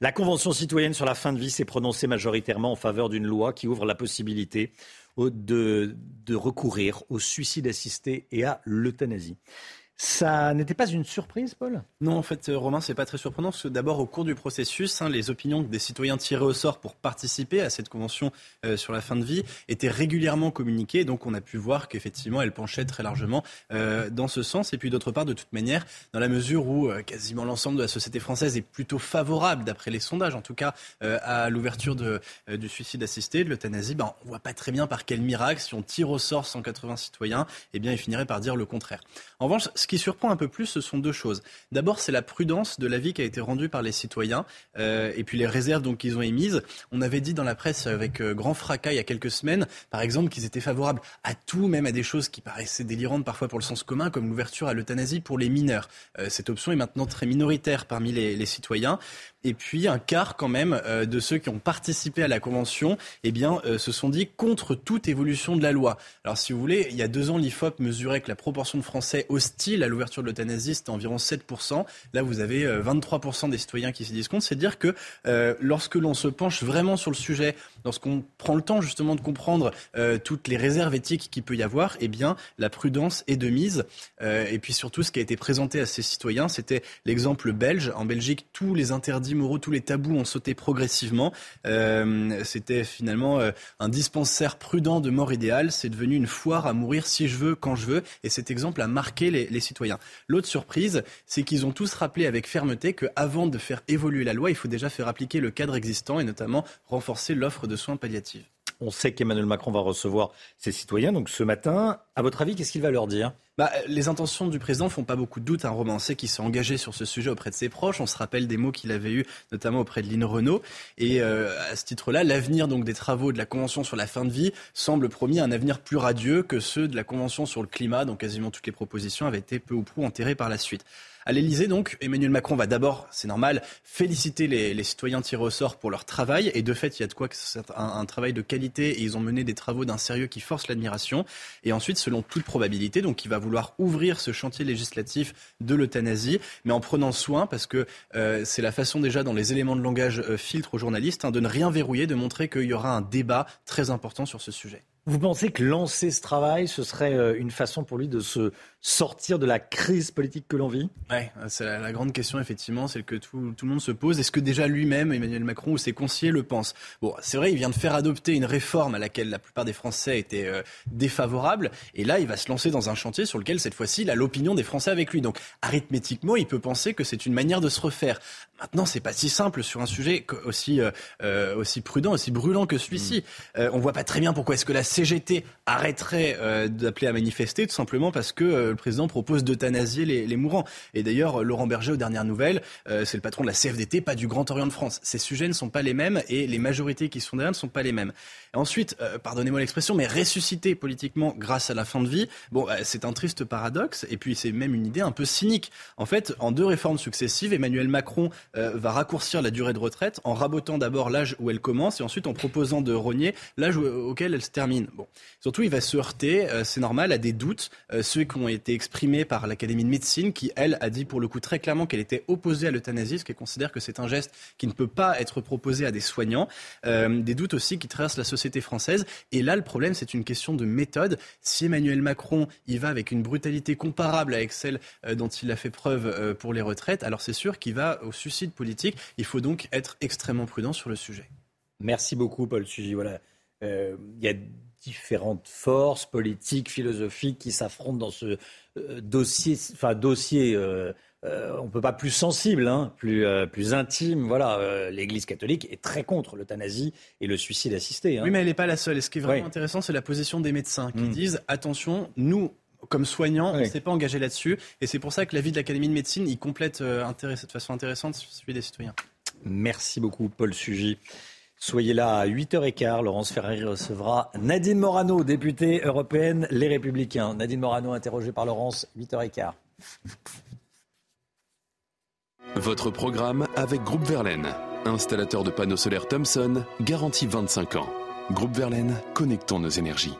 la Convention citoyenne sur la fin de vie s'est prononcée majoritairement en faveur d'une loi qui ouvre la possibilité de, de recourir au suicide assisté et à l'euthanasie. Ça n'était pas une surprise, Paul? Non, en fait, euh, Romain, c'est pas très surprenant parce que d'abord, au cours du processus, hein, les opinions des citoyens tirés au sort pour participer à cette convention euh, sur la fin de vie étaient régulièrement communiquées. Donc, on a pu voir qu'effectivement, elle penchait très largement euh, dans ce sens. Et puis, d'autre part, de toute manière, dans la mesure où quasiment l'ensemble de la société française est plutôt favorable, d'après les sondages, en tout cas, à l'ouverture du suicide assisté, de l'euthanasie, ben, on voit pas très bien par quel miracle, si on tire au sort 180 citoyens, eh bien, ils finiraient par dire le contraire. En revanche, ce qui surprend un peu plus, ce sont deux choses. D'abord, c'est la prudence de l'avis qui a été rendu par les citoyens euh, et puis les réserves donc qu'ils ont émises. On avait dit dans la presse avec euh, grand fracas il y a quelques semaines, par exemple, qu'ils étaient favorables à tout, même à des choses qui paraissaient délirantes parfois pour le sens commun, comme l'ouverture à l'euthanasie pour les mineurs. Euh, cette option est maintenant très minoritaire parmi les, les citoyens et puis un quart quand même euh, de ceux qui ont participé à la convention eh bien, euh, se sont dit contre toute évolution de la loi. Alors si vous voulez, il y a deux ans, l'IFOP mesurait que la proportion de Français hostiles à l'ouverture de l'euthanasie, c'était environ 7%. Là, vous avez 23% euh, des citoyens qui s'y disent contre. C'est dire que lorsque l'on se penche vraiment sur le sujet, lorsqu'on prend le temps justement de comprendre toutes les réserves éthiques qu'il peut y avoir, eh bien, la prudence est de mise. et puis surtout, ce qui a été présenté à ces citoyens, c'était l'exemple belge. En Belgique, tous les interdits moraux, tous les tabous ont sauté progressivement. Euh, c'était finalement euh, un dispensaire prudent de mort idéale. C'est devenu une foire à mourir si je veux, quand je veux. Et cet exemple a marqué les, les citoyens. L'autre surprise, c'est qu'ils ont tous rappelé avec fermeté qu'avant de faire évoluer la loi, il faut déjà faire appliquer le cadre existant et notamment renforcer l'offre de soins palliatifs. On sait qu'Emmanuel Macron va recevoir ses citoyens. Donc ce matin, à votre avis, qu'est-ce qu'il va leur dire? Bah, les intentions du président font pas beaucoup de doute. Un romancier qui s'est engagé sur ce sujet auprès de ses proches. On se rappelle des mots qu'il avait eus, notamment auprès de Lynn Renault. Et euh, à ce titre-là, l'avenir donc des travaux de la Convention sur la fin de vie semble promis un avenir plus radieux que ceux de la Convention sur le climat, dont quasiment toutes les propositions avaient été peu ou prou enterrées par la suite. À l'Elysée, donc, Emmanuel Macron va d'abord, c'est normal, féliciter les, citoyens tirés au sort pour leur travail. Et de fait, il y a de quoi que c'est un, travail de qualité et ils ont mené des travaux d'un sérieux qui force l'admiration. Et ensuite, selon toute probabilité, donc, il va vouloir ouvrir ce chantier législatif de l'euthanasie, mais en prenant soin, parce que euh, c'est la façon déjà dans les éléments de langage euh, aux journalistes, hein, de ne rien verrouiller, de montrer qu'il y aura un débat très important sur ce sujet. Vous pensez que lancer ce travail, ce serait euh, une façon pour lui de se sortir de la crise politique que l'on vit Oui, c'est la, grande question, effectivement, celle que tout, tout, le monde se pose. Est-ce que déjà lui-même, Emmanuel Macron ou ses conseillers le pensent? Bon, c'est vrai, il vient de faire adopter une réforme à laquelle la plupart des Français étaient euh, défavorables. Et là, il va se lancer dans un chantier sur lequel, cette fois-ci, il a l'opinion des Français avec lui. Donc, arithmétiquement, il peut penser que c'est une manière de se refaire. Maintenant, c'est pas si simple sur un sujet aussi, euh, aussi prudent, aussi brûlant que celui-ci. On mm. on voit pas très bien pourquoi est-ce que la CGT arrêterait euh, d'appeler à manifester, tout simplement parce que euh, le président propose d'euthanasier les, mourants. Et d'ailleurs, Laurent Berger, aux dernières nouvelles, euh, c'est le patron de la CFDT, pas du Grand Orient de France. Ces sujets ne sont pas les mêmes et les majorités qui sont derrière ne sont pas les mêmes. ensuite, pardonnez-moi l'expression, mais ressusciter politiquement grâce à la fin de vie, bon, c'est un triste paradoxe et puis c'est même une idée un peu cynique. En fait, en deux réformes successives, Emmanuel Macron va raccourcir la durée de retraite en rabotant d'abord l'âge où elle commence et ensuite en proposant de rogner l'âge auquel elle se termine. Bon. Surtout, il va se heurter, euh, c'est normal, à des doutes, euh, ceux qui ont été exprimés par l'Académie de médecine, qui, elle, a dit pour le coup très clairement qu'elle était opposée à l'euthanasie, ce qui considère que c'est un geste qui ne peut pas être proposé à des soignants. Euh, des doutes aussi qui traversent la société française. Et là, le problème, c'est une question de méthode. Si Emmanuel Macron y va avec une brutalité comparable avec celle dont il a fait preuve pour les retraites, alors c'est sûr qu'il va au suicide politique. Il faut donc être extrêmement prudent sur le sujet. Merci beaucoup, Paul Sugy. Voilà. Il y a différentes forces politiques, philosophiques qui s'affrontent dans ce euh, dossier, enfin dossier, euh, euh, on ne peut pas plus sensible, hein, plus, plus intime. Voilà, l'Église catholique est très contre l'euthanasie et le suicide assisté. Hein. Oui, mais elle n'est pas la seule. Et ce qui est vraiment intéressant, c'est la position des médecins qui mm. disent attention, nous, comme soignants, on ne s'est pas engagé là-dessus. Et c'est pour ça que l'avis de l'Académie de médecine, il complète de façon intéressante celui des citoyens. Merci beaucoup, Paul Sugy. Soyez là à 8h15. Laurence Ferrari recevra Nadine Morano, députée européenne Les Républicains. Nadine Morano, interrogée par Laurence, 8h15. Votre programme avec Groupe Verlaine, installateur de panneaux solaires Thomson, garantie 25 ans. Groupe Verlaine, connectons nos énergies.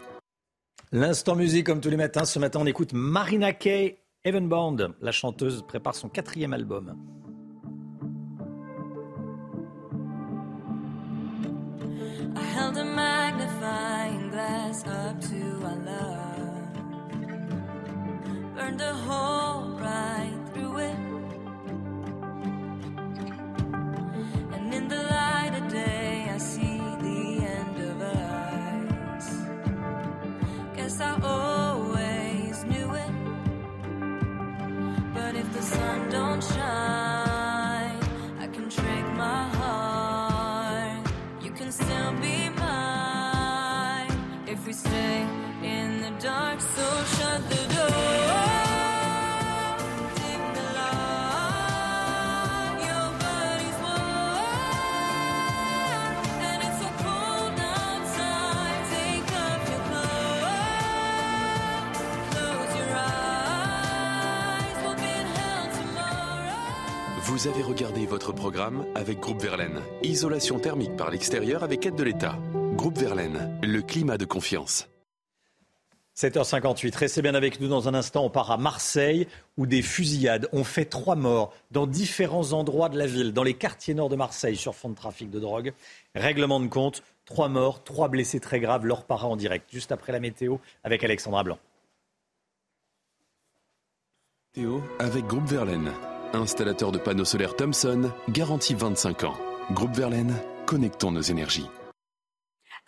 L'instant musique, comme tous les matins. Ce matin, on écoute Marina Kay, Bond. La chanteuse prépare son quatrième album. up to Allah. Burn the whole right. Vous avez regardé votre programme avec Groupe Verlaine. Isolation thermique par l'extérieur avec aide de l'État. Groupe Verlaine, le climat de confiance. 7h58, restez bien avec nous dans un instant. On part à Marseille où des fusillades ont fait trois morts dans différents endroits de la ville, dans les quartiers nord de Marseille sur fond de trafic de drogue. Règlement de compte, trois morts, trois blessés très graves, leur para en direct, juste après la météo avec Alexandra Blanc. Théo avec Groupe Verlaine, installateur de panneaux solaires Thomson, garantie 25 ans. Groupe Verlaine, connectons nos énergies.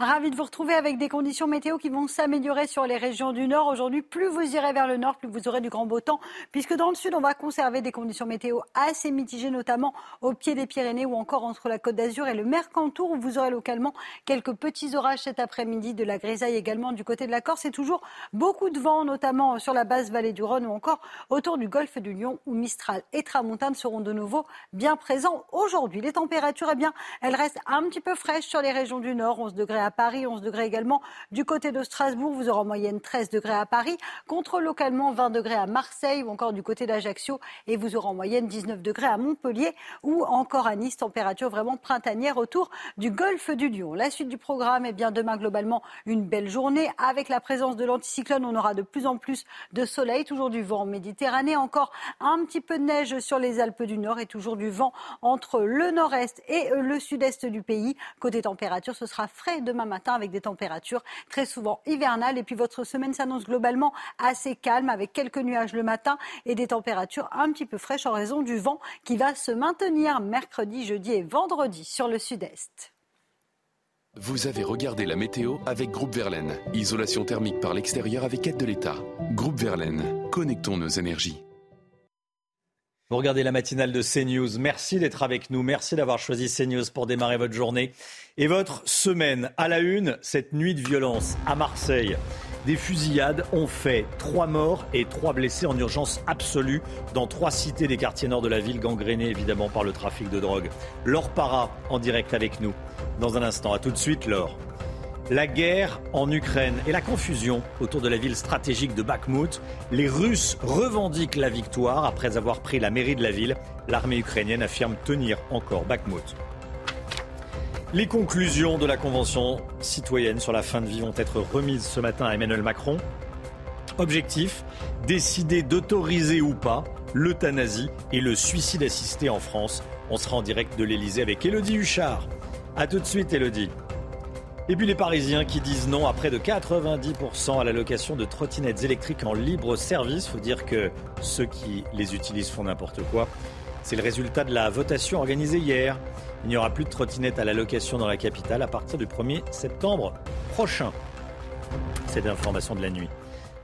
Ravi de vous retrouver avec des conditions météo qui vont s'améliorer sur les régions du nord. Aujourd'hui, plus vous irez vers le nord, plus vous aurez du grand beau temps, puisque dans le sud, on va conserver des conditions météo assez mitigées, notamment au pied des Pyrénées ou encore entre la Côte d'Azur et le Mercantour, où vous aurez localement quelques petits orages cet après-midi, de la grisaille également du côté de la Corse. C'est toujours beaucoup de vent, notamment sur la basse vallée du Rhône ou encore autour du golfe du Lion, où Mistral et Tramontane seront de nouveau bien présents aujourd'hui. Les températures, eh bien, elles restent un petit peu fraîches sur les régions du nord, 11 degrés à à Paris, 11 degrés également du côté de Strasbourg. Vous aurez en moyenne 13 degrés à Paris, contre localement 20 degrés à Marseille ou encore du côté d'Ajaccio. Et vous aurez en moyenne 19 degrés à Montpellier ou encore à Nice. Température vraiment printanière autour du golfe du Lion. La suite du programme, est bien demain globalement une belle journée. Avec la présence de l'anticyclone, on aura de plus en plus de soleil, toujours du vent en Méditerranée, encore un petit peu de neige sur les Alpes du Nord et toujours du vent entre le nord-est et le sud-est du pays. Côté température, ce sera frais demain matin avec des températures très souvent hivernales. Et puis votre semaine s'annonce globalement assez calme avec quelques nuages le matin et des températures un petit peu fraîches en raison du vent qui va se maintenir mercredi, jeudi et vendredi sur le sud-est. Vous avez regardé la météo avec Groupe Verlaine. Isolation thermique par l'extérieur avec aide de l'État. Groupe Verlaine, connectons nos énergies. Vous regardez la matinale de CNews. Merci d'être avec nous. Merci d'avoir choisi CNews pour démarrer votre journée et votre semaine. À la une, cette nuit de violence à Marseille. Des fusillades ont fait trois morts et trois blessés en urgence absolue dans trois cités des quartiers nord de la ville, gangrénées évidemment par le trafic de drogue. Laure Para en direct avec nous dans un instant. A tout de suite, Laure la guerre en Ukraine et la confusion autour de la ville stratégique de Bakhmut. Les Russes revendiquent la victoire après avoir pris la mairie de la ville. L'armée ukrainienne affirme tenir encore Bakhmut. Les conclusions de la Convention citoyenne sur la fin de vie vont être remises ce matin à Emmanuel Macron. Objectif, décider d'autoriser ou pas l'euthanasie et le suicide assisté en France. On sera en direct de l'Elysée avec Elodie Huchard. A tout de suite Elodie. Et puis les Parisiens qui disent non à près de 90% à la location de trottinettes électriques en libre service. Il faut dire que ceux qui les utilisent font n'importe quoi. C'est le résultat de la votation organisée hier. Il n'y aura plus de trottinettes à la location dans la capitale à partir du 1er septembre prochain. C'est l'information de la nuit.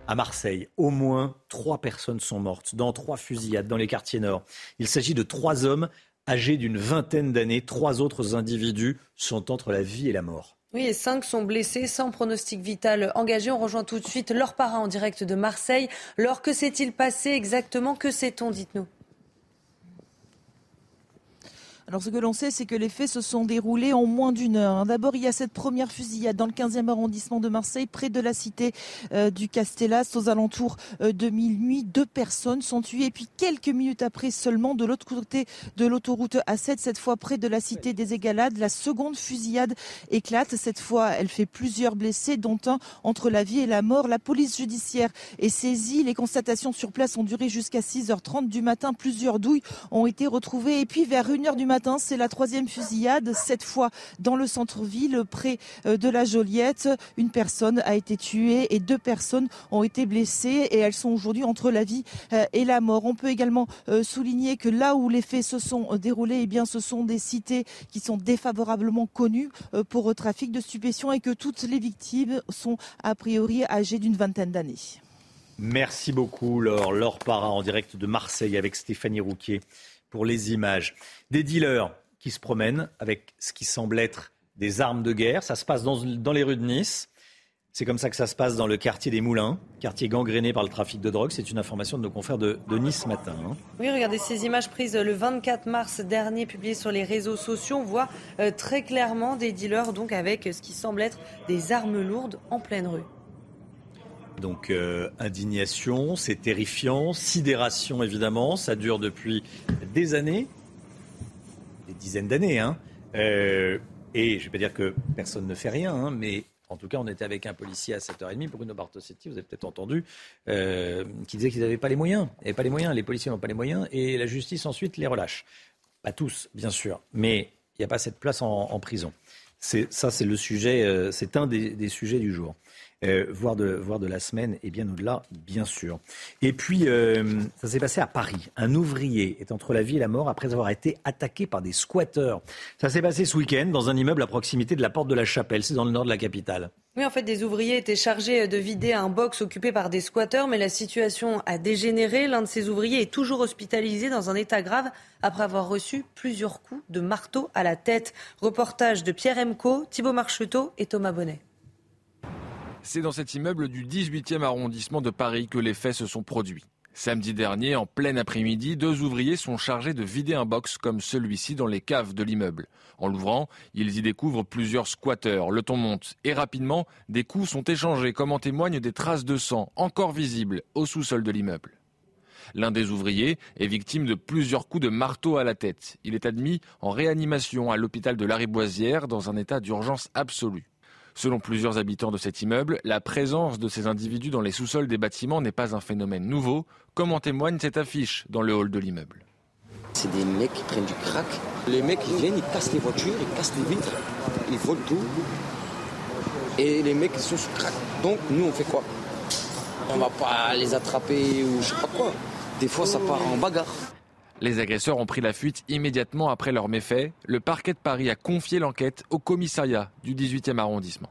À Marseille, au moins trois personnes sont mortes dans trois fusillades dans les quartiers nord. Il s'agit de trois hommes âgés d'une vingtaine d'années. Trois autres individus sont entre la vie et la mort. Oui, et cinq sont blessés sans pronostic vital engagé. On rejoint tout de suite leur parrain en direct de Marseille. Laure, que s'est-il passé exactement? Que sait-on? Dites-nous. Alors ce que l'on sait, c'est que les faits se sont déroulés en moins d'une heure. D'abord, il y a cette première fusillade dans le 15e arrondissement de Marseille, près de la cité euh, du Castellas, aux alentours euh, de minuit. Deux personnes sont tuées. Et puis quelques minutes après seulement, de l'autre côté de l'autoroute A7, cette fois près de la cité des Égalades, la seconde fusillade éclate. Cette fois, elle fait plusieurs blessés, dont un entre la vie et la mort. La police judiciaire est saisie. Les constatations sur place ont duré jusqu'à 6h30 du matin. Plusieurs douilles ont été retrouvées. Et puis vers 1h du matin, c'est la troisième fusillade, cette fois dans le centre-ville, près euh, de la Joliette. Une personne a été tuée et deux personnes ont été blessées et elles sont aujourd'hui entre la vie euh, et la mort. On peut également euh, souligner que là où les faits se sont déroulés, eh ce sont des cités qui sont défavorablement connues pour trafic de stupéfiants et que toutes les victimes sont a priori âgées d'une vingtaine d'années. Merci beaucoup Laure. Laure Para en direct de Marseille avec Stéphanie Rouquier pour les images. Des dealers qui se promènent avec ce qui semble être des armes de guerre. Ça se passe dans, les rues de Nice. C'est comme ça que ça se passe dans le quartier des Moulins, quartier gangréné par le trafic de drogue. C'est une information de nos confrères de, Nice ce matin. Hein. Oui, regardez ces images prises le 24 mars dernier, publiées sur les réseaux sociaux. On voit euh, très clairement des dealers donc avec ce qui semble être des armes lourdes en pleine rue. Donc euh, indignation, c'est terrifiant, sidération évidemment, ça dure depuis des années, des dizaines d'années. Hein. Euh, et je ne vais pas dire que personne ne fait rien, hein, mais en tout cas, on était avec un policier à 7h30, Bruno Bartosetti, vous avez peut-être entendu, euh, qui disait qu'ils n'avaient pas les moyens. Ils n'avaient pas les moyens, les policiers n'ont pas les moyens, et la justice ensuite les relâche. Pas tous, bien sûr, mais il n'y a pas cette place en, prison. Ça, c'est le sujet, c'est un des, sujets du jour. Euh, voire, de, la semaine et bien au-delà, bien sûr. Et puis, euh, ça s'est passé à Paris. Un ouvrier est entre la vie et la mort après avoir été attaqué par des squatteurs. Ça s'est passé ce week-end dans un immeuble à proximité de la porte de la Chapelle, c'est dans le nord de la capitale. Oui, en fait, des ouvriers étaient chargés de vider un box occupé par des squatteurs, mais la situation a dégénéré. L'un de ces ouvriers est toujours hospitalisé dans un état grave après avoir reçu plusieurs coups de marteau à la tête. Reportage de Pierre Emco, Thibault Marcheteau et Thomas Bonnet. C'est dans cet immeuble du 18e arrondissement de Paris que les faits se sont produits. Samedi dernier, en plein après-midi, deux ouvriers sont chargés de vider un box comme celui-ci dans les caves de l'immeuble. En l'ouvrant, ils y découvrent plusieurs squatteurs. Le ton monte et rapidement, des coups sont échangés comme en témoignent des traces de sang encore visibles au sous-sol de l'immeuble. L'un des ouvriers est victime de plusieurs coups de marteau à la tête. Il est admis en réanimation à l'hôpital de Lariboisière dans un état d'urgence absolue. Selon plusieurs habitants de cet immeuble, la présence de ces individus dans les sous-sols des bâtiments n'est pas un phénomène nouveau, comme en témoigne cette affiche dans le hall de l'immeuble. C'est des mecs qui prennent du crack. Les mecs, ils viennent, ils cassent les voitures, ils cassent les vitres, ils volent tout. Et les mecs, ils sont sous crack. Donc, nous, on fait quoi? On va pas les attraper ou je sais pas quoi. Des fois, ça part en bagarre. Les agresseurs ont pris la fuite immédiatement après leur méfait. Le parquet de Paris a confié l'enquête au commissariat du 18e arrondissement.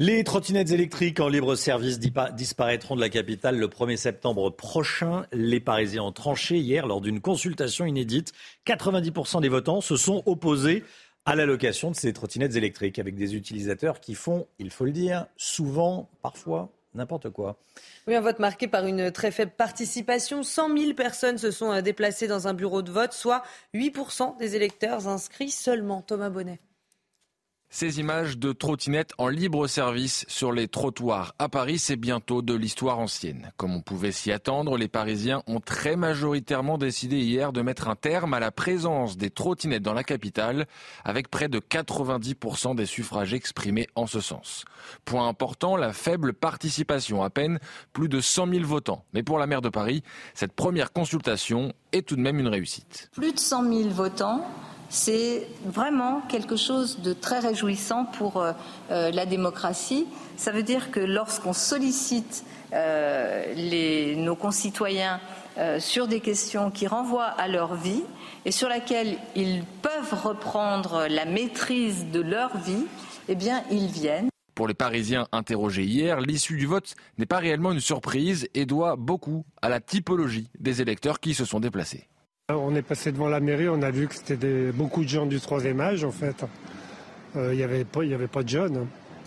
Les trottinettes électriques en libre service disparaîtront de la capitale le 1er septembre prochain. Les Parisiens ont tranché hier lors d'une consultation inédite. 90% des votants se sont opposés à l'allocation de ces trottinettes électriques avec des utilisateurs qui font, il faut le dire, souvent, parfois, n'importe quoi. Oui, un vote marqué par une très faible participation. 100 000 personnes se sont euh, déplacées dans un bureau de vote, soit 8% des électeurs inscrits seulement. Thomas Bonnet. Ces images de trottinettes en libre service sur les trottoirs à Paris, c'est bientôt de l'histoire ancienne. Comme on pouvait s'y attendre, les Parisiens ont très majoritairement décidé hier de mettre un terme à la présence des trottinettes dans la capitale, avec près de 90% des suffrages exprimés en ce sens. Point important, la faible participation, à peine plus de 100 000 votants. Mais pour la maire de Paris, cette première consultation est tout de même une réussite. Plus de 100 000 votants c'est vraiment quelque chose de très réjouissant pour euh, euh, la démocratie. Ça veut dire que lorsqu'on sollicite euh, nos concitoyens sur des questions qui renvoient à leur vie et sur lesquelles ils peuvent reprendre la maîtrise de leur vie, eh bien, ils viennent. Pour les Parisiens interrogés hier, l'issue du vote n'est pas réellement une surprise et doit beaucoup à la typologie des électeurs qui se sont déplacés. On est passé devant la mairie, on a vu que c'était beaucoup de gens du troisième âge en fait. Euh, il n'y avait, pas, avait pas de jeunes.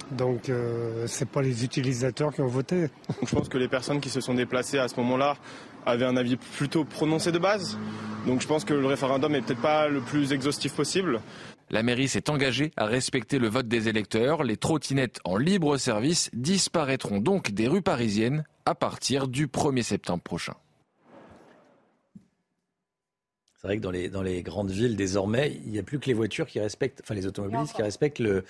Donc euh, ce n'est pas les utilisateurs qui ont voté. je pense que les personnes qui se sont déplacées à ce moment-là avaient un avis plutôt prononcé de base. Donc je pense que le référendum n'est peut-être pas le plus exhaustif possible. La mairie s'est engagée à respecter le vote des électeurs. Les trottinettes en libre service disparaîtront donc des rues parisiennes à partir du 1er septembre prochain. C'est vrai que dans les, dans les grandes villes, désormais, il n'y a plus que les voitures qui respectent, enfin les automobilistes qui respectent le,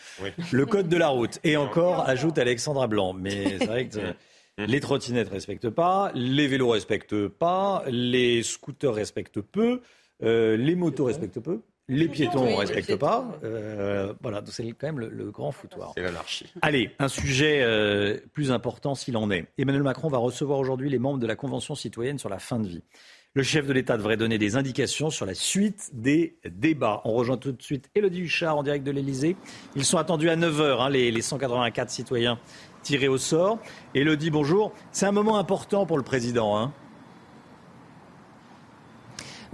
le code de la route. Et encore, ajoute Alexandra Blanc. Mais c'est vrai que les trottinettes ne respectent pas, les vélos ne respectent pas, les scooters respectent peu, euh, les motos respectent peu. Les piétons ne respectent pas. Euh, voilà, c'est quand même le, grand foutoir. C'est l'anarchie. Allez, un sujet euh, plus important s'il en est. Emmanuel Macron va recevoir aujourd'hui les membres de la Convention citoyenne sur la fin de vie. Le chef de l'État devrait donner des indications sur la suite des débats. On rejoint tout de suite Elodie Huchard en direct de l'Elysée. Ils sont attendus à 9h, hein, les, les 184 citoyens tirés au sort. Elodie, bonjour. C'est un moment important pour le président. Hein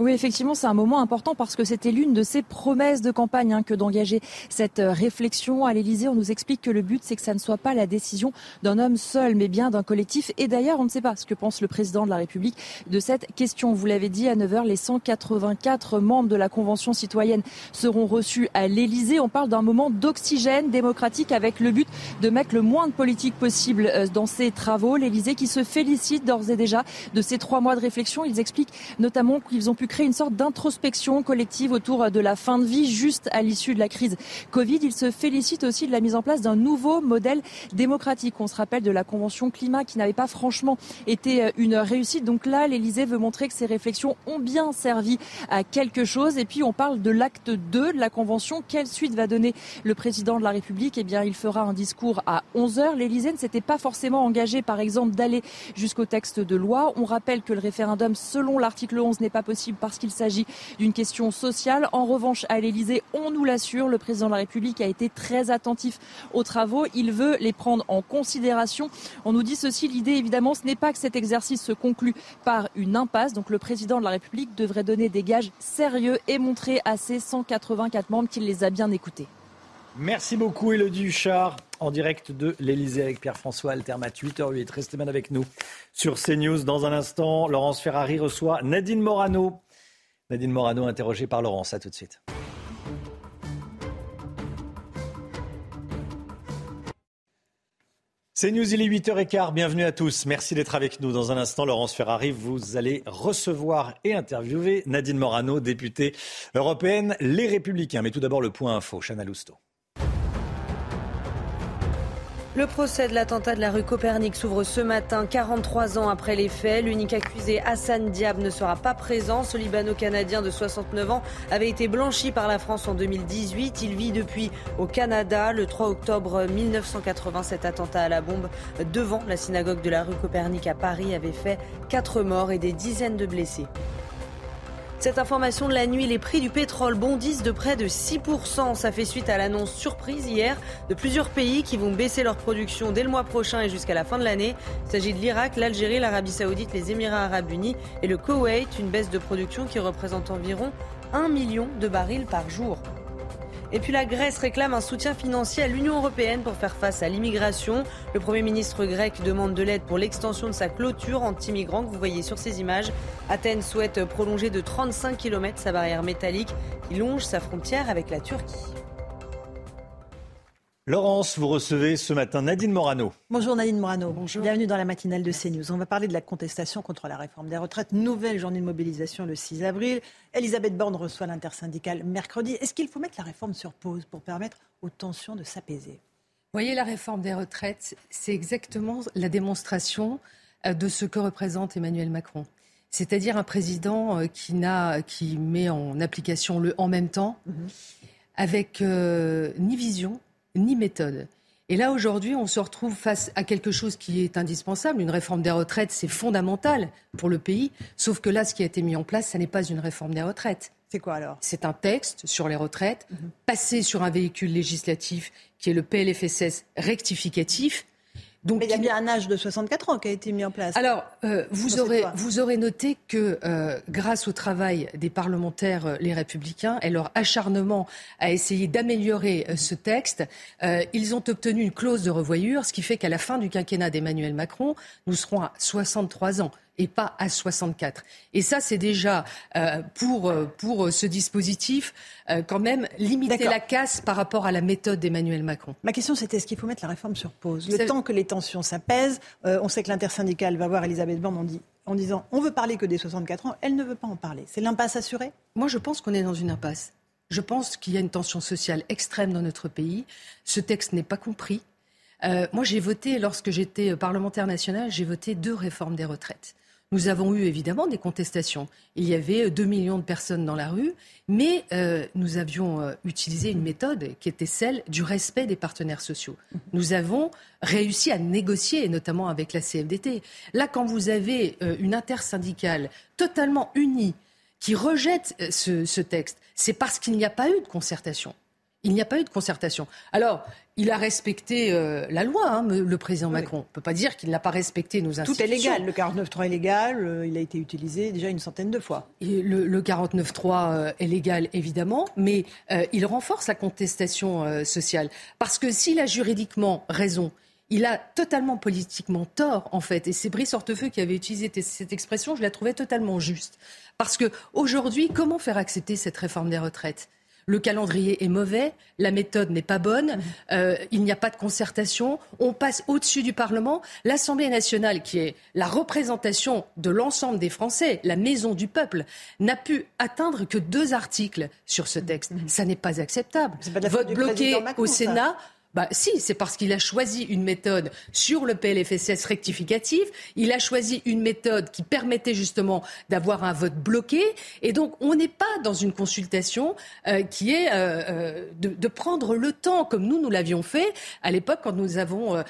oui, effectivement, c'est un moment important parce que c'était l'une de ses promesses de campagne hein, que d'engager cette euh, réflexion à l'Élysée. On nous explique que le but, c'est que ça ne soit pas la décision d'un homme seul, mais bien d'un collectif. Et d'ailleurs, on ne sait pas ce que pense le président de la République de cette question. Vous l'avez dit, à 9h, les 184 membres de la Convention citoyenne seront reçus à l'Élysée. On parle d'un moment d'oxygène démocratique avec le but de mettre le moins de politique possible euh, dans ces travaux. L'Élysée qui se félicite d'ores et déjà de ces trois mois de réflexion. Ils expliquent notamment qu'ils ont pu créer une sorte d'introspection collective autour de la fin de vie juste à l'issue de la crise Covid. Il se félicite aussi de la mise en place d'un nouveau modèle démocratique. On se rappelle de la Convention climat qui n'avait pas franchement été euh, une réussite. Donc là, l'Elysée veut montrer que ces réflexions ont bien servi à quelque chose. Et puis, on parle de l'acte 2 de la Convention. Quelle suite va donner le président de la République? Eh bien, il fera un discours à 11 heures. L'Elysée ne s'était pas forcément engagé, par exemple, d'aller jusqu'au texte de loi. On rappelle que le référendum, selon l'article 11, n'est pas possible parce qu'il s'agit d'une question sociale. En revanche, à l'Elysée, on nous l'assure, le président de la République a été très attentif aux travaux. Il veut les prendre en considération. On nous dit ceci, l'idée évidemment, ce n'est pas que cet exercice se conclue par une impasse. Donc le président de la République devrait donner des gages sérieux et montrer à ses 184 membres qu'il les a bien écoutés. Merci beaucoup Elodie Huchard en direct de l'Elysée avec Pierre-François Altermat, 8h08. Restez bien avec nous sur CNews. Dans un instant, Laurence Ferrari reçoit Nadine Morano. Nadine Morano interrogée par Laurence. À tout de suite. C'est News, il est 8h15. Bienvenue à tous. Merci d'être avec nous. Dans un instant, Laurence Ferrari, vous allez recevoir et interviewer Nadine Morano, députée européenne Les Républicains. Mais tout d'abord, le point info. Chana Lousteau. Le procès de l'attentat de la rue Copernic s'ouvre ce matin, 43 ans après les faits. L'unique accusé, Hassan Diab, ne sera pas présent. Ce Libano-Canadien de 69 ans avait été blanchi par la France en 2018. Il vit depuis au Canada. Le 3 octobre 1980, cet attentat à la bombe devant la synagogue de la rue Copernic à Paris avait fait 4 morts et des dizaines de blessés. Cette information de la nuit, les prix du pétrole bondissent de près de 6%. Ça fait suite à l'annonce surprise hier de plusieurs pays qui vont baisser leur production dès le mois prochain et jusqu'à la fin de l'année. Il s'agit de l'Irak, l'Algérie, l'Arabie saoudite, les Émirats arabes unis et le Koweït, une baisse de production qui représente environ 1 million de barils par jour. Et puis la Grèce réclame un soutien financier à l'Union européenne pour faire face à l'immigration. Le Premier ministre grec demande de l'aide pour l'extension de sa clôture anti-migrants que vous voyez sur ces images. Athènes souhaite prolonger de 35 km sa barrière métallique qui longe sa frontière avec la Turquie. Laurence, vous recevez ce matin Nadine Morano. Bonjour Nadine Morano. Bonjour. Bienvenue dans la matinale de CNews. On va parler de la contestation contre la réforme des retraites. Nouvelle journée de mobilisation le 6 avril. Elisabeth Borne reçoit l'intersyndicale mercredi. Est-ce qu'il faut mettre la réforme sur pause pour permettre aux tensions de s'apaiser? Vous voyez, la réforme des retraites, c'est exactement la démonstration euh, de ce que représente Emmanuel Macron. C'est-à-dire un président euh, qui, n'a, qui met en application le en même temps, mhm. avec euh, ni vision, ni méthode. Et là, aujourd'hui, on se retrouve face à quelque chose qui est indispensable. Une réforme des retraites, c'est fondamental pour le pays. Sauf que là, ce qui a été mis en place, ce n'est pas une réforme des retraites. C'est quoi alors? C'est un texte sur les retraites, mhm. passé sur un véhicule législatif qui est le PLFSS rectificatif, donc, Mais il y a bien un âge de 64 ans qui a été mis en place. Alors, euh, vous, aurez, vous aurez noté que euh, grâce au travail des parlementaires euh, les républicains et leur acharnement à essayer d'améliorer ce texte, ils ont obtenu une clause de revoyure, ce qui fait qu'à la fin du quinquennat d'Emmanuel Macron, nous serons à 63 ans et pas à 64. Et ça, c'est déjà euh, pour, euh, pour ce dispositif euh, quand même limiter la casse par rapport à la méthode d'Emmanuel Macron. Ma question, c'était est-ce qu'il faut mettre la réforme sur pause? Le temps que les tensions s'apaisent, on sait que l'intersyndicale va voir Elisabeth Borne dit, en disant on veut parler que des 64 ans, elle ne veut pas en parler. C'est l'impasse assurée? Moi, je pense qu'on est dans une impasse. Je pense qu'il y a une tension sociale extrême dans notre pays. Ce texte n'est pas compris. moi, j'ai voté, lorsque j'étais parlementaire national, j'ai voté deux réformes des retraites. Nous avons eu évidemment des contestations. Il y avait 2 millions de personnes dans la rue, mais euh, nous avions euh, utilisé une méthode qui était celle du respect des partenaires sociaux. Nous avons réussi à négocier, notamment avec la CFDT. Là, quand vous avez euh, une intersyndicale totalement unie qui rejette ce, ce texte, c'est parce qu'il n'y a pas eu de concertation. Il n'y a pas eu de concertation. Alors, il a respecté euh, la loi, hein, le président Macron. On ne peut pas dire qu'il n'a pas respecté nos institutions. Tout est légal. Le 49.3 est légal. Euh, il a été utilisé déjà une centaine de fois. Et le, le 49.3 euh, est légal, évidemment, mais il renforce la contestation sociale. Parce que s'il a juridiquement raison, il a totalement politiquement tort, en fait. Et c'est Brice Hortefeux qui avait utilisé cette expression. Je la trouvais totalement juste. Parce que aujourd'hui, comment faire accepter cette réforme des retraites? Le calendrier est mauvais, la méthode n'est pas bonne, mhm. euh, il n'y a pas de concertation, on passe au-dessus du Parlement. L'Assemblée nationale, qui est la représentation de l'ensemble des Français, la maison du peuple, n'a pu atteindre que deux articles sur ce texte. Mhm. Ça n'est pas acceptable. Vote bloqué au Sénat. Bah, si, c'est parce qu'il a choisi une méthode sur le PLFSS rectificatif. Il a choisi une méthode qui permettait justement d'avoir un vote bloqué. Et donc, on n'est pas dans une consultation euh, qui est euh, euh, de, prendre le temps, comme nous, nous l'avions fait à l'époque quand nous avons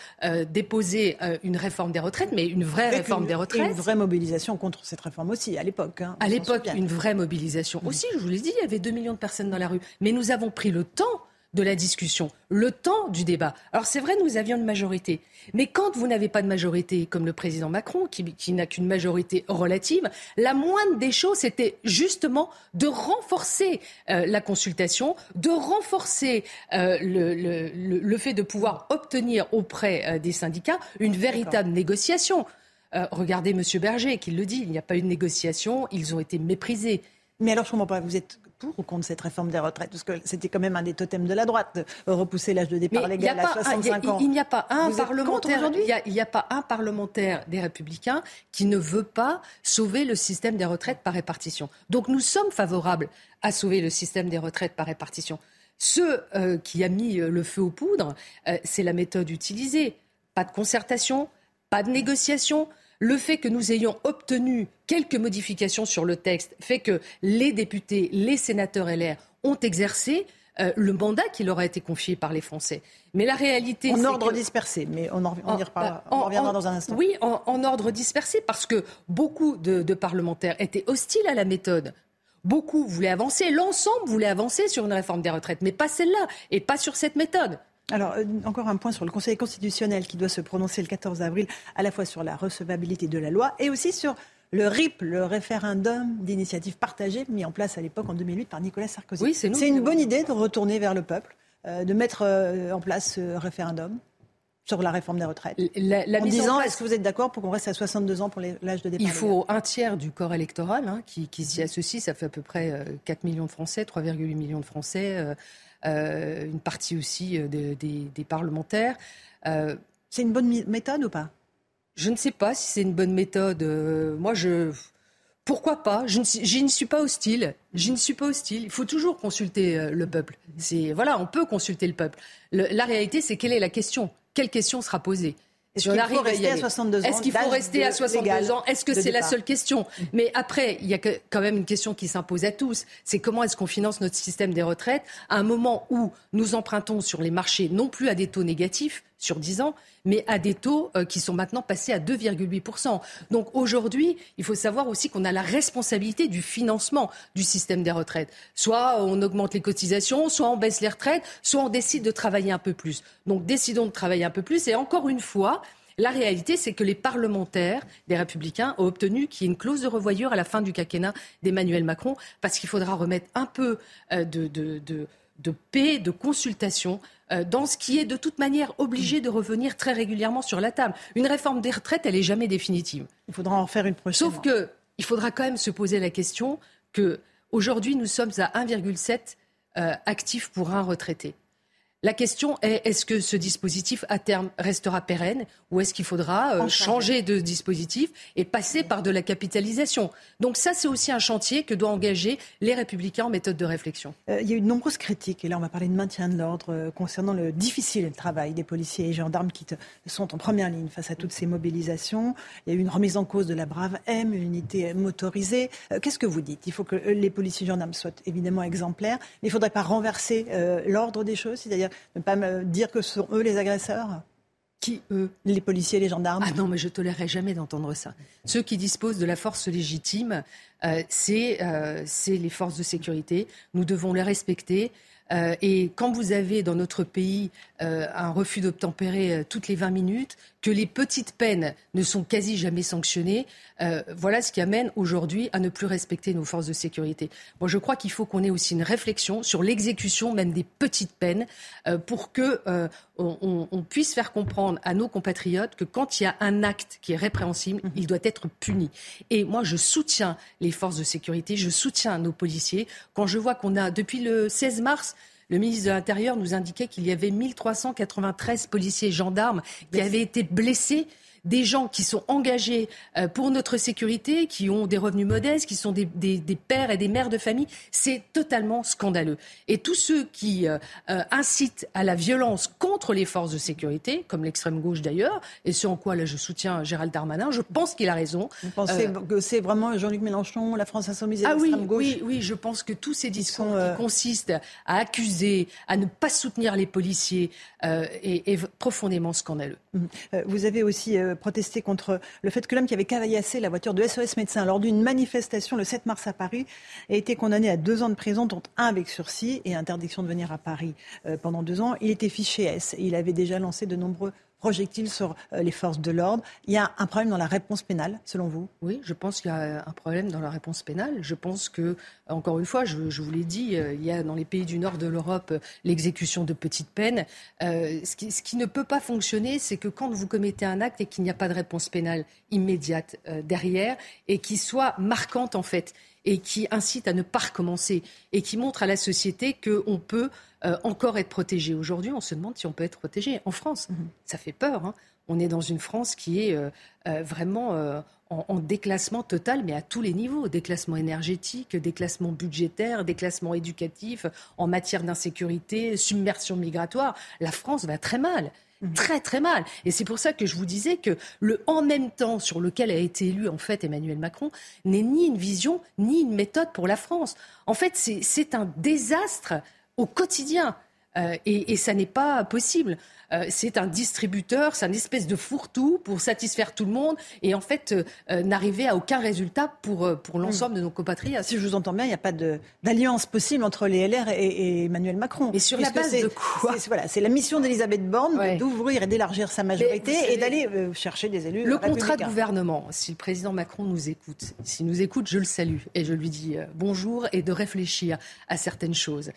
déposé une réforme des retraites, mais une vraie réforme des retraites. une vraie mobilisation contre cette réforme aussi, à l'époque. Hein, à l'époque, une vraie mobilisation. Aussi, je vous l'ai dit, il y avait 2 millions de personnes dans la rue. Mais nous avons pris le temps de la discussion, le temps du débat. Alors c'est vrai, nous avions une majorité. Mais quand vous n'avez pas de majorité, comme le président Macron, qui, n'a qu'une majorité relative, la moindre des choses, c'était justement de renforcer euh, la consultation, de renforcer euh, le, fait de pouvoir obtenir auprès euh, des syndicats une véritable négociation. regardez M. Berger qui le dit, il n'y a pas eu de négociation, ils ont été méprisés. Mais alors je comprends pas, vous êtes pour ou contre cette réforme des retraites Parce que c'était quand même un des totems de la droite, repousser l'âge de départ légal à 65 ans. Il n'y a pas un parlementaire. Il n'y a, pas un parlementaire des Républicains qui ne veut pas sauver le système des retraites par répartition. Donc nous sommes favorables à sauver le système des retraites par répartition. Ce euh, qui a mis euh, le feu aux poudres, euh, c'est la méthode utilisée. Pas de concertation, pas de négociation, le fait que nous ayons obtenu quelques modifications sur le texte fait que les députés, les sénateurs LR ont exercé euh, le mandat qui leur a été confié par les Français. Mais la réalité. En ordre dispersé, mais on, en, y reviendra dans un instant. Oui, en, ordre dispersé, parce que beaucoup de, parlementaires étaient hostiles à la méthode. Beaucoup voulaient avancer, l'ensemble voulait avancer sur une réforme des retraites, mais pas celle-là, et pas sur cette méthode. Alors, euh, encore un point sur le Conseil constitutionnel qui doit se prononcer le 14 avril, à la fois sur la recevabilité de la loi et aussi sur le RIP, le référendum d'initiative partagée, mis en place à l'époque en 2008 par Nicolas Sarkozy. Oui, c'est une bonne idée de retourner vers le peuple, euh, de mettre euh, en place ce référendum sur la réforme des retraites. en disant, est-ce que vous êtes d'accord pour qu'on reste à 62 ans pour l'âge de départ Il faut un tiers du corps électoral hein, qui, s'y associe. Ça fait à peu près 4 millions de Français, 3,8 millions de Français. Euh, une partie aussi euh, des, parlementaires. Euh, c'est une bonne méthode ou pas? Je ne sais pas si c'est une bonne méthode. moi, je. Pourquoi pas? Je ne, suis pas hostile. Je ne suis pas hostile. Il faut toujours consulter le peuple. C'est voilà, on peut consulter le peuple. la réalité, c'est quelle est la question? Quelle question sera posée? Est-ce qu'il faut rester à 62 ans Est-ce qu'il faut rester à 62 ans? Est-ce que c'est la seule question? Mais après, il y a quand même une question qui s'impose à tous. C'est comment est-ce qu'on finance notre système des retraites? À un moment où nous empruntons sur les marchés non plus à des taux négatifs sur 10 ans, mais à des taux euh, qui sont maintenant passés à 2,8%. Donc aujourd'hui, il faut savoir aussi qu'on a la responsabilité du financement du système des retraites. Soit on augmente les cotisations, soit on baisse les retraites, soit on décide de travailler un peu plus. Donc décidons de travailler un peu plus. Et encore une fois, la réalité, c'est que les parlementaires des Républicains ont obtenu qu'il y ait une clause de revoyure à la fin du quinquennat d'Emmanuel Macron, parce qu'il faudra remettre un peu euh, de, de, de paix, de consultation euh, dans ce qui est de toute manière obligé de revenir très régulièrement sur la table. Une réforme des retraites, elle n'est jamais définitive. Il faudra en faire une prochaine. Sauf que il faudra quand même se poser la question que aujourd'hui nous sommes à 1,7 euh, actifs pour un retraité. La question est est-ce que ce dispositif à terme restera pérenne ou est-ce qu'il faudra euh, changer de dispositif et passer par de la capitalisation? Donc ça, c'est aussi un chantier que doivent engager les républicains en méthode de réflexion. Euh, il y a eu de nombreuses critiques, et là on va parler de maintien de l'ordre, euh, concernant le difficile travail des policiers et gendarmes qui sont en première ligne face à toutes ces mobilisations. Il y a eu une remise en cause de la Brave M, une unité motorisée. Qu'est-ce que vous dites? Il faut que les policiers et gendarmes soient évidemment exemplaires, mais il ne faudrait pas renverser l'ordre des choses, c'est-à-dire ne pas me dire que ce sont eux les agresseurs? Qui, eux Les policiers, les gendarmes? Ah non, mais je tolérerai jamais d'entendre ça. Ceux qui disposent de la force légitime, euh, euh, c'est les forces de sécurité. Nous devons les respecter. Euh, et quand vous avez dans notre pays euh, un refus d'obtempérer euh, toutes les 20 minutes, que les petites peines ne sont quasi jamais sanctionnées, voilà ce qui amène aujourd'hui à ne plus respecter nos forces de sécurité. Moi, je crois qu'il faut qu'on ait aussi une réflexion sur l'exécution même des petites peines pour que on, on, puisse faire comprendre à nos compatriotes que quand il y a un acte qui est répréhensible, mhm. il doit être puni. Et moi, je soutiens les forces de sécurité, je soutiens nos policiers. Quand je vois qu'on a, depuis le 16 mars, le ministre de l'Intérieur nous indiquait qu'il y avait 1393 policiers et gendarmes qui avaient été blessés des gens qui sont engagés euh, pour notre sécurité, qui ont des revenus modestes, qui sont des, pères et des mères de famille, c'est totalement scandaleux. Et tous ceux qui euh, euh, incitent à la violence contre les forces de sécurité, comme l'extrême gauche d'ailleurs, et ce en quoi là je soutiens Gérald Darmanin, je pense qu'il a raison. Vous pensez que c'est vraiment Jean-Luc Mélenchon, la France insoumise et ah l'extrême gauche oui, oui, je pense que tous ces discours qui consistent à accuser, à ne pas soutenir les policiers, est profondément scandaleux. Mhm. Euh, vous avez aussi euh, protesté contre le fait que l'homme qui avait cavaillassé la voiture de SOS médecins lors d'une manifestation le 7 mars à Paris a été condamné à deux ans de prison, dont un avec sursis et interdiction de venir à Paris euh, pendant deux ans. Il était fiché S et il avait déjà lancé de nombreux projectiles sur euh, les forces de l'ordre. Il y a un problème dans la réponse pénale, selon vous? Oui, je pense qu'il y a un problème dans la réponse pénale. Je pense que, encore une fois, je, vous l'ai dit, euh, il y a dans les pays du nord de l'Europe euh, l'exécution de petites peines. ce, qui, ce, qui, ne peut pas fonctionner, c'est que quand vous commettez un acte et qu'il n'y a pas de réponse pénale immédiate derrière et qui soit marquante en fait et qui incite à ne pas recommencer et qui montre à la société qu'on peut euh, encore être protégé. Aujourd'hui, on se demande si on peut être protégé en France. Mhm. Ça fait peur. Hein. On est dans une France qui est euh, euh, vraiment en, en, déclassement total, mais à tous les niveaux. Déclassement énergétique, déclassement budgétaire, déclassement éducatif, en matière d'insécurité, submersion migratoire. La France va très mal. Mhm. Très très mal. Et c'est pour ça que je vous disais que le en même temps sur lequel a été élu en fait Emmanuel Macron n'est ni une vision ni une méthode pour la France. En fait, c'est un désastre au quotidien. Euh, et, et, ça n'est pas possible. Euh, c'est un distributeur, c'est un espèce de fourre-tout pour satisfaire tout le monde et en fait euh, n'arriver à aucun résultat pour, pour l'ensemble de nos compatriotes. Si je vous entends bien, il n'y a pas d'alliance possible entre les LR et, Emmanuel Macron. Mais sur la base de quoi Voilà, c'est la mission d'Elisabeth Borne d'ouvrir et d'élargir sa majorité et d'aller chercher des élus. Le contrat de gouvernement, si le président Macron nous écoute, s'il nous écoute, je le salue et je lui dis bonjour et de réfléchir à certaines choses.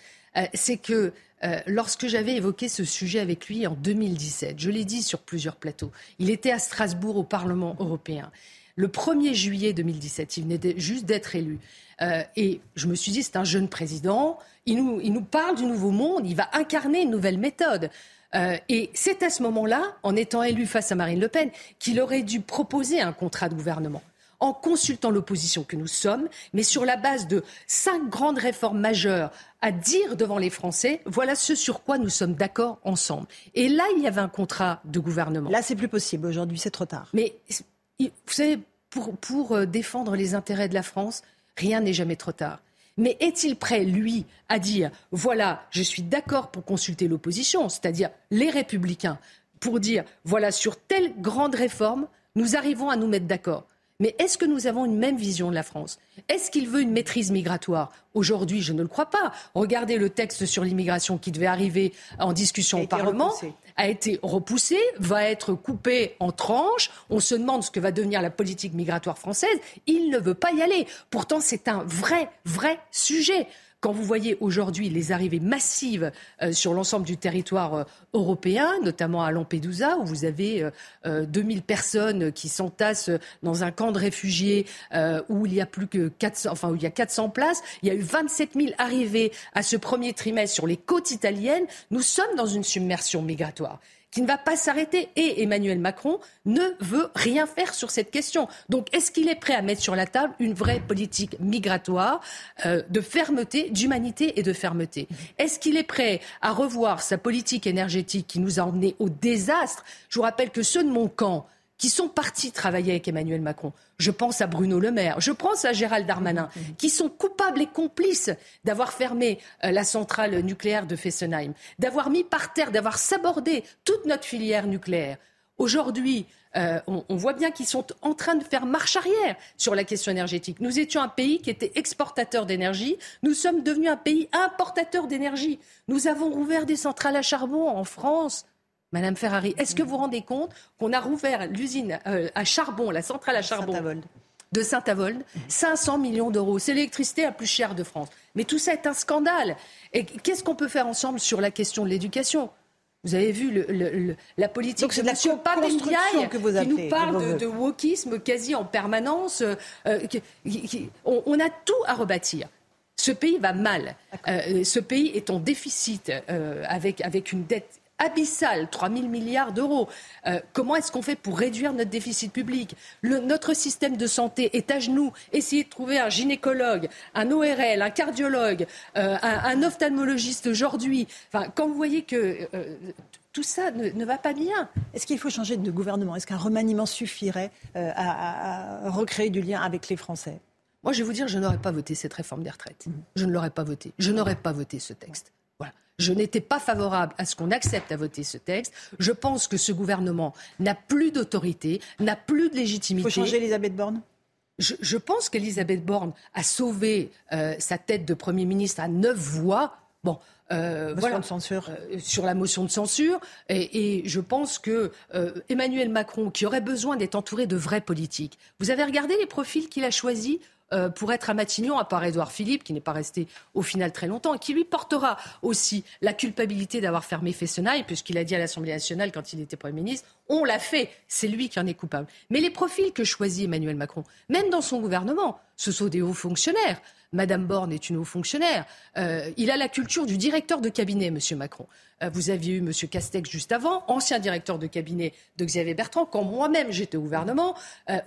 C'est que euh, lorsque j'avais évoqué ce sujet avec lui en 2017, je l'ai dit sur plusieurs plateaux, il était à Strasbourg au Parlement européen. Le 1er juillet 2017, il venait juste d'être élu. Euh, et je me suis dit, c'est un jeune président, il nous, parle du nouveau monde, il va incarner une nouvelle méthode. Euh, et c'est à ce moment-là, en étant élu face à Marine Le Pen, qu'il aurait dû proposer un contrat de gouvernement en consultant l'opposition que nous sommes, mais sur la base de cinq grandes réformes majeures à dire devant les Français, voilà ce sur quoi nous sommes d'accord ensemble. Et là, il y avait un contrat de gouvernement. Là, c'est plus possible. Aujourd'hui, c'est trop tard. Mais vous savez, pour, pour euh, défendre les intérêts de la France, rien n'est jamais trop tard. Mais est-il prêt, lui, à dire, voilà, je suis d'accord pour consulter l'opposition, c'est-à-dire les républicains, pour dire, voilà, sur telle grande réforme, nous arrivons à nous mettre d'accord. Mais est-ce que nous avons une même vision de la France? Est-ce qu'il veut une maîtrise migratoire? Aujourd'hui, je ne le crois pas. Regardez le texte sur l'immigration qui devait arriver en discussion au Parlement. A été repoussé, va être coupé en tranches. On se demande ce que va devenir la politique migratoire française. Il ne veut pas y aller. Pourtant, c'est un vrai, vrai sujet. Quand vous voyez aujourd'hui les arrivées massives euh, sur l'ensemble du territoire euh, européen, notamment à Lampedusa, où vous avez euh, 2000 euh, personnes qui s'entassent dans un camp de réfugiés où il y a plus que 400, enfin où il y a 400 places, il y a eu 27 000 arrivées à ce premier trimestre sur les côtes italiennes. Nous sommes dans une submersion migratoire qui ne va pas s'arrêter. Et Emmanuel Macron ne veut rien faire sur cette question. Donc, est-ce qu'il est prêt à mettre sur la table une vraie politique migratoire euh, de fermeté, d'humanité et de fermeté? Est-ce qu'il est prêt à revoir sa politique énergétique qui nous a emmenés au désastre? Je vous rappelle que ceux de mon camp, qui sont partis travailler avec Emmanuel Macron. Je pense à Bruno Le Maire, je pense à Gérald Darmanin, mmh, mmh. qui sont coupables et complices d'avoir fermé euh, la centrale nucléaire de Fessenheim, d'avoir mis par terre, d'avoir sabordé toute notre filière nucléaire. Aujourd'hui, euh, on, on, voit bien qu'ils sont en train de faire marche arrière sur la question énergétique. Nous étions un pays qui était exportateur d'énergie. Nous sommes devenus un pays importateur d'énergie. Nous avons rouvert des centrales à charbon en France. Madame Ferrari, est-ce que vous vous rendez compte qu'on a rouvert l'usine euh, à charbon, la centrale à charbon de Saint-Avold, 500 millions d'euros. C'est l'électricité la plus chère de France. Mais tout ça est un scandale. Et qu'est-ce qu'on peut faire ensemble sur la question de l'éducation? Vous avez vu le, la politique Donc de la construction que vous appelez, qui nous parle de, wokisme quasi en permanence. Euh, euh, on, a tout à rebâtir. Ce pays va mal. ce pays est en déficit avec, avec une dette abyssal, 3 000 milliards d'euros. Euh, comment est-ce qu'on fait pour réduire notre déficit public? Notre système de santé est à genoux. Essayez de trouver un gynécologue, un ORL, un cardiologue, euh, un, ophtalmologiste aujourd'hui. Enfin, quand vous voyez que euh, tout ça ne, va pas bien. Est-ce qu'il faut changer de gouvernement? Est-ce qu'un remaniement suffirait à, recréer du lien avec les Français? Moi, je vais vous dire, je n'aurais pas voté cette réforme des retraites. Je ne l'aurais pas voté. Je n'aurais pas voté ce texte. Je n'étais pas favorable à ce qu'on accepte à voter ce texte. Je pense que ce gouvernement n'a plus d'autorité, n'a plus de légitimité. Il faut changer Elisabeth Borne? Je, pense qu'Elisabeth Borne a sauvé euh, sa tête de Premier ministre à neuf voix. Bon, euh, voilà, de censure. Euh, sur la motion de censure. Et, je pense que Emmanuel Macron, qui aurait besoin d'être entouré de vrais politiques, vous avez regardé les profils qu'il a choisis? Euh, pour être à Matignon, à part Édouard Philippe, qui n'est pas resté au final très longtemps, et qui lui portera aussi la culpabilité d'avoir fermé Fessenheim, puisqu'il a dit à l'Assemblée nationale quand il était Premier ministre, on l'a fait, c'est lui qui en est coupable. Mais les profils que choisit Emmanuel Macron, même dans son gouvernement, ce sont des hauts fonctionnaires. Madame Borne est une haut fonctionnaire. Euh, il a la culture du directeur de cabinet, Monsieur Macron. Euh, vous aviez eu Monsieur Castex juste avant, ancien directeur de cabinet de Xavier Bertrand, quand moi-même j'étais au gouvernement.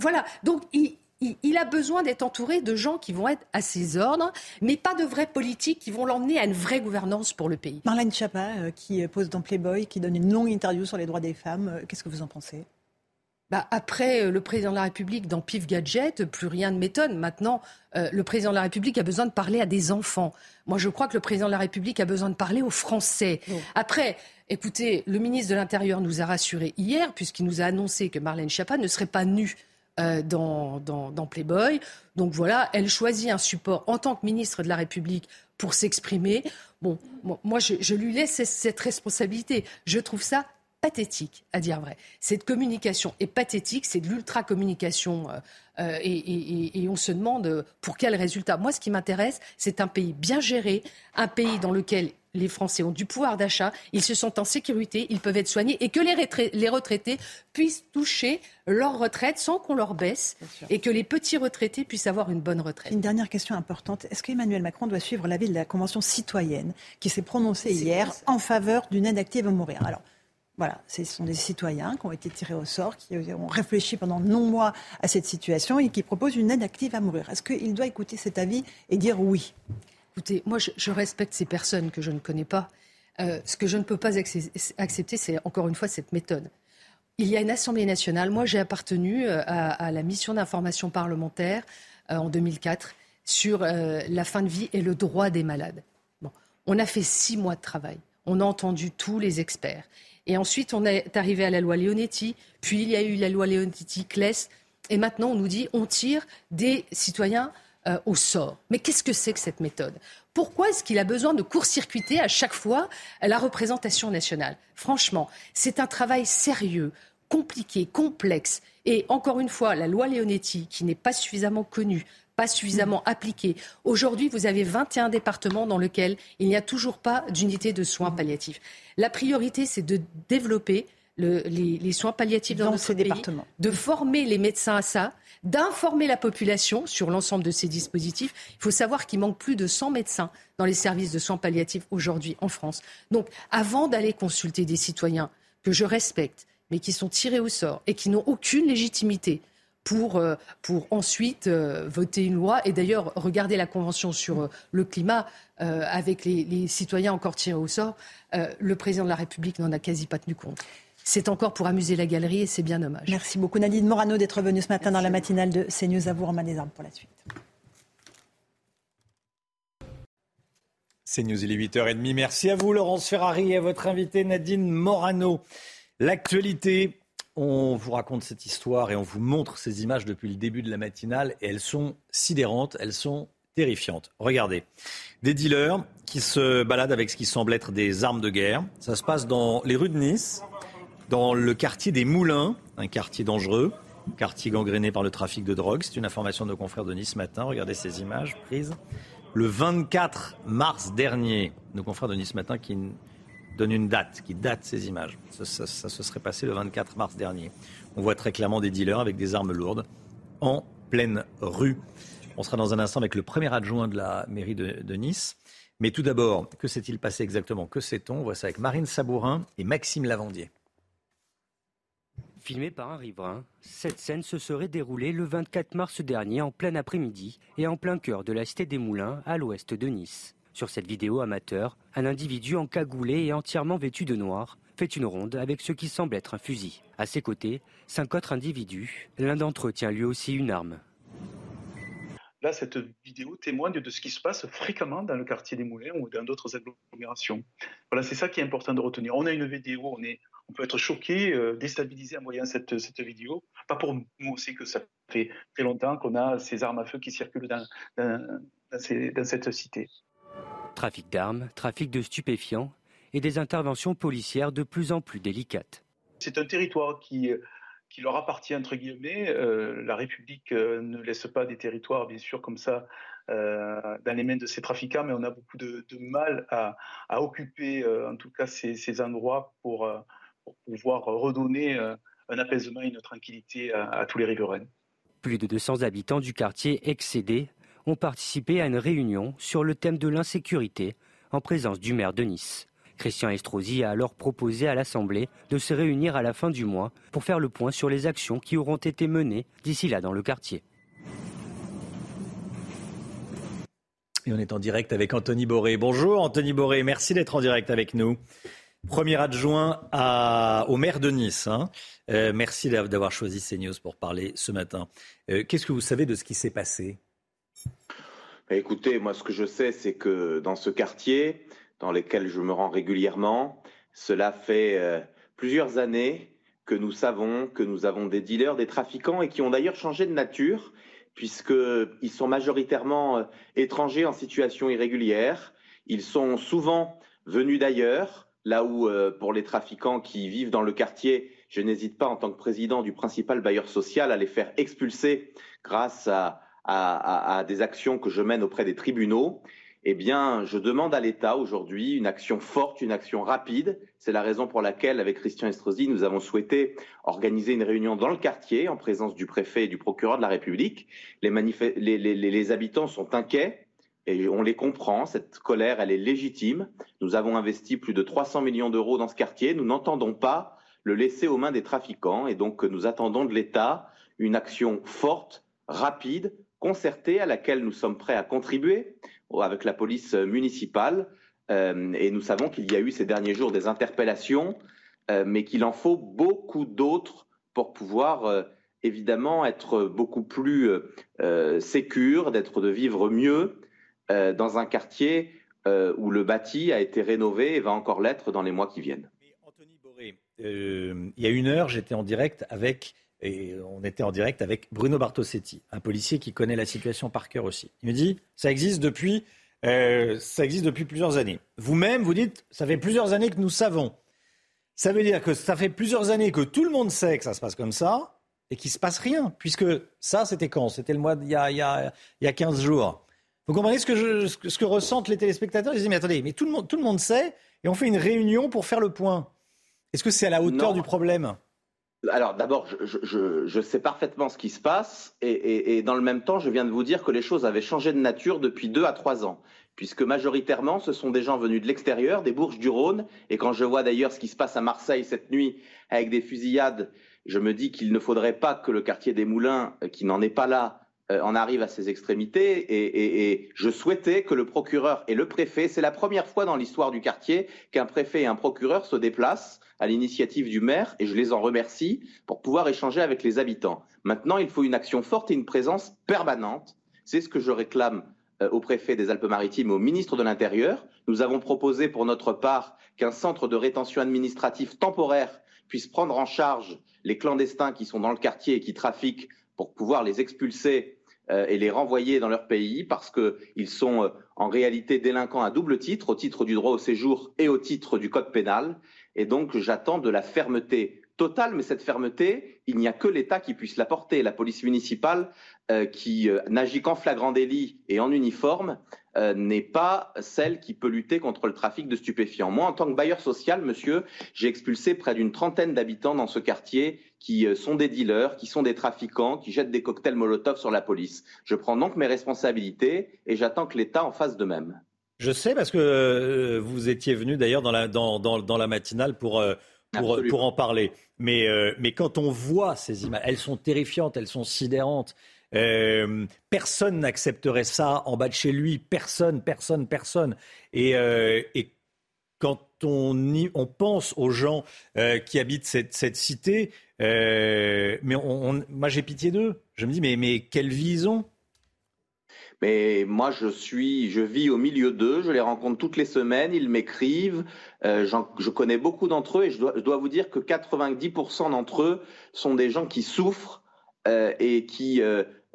voilà. Donc il, il, a besoin d'être entouré de gens qui vont être à ses ordres, mais pas de vrais politiques qui vont l'emmener à une vraie gouvernance pour le pays. Marlène Schiappa, euh, qui pose dans Playboy, qui donne une longue interview sur les droits des femmes, euh, qu'est-ce que vous en pensez? Bah, après euh, le président de la République dans Pif Gadget, plus rien ne m'étonne. Maintenant, le président de la République a besoin de parler à des enfants. Moi, je crois que le président de la République a besoin de parler aux Français. Après, écoutez, le ministre de l'Intérieur nous a rassurés hier, puisqu'il nous a annoncé que Marlène Schiappa ne serait pas nue euh, dans, dans, Playboy. Donc voilà, elle choisit un support en tant que ministre de la République pour s'exprimer. Bon, moi, je, lui laisse cette responsabilité. Je trouve ça pathétique, à dire vrai. Cette communication est pathétique, c'est de l'ultra-communication. Euh, euh, et, et, on se demande pour quel résultat. Moi, ce qui m'intéresse, c'est un pays bien géré, un pays dans lequel les Français ont du pouvoir d'achat, ils se sentent en sécurité, ils peuvent être soignés et que les, retraités puissent toucher leur retraite sans qu'on leur baisse et que les petits retraités puissent avoir une bonne retraite. Une dernière question importante. Est-ce qu'Emmanuel Macron doit suivre l'avis de la Convention citoyenne qui s'est prononcée hier en faveur d'une aide active à mourir? Alors, voilà, ce sont des citoyens qui ont été tirés au sort, qui ont réfléchi pendant longs mois à cette situation et qui proposent une aide active à mourir. Est-ce qu'il doit écouter cet avis et dire oui? Écoutez, moi, je, respecte ces personnes que je ne connais pas. Euh, ce que je ne peux pas accepter, c'est encore une fois cette méthode. Il y a une Assemblée nationale. Moi, j'ai appartenu euh, à, la mission d'information parlementaire euh, en 2004 sur la fin de vie et le droit des malades. Bon. On a fait six mois de travail. On a entendu tous les experts. Et ensuite, on est arrivé à la loi Leonetti. Puis, il y a eu la loi Leonetti-Kless. Et maintenant, on nous dit on tire des citoyens euh, au sort. Mais qu'est-ce que c'est que cette méthode? Pourquoi est-ce qu'il a besoin de court-circuiter à chaque fois la représentation nationale? Franchement, c'est un travail sérieux, compliqué, complexe. Et encore une fois, la loi Leonetti, qui n'est pas suffisamment connue, pas suffisamment mm. appliquée. Aujourd'hui, vous avez 21 départements dans lesquels il n'y a toujours pas d'unité de soins palliatifs. La priorité, c'est de développer les, soins palliatifs dans, ce département, de former les médecins à ça, d'informer la population sur l'ensemble de ces dispositifs. Il faut savoir qu'il manque plus de 100 médecins dans les services de soins palliatifs aujourd'hui en France. Donc, avant d'aller consulter des citoyens que je respecte, mais qui sont tirés au sort et qui n'ont aucune légitimité pour, euh, pour ensuite euh, voter une loi. Et d'ailleurs, regarder la Convention sur euh, le climat avec les, citoyens encore tirés au sort. le président de la République n'en a quasi pas tenu compte c'est encore pour amuser la galerie et c'est bien dommage. Merci beaucoup Nadine Morano d'être venue ce matin dans la matinale de CNews. À vous, Romain Desarmes, pour la suite. CNews, il est 8h30. Merci à vous, Laurence Ferrari, et à votre invité Nadine Morano. L'actualité, on vous raconte cette histoire et on vous montre ces images depuis le début de la matinale et elles sont sidérantes, elles sont terrifiantes. Regardez, des dealers qui se baladent avec ce qui semble être des armes de guerre. Ça se passe dans les rues de Nice dans le quartier des Moulins, un quartier dangereux, quartier gangréné par le trafic de drogue. C'est une information de nos confrères de Nice ce matin. Regardez ces images prises. Le 24 mars dernier, nos confrères de Nice ce matin qui donnent une date, qui date ces images. Ça, se serait passé le 24 mars dernier. On voit très clairement des dealers avec des armes lourdes en pleine rue. On sera dans un instant avec le premier adjoint de la mairie de, de Nice. Mais tout d'abord, que s'est-il passé exactement? Que sait-on? On voit ça avec Marine Sabourin et Maxime Lavandier. Filmé par un riverain, cette scène se serait déroulée le 24 mars dernier en plein après-midi et en plein cœur de la Cité des Moulins à l'ouest de Nice. Sur cette vidéo amateur, un individu encagoulé et entièrement vêtu de noir fait une ronde avec ce qui semble être un fusil. À ses côtés, cinq autres individus. L'un d'entre eux tient lui aussi une arme Là, cette vidéo témoigne de ce qui se passe fréquemment dans le quartier des Moulins ou dans d'autres agglomérations. Voilà, c'est ça qui est important de retenir. On a une vidéo, on, est, on peut être choqué, euh, déstabilisé en voyant cette, cette vidéo. Pas pour nous aussi que ça fait très longtemps qu'on a ces armes à feu qui circulent dans, dans, dans cette cité. Trafic d'armes, trafic de stupéfiants et des interventions policières de plus en plus délicates. C'est un territoire qui qui leur appartient, entre guillemets. Euh, la République euh, ne laisse pas des territoires, bien sûr, comme ça, euh, dans les mains de ces trafiquants, mais on a beaucoup de, mal à, occuper, en tout cas, ces, endroits pour, pouvoir redonner un apaisement et une tranquillité à, à tous les riverains. Plus de 200 habitants du quartier excédé ont participé à une réunion sur le thème de l'insécurité en présence du maire de Nice. Christian Estrosi a alors proposé à l'Assemblée de se réunir à la fin du mois pour faire le point sur les actions qui auront été menées d'ici là dans le quartier. Et on est en direct avec Anthony Boré. Bonjour Anthony Boré, merci d'être en direct avec nous. Premier adjoint au maire de Nice. Hein. Euh, merci d'avoir choisi CNews pour parler ce matin. Euh, qu'est-ce que vous savez de ce qui s'est passé? Bah, Écoutez, moi ce que je sais, c'est que dans ce quartier, dans lesquels je me rends régulièrement. Cela fait euh, plusieurs années que nous savons que nous avons des dealers, des trafiquants et qui ont d'ailleurs changé de nature puisqu'ils sont majoritairement étrangers en situation irrégulière. Ils sont souvent venus d'ailleurs, là où euh, pour les trafiquants qui vivent dans le quartier, je n'hésite pas en tant que président du principal bailleur social à les faire expulser grâce à, à des actions que je mène auprès des tribunaux eh bien, je demande à l'État aujourd'hui une action forte, une action rapide. C'est la raison pour laquelle, avec Christian Estrosi, nous avons souhaité organiser une réunion dans le quartier en présence du préfet et du procureur de la République. Les, les, habitants sont inquiets et on les comprend. Cette colère, elle est légitime. Nous avons investi plus de 300 millions d'euros dans ce quartier. Nous n'entendons pas le laisser aux mains des trafiquants et donc nous attendons de l'État une action forte, rapide, concertée à laquelle nous sommes prêts à contribuer avec la police municipale. Euh, et nous savons qu'il y a eu ces derniers jours des interpellations, euh, mais qu'il en faut beaucoup d'autres pour pouvoir euh, évidemment être beaucoup plus sécure, d'être de vivre mieux dans un quartier où le bâti a été rénové et va encore l'être dans les mois qui viennent. Anthony Boré, il y a une heure, j'étais en direct avec et on était en direct avec Bruno Bartosetti, un policier qui connaît la situation par cœur aussi. Il me dit, ça existe depuis, euh, ça existe depuis plusieurs années. Vous-même, vous dites, ça fait plusieurs années que nous savons. Ça veut dire que ça fait plusieurs années que tout le monde sait que ça se passe comme ça et qu'il ne se passe rien, puisque ça, c'était quand? C'était le mois il y, a, il, y a, il y a 15 jours. Vous comprenez ce que, je, ce que ressentent les téléspectateurs? Ils disent, mais attendez, mais tout le, monde, tout le monde sait et on fait une réunion pour faire le point. Est-ce que c'est à la hauteur du problème? Alors d'abord, je, sais parfaitement ce qui se passe et, dans le même temps, je viens de vous dire que les choses avaient changé de nature depuis deux à trois ans, puisque majoritairement, ce sont des gens venus de l'extérieur, des Bourges du Rhône, et quand je vois d'ailleurs ce qui se passe à Marseille cette nuit avec des fusillades, je me dis qu'il ne faudrait pas que le quartier des Moulins, euh, qui n'en est pas là, euh, en arrive à ses extrémités et, je souhaitais que le procureur et le préfet, c'est la première fois dans l'histoire du quartier qu'un préfet et un procureur se déplacent à l'initiative du maire et je les en remercie pour pouvoir échanger avec les habitants. Maintenant, il faut une action forte et une présence permanente. C'est ce que je réclame euh, au préfet des Alpes-Maritimes au ministre de l'Intérieur. Nous avons proposé pour notre part qu'un centre de rétention administrative temporaire puisse prendre en charge les clandestins qui sont dans le quartier et qui trafiquent pour pouvoir les expulser euh, et les renvoyer dans leur pays parce qu'ils sont euh, en réalité délinquants à double titre, au titre du droit au séjour et au titre du code pénal. Et donc j'attends de la fermeté totale, mais cette fermeté, il n'y a que l'État qui puisse la porter. La police municipale, euh, qui n'agit qu'en flagrant délit et en uniforme, euh, n'est pas celle qui peut lutter contre le trafic de stupéfiants. Moi, en tant que bailleur social, monsieur, j'ai expulsé près d'une trentaine d'habitants dans ce quartier qui euh, sont des dealers, qui sont des trafiquants, qui jettent des cocktails Molotov sur la police. Je prends donc mes responsabilités et j'attends que l'État en fasse de même. Je sais parce que euh, vous étiez venu d'ailleurs dans la, dans, dans, la matinale pour, pour, pour, en parler. Mais, mais quand on voit ces images, elles sont terrifiantes, elles sont sidérantes. Euh, personne n'accepterait ça en bas de chez lui. Personne, personne, personne. Et, euh, quand on, pense aux gens euh, qui habitent cette, cité, mais moi j'ai pitié d'eux. Je me dis, mais, mais quelle vie ils ont? Mais moi, je suis, je vis au milieu d'eux, je les rencontre toutes les semaines, ils m'écrivent, je connais beaucoup d'entre eux et je dois, vous dire que 90% d'entre eux sont des gens qui souffrent et qui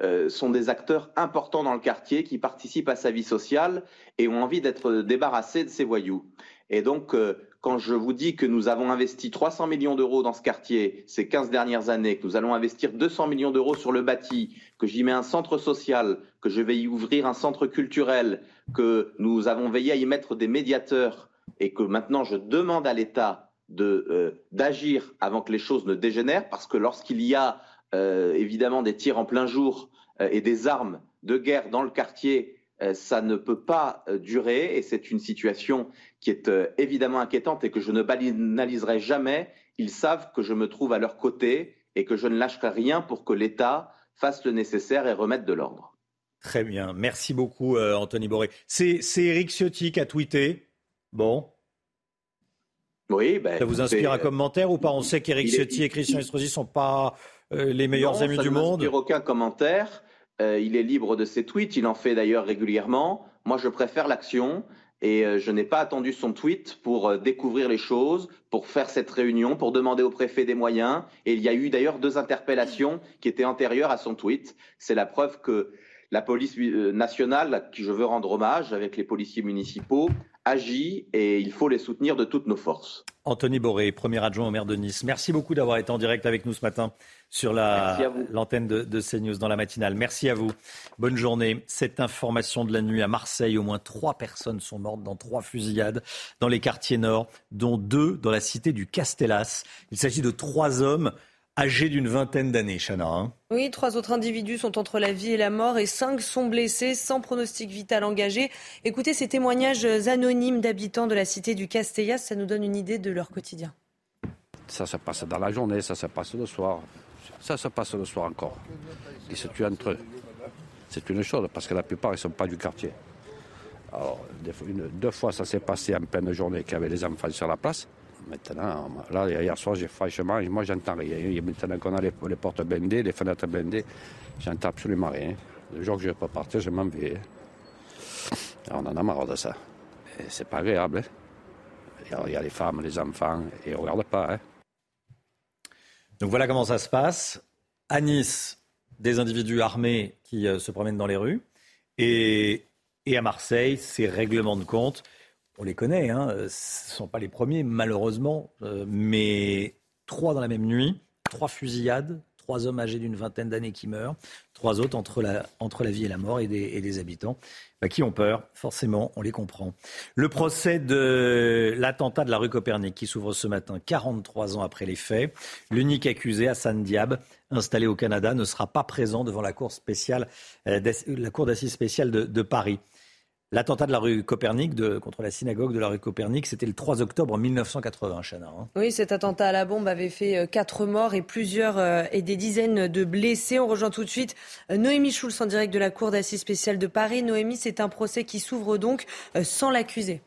euh, sont des acteurs importants dans le quartier, qui participent à sa vie sociale et ont envie d'être débarrassés de ces voyous. Et donc, euh, quand je vous dis que nous avons investi 300 millions d'euros dans ce quartier ces 15 dernières années, que nous allons investir 200 millions d'euros sur le bâti, que j'y mets un centre social, que je vais y ouvrir un centre culturel, que nous avons veillé à y mettre des médiateurs et que maintenant je demande à l'État euh, d'agir avant que les choses ne dégénèrent, parce que lorsqu'il y a évidemment des tirs en plein jour euh, et des armes de guerre dans le quartier, euh, ça ne peut pas euh, durer et c'est une situation qui est euh, évidemment inquiétante et que je ne banaliserai jamais. Ils savent que je me trouve à leur côté et que je ne lâcherai rien pour que l'État fasse le nécessaire et remette de l'ordre. Très bien. Merci beaucoup, euh, Anthony Boré. C'est Eric Ciotti qui a tweeté. Bon. Oui, ben, ça vous inspire un commentaire ou pas? On sait qu'Eric Ciotti et Christian Estrosi ne sont pas euh, les meilleurs Non, amis du ne monde. aucun commentaire. Euh, il est libre de ses tweets. Il en fait d'ailleurs régulièrement. Moi, je préfère l'action. Et euh, je n'ai pas attendu son tweet pour euh, découvrir les choses, pour faire cette réunion, pour demander au préfet des moyens. Et il y a eu d'ailleurs deux interpellations qui étaient antérieures à son tweet. C'est la preuve que la police euh, nationale, à qui je veux rendre hommage, avec les policiers municipaux, agit et il faut les soutenir de toutes nos forces. Anthony Boré, premier adjoint au maire de Nice. Merci beaucoup d'avoir été en direct avec nous ce matin sur la- l'antenne de, de CNews dans la matinale. Merci à vous. Bonne journée. Cette information de la nuit à Marseille, au moins trois personnes sont mortes dans trois fusillades dans les quartiers nord, dont deux dans la cité du Castellas. Il s'agit de trois hommes âgés d'une vingtaine d'années, Chana. hein. Oui, trois autres individus sont entre la vie et la mort et cinq sont blessés sans pronostic vital engagé. Écoutez ces témoignages anonymes d'habitants de la cité du Castellas, ça nous donne une idée de leur quotidien. Ça se passe dans la journée, ça se passe le soir. Ça se passe le soir encore. Ils se tuent entre eux. C'est une chose, parce que la plupart, ils ne sont pas du quartier. Alors, une- deux fois, ça s'est passé en pleine journée qu'il y avait les enfants sur la place. Maintenant, là, hier soir, j'ai franchement, moi, j'entends rien. Maintenant qu'on a les, les portes blindées, les fenêtres blindées, j'entends absolument rien. Le jour que je peux partir, je m'en vais. On en a marre de ça. C'est pas agréable. hein. Il y a- il y, a les femmes, les enfants, et on regarde pas. hein. Donc voilà comment ça se passe. À Nice, des individus armés qui euh, se promènent dans les rues. Et, et à Marseille, ces règlements de compte, on les connaît, hein, euh, ce ne sont pas les premiers malheureusement, euh, mais trois dans la même nuit, trois fusillades, trois hommes âgés d'une vingtaine d'années qui meurent, trois autres entre la, entre la vie et la mort et des, et des habitants bah, qui ont peur, forcément, on les comprend. Le procès de l'attentat de la rue Copernic qui s'ouvre ce matin, 43 ans après les faits. L'unique accusé, Hassan Diab, installé au Canada, ne sera pas présent devant la cour, spéciale, euh, d'assises spéciale de Paris. L'attentat de la rue Copernic, contre la synagogue de la rue Copernic, c'était le 3 octobre 1980, Chana. hein. Oui, cet attentat à la bombe avait fait euh, quatre morts et plusieurs euh, et des dizaines de blessés. On rejoint tout de suite euh, Noémie Schulz en direct de la Cour d'assises spéciale de Paris. Noémie, c'est un procès qui s'ouvre donc sans l'accusé.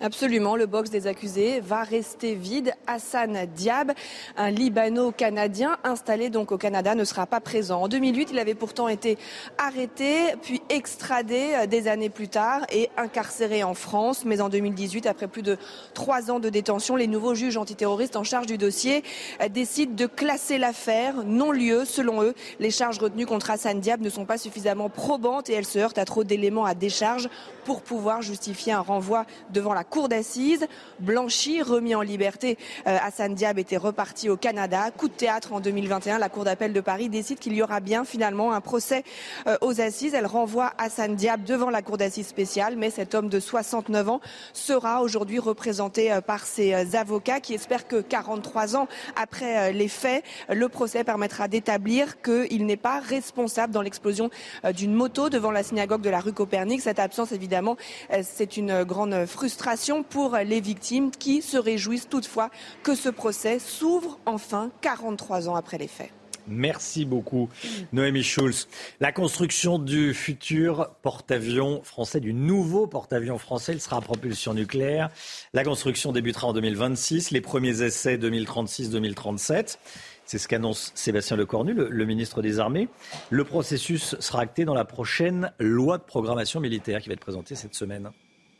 Absolument, le box des accusés va rester vide. Hassan Diab, un Libano-Canadien installé donc au Canada, ne sera pas présent. En 2008, il avait pourtant été arrêté, puis extradé euh, des années plus tard et incarcéré en France. Mais en 2018, après plus de trois ans de détention, les nouveaux juges antiterroristes en charge du dossier euh, décident de classer l'affaire non-lieu. Selon eux, les charges retenues contre Hassan Diab ne sont pas suffisamment probantes et elles se heurtent à trop d'éléments à décharge pour pouvoir justifier un renvoi devant la cour d'assises. Blanchi, remis en liberté, euh, Hassan Diab était reparti au Canada. Coup de théâtre en 2021, la cour d'appel de Paris décide qu'il y aura bien finalement un procès euh, aux assises. Elle renvoie Hassan Diab devant la cour d'assises spéciale, mais cet homme de 69 ans sera aujourd'hui représenté euh, par ses avocats qui espèrent que 43 ans après les faits, le procès permettra d'établir qu'il n'est pas responsable dans l'explosion d'une moto devant la synagogue de la rue Copernic. Cette absence, évidemment, c'est une grande frustration pour les victimes qui se réjouissent toutefois que ce procès s'ouvre enfin 43 ans après les faits. Merci beaucoup, Noémie Schulz. La construction du futur porte-avions français, du nouveau porte-avions français, il sera à propulsion nucléaire. La construction débutera en 2026, les premiers essais 2036-2037. C'est ce qu'annonce Sébastien Lecornu, le, le ministre des Armées. Le processus sera acté dans la prochaine loi de programmation militaire qui va être présentée cette semaine.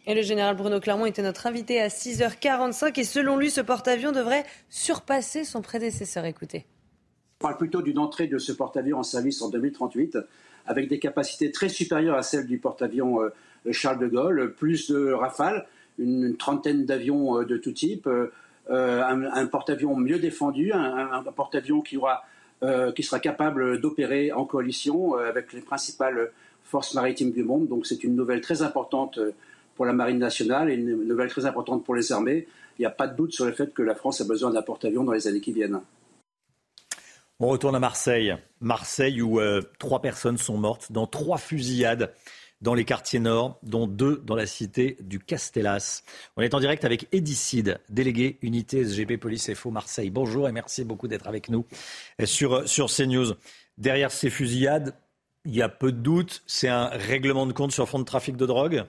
Et le général Bruno Clermont était notre invité à 6h45 et selon lui, ce porte-avions devrait surpasser son prédécesseur. Écoutez. On parle plutôt d'une entrée de ce porte-avions en service en 2038 avec des capacités très supérieures à celles du porte-avions euh, Charles de Gaulle, plus de rafales, une, trentaine d'avions euh, de tout type, euh, un, porte-avions mieux défendu, un, porte-avions qui, qui sera capable d'opérer en coalition avec les principales forces maritimes du monde. Donc c'est une nouvelle très importante pour la Marine nationale et une nouvelle très importante pour les armées. Il n'y a pas de doute sur le fait que la France a besoin d'un porte-avions dans les années qui viennent. On retourne à Marseille. Marseille où euh, trois personnes sont mortes dans trois fusillades dans les quartiers nord, dont deux dans la cité du Castellas. On est en direct avec Edicide, délégué unité SGP Police FO Marseille. Bonjour et merci beaucoup d'être avec nous sur, sur CNews. Derrière ces fusillades, il y a peu de doute, c'est un règlement de compte sur fond de trafic de drogue?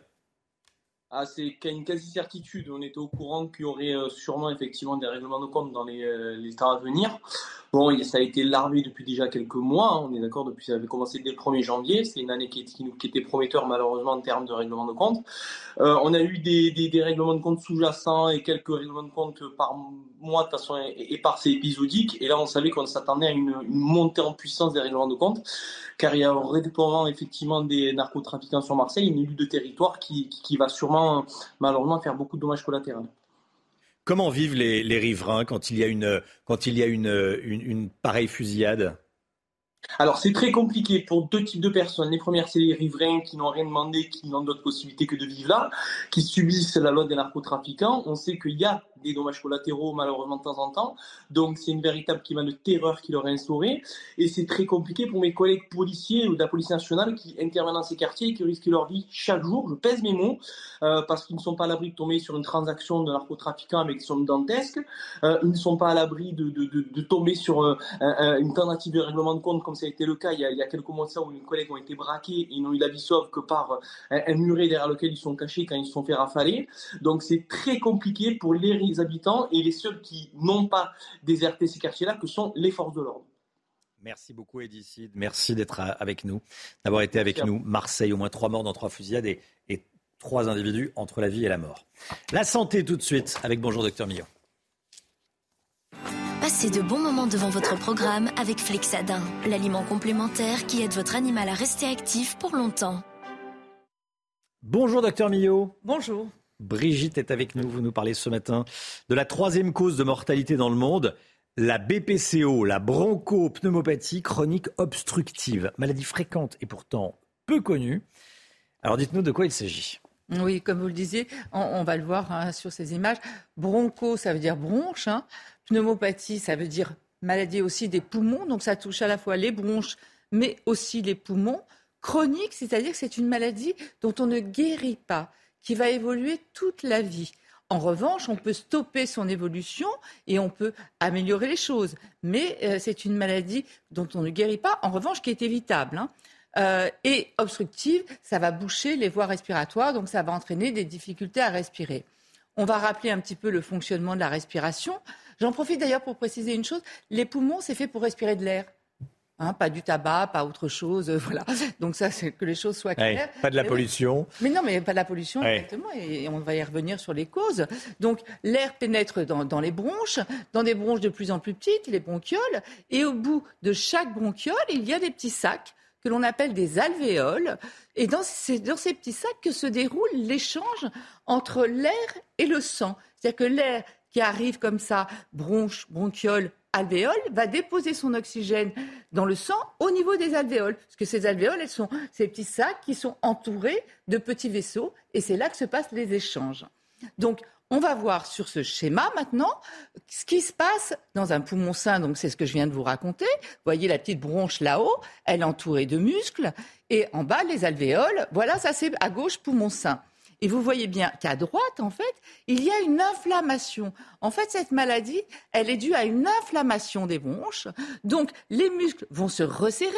Ah, c'est une quasi-certitude. On était au courant qu'il y aurait euh, sûrement effectivement des règlements de compte dans les, euh, les temps à venir. Bon, ça a été larvé depuis déjà quelques mois, hein, on est d'accord, depuis ça avait commencé dès le 1er janvier. C'est une année qui, qui, était prometteur malheureusement en termes de règlement de compte. Euh, on a eu des, des, des règlements de compte sous-jacents et quelques règlements de compte par mois de façon et épisodique. Et là, on savait qu'on s'attendait à une, une, montée en puissance des règlements de compte, car il y a un effectivement des narcotrafiquants sur Marseille, une élue de territoire qui, qui va sûrement malheureusement faire beaucoup de dommages collatéraux. Comment vivent les, riverains quand il y a une, quand il y a une, une, pareille fusillade? Alors c'est très compliqué pour deux types de personnes. Les premières, c'est les riverains qui n'ont rien demandé, qui n'ont d'autre possibilité que de vivre là, qui subissent la loi des narcotrafiquants. On sait qu'il y a des dommages collatéraux malheureusement de temps en temps. Donc c'est une véritable climat de terreur qui leur est instauré. Et c'est très compliqué pour mes collègues policiers ou de la police nationale qui interviennent dans ces quartiers et qui risquent leur vie chaque jour. Je pèse mes mots euh, parce qu'ils ne sont pas à l'abri de tomber sur une transaction de narcotrafiquants avec somme dantesque. Euh, ils ne sont pas à l'abri de, de, tomber sur euh, une tentative de règlement de compte comme ça a été le cas il y a, quelques mois de ça où mes collègues ont été braqués et n'ont eu la vie sauve que par un, un muret derrière lequel ils sont cachés quand ils se sont fait rafaler. Donc c'est très compliqué pour les habitants et les seuls qui n'ont pas déserté ces quartiers-là, que sont les forces de l'ordre. Merci beaucoup, Edicide. Merci d'être avec nous, d'avoir été avec nous. Marseille, au moins trois morts dans trois fusillades et, et, trois individus entre la vie et la mort. La santé, tout de suite, avec Bonjour, Docteur Millon. Passez de bons moments devant votre programme avec Flexadin, l'aliment complémentaire qui aide votre animal à rester actif pour longtemps. Bonjour, Docteur Millot. Bonjour. Brigitte est avec nous. Vous nous parlez ce matin de la troisième cause de mortalité dans le monde, la BPCO, la bronchopneumopathie chronique obstructive. Maladie fréquente et pourtant peu connue. Alors dites-nous de quoi il s'agit. Oui, comme vous le disiez, on, va le voir hein, sur ces images. Broncho, ça veut dire bronche. Hein. Pneumopathie, ça veut dire maladie aussi des poumons. Donc ça touche à la fois les bronches, mais aussi les poumons. Chronique, c'est-à-dire que c'est une maladie dont on ne guérit pas qui va évoluer toute la vie. En revanche, on peut stopper son évolution et on peut améliorer les choses. Mais euh, c'est une maladie dont on ne guérit pas, en revanche, qui est évitable. Hein. Euh, et obstructive, ça va boucher les voies respiratoires, donc ça va entraîner des difficultés à respirer. On va rappeler un petit peu le fonctionnement de la respiration. J'en profite d'ailleurs pour préciser une chose. Les poumons, c'est fait pour respirer de l'air. Hein, pas du tabac, pas autre chose, voilà. Donc ça, c'est que les choses soient claires. pas de la pollution. Mais non, mais pas de la pollution, exactement. Et on va y revenir sur les causes. Donc l'air pénètre dans, les bronches, dans des bronches de plus en plus petites, les bronchioles, et au bout de chaque bronchiole, il y a des petits sacs que l'on appelle des alvéoles. Et dans ces, dans ces petits sacs que se déroule l'échange entre l'air et le sang. C'est-à-dire que l'air qui arrive comme ça, bronche, bronchiole, alvéole va déposer son oxygène dans le sang au niveau des alvéoles. Parce que ces alvéoles, elles sont ces petits sacs qui sont entourés de petits vaisseaux et c'est là que se passent les échanges. Donc, on va voir sur ce schéma maintenant ce qui se passe dans un poumon sain. Donc, c'est ce que je viens de vous raconter. Vous voyez la petite bronche là-haut, elle est entourée de muscles. Et en bas, les alvéoles. Voilà, ça c'est à gauche, poumon sain. Et vous voyez bien qu'à droite, en fait, il y a une inflammation. En fait, cette maladie, elle est due à une inflammation des bronches. Donc, les muscles vont se resserrer.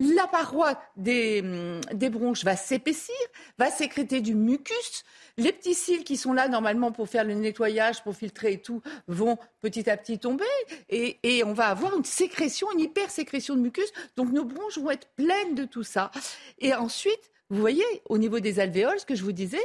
La paroi des, hum, des bronches va s'épaissir, va sécréter du mucus. Les petits cils qui sont là normalement pour faire le nettoyage, pour filtrer et tout, vont petit à petit tomber. Et, et on va avoir une sécrétion, une hypersécrétion de mucus. Donc nos bronches vont être pleines de tout ça. Et ensuite, vous voyez, au niveau des alvéoles, ce que je vous disais,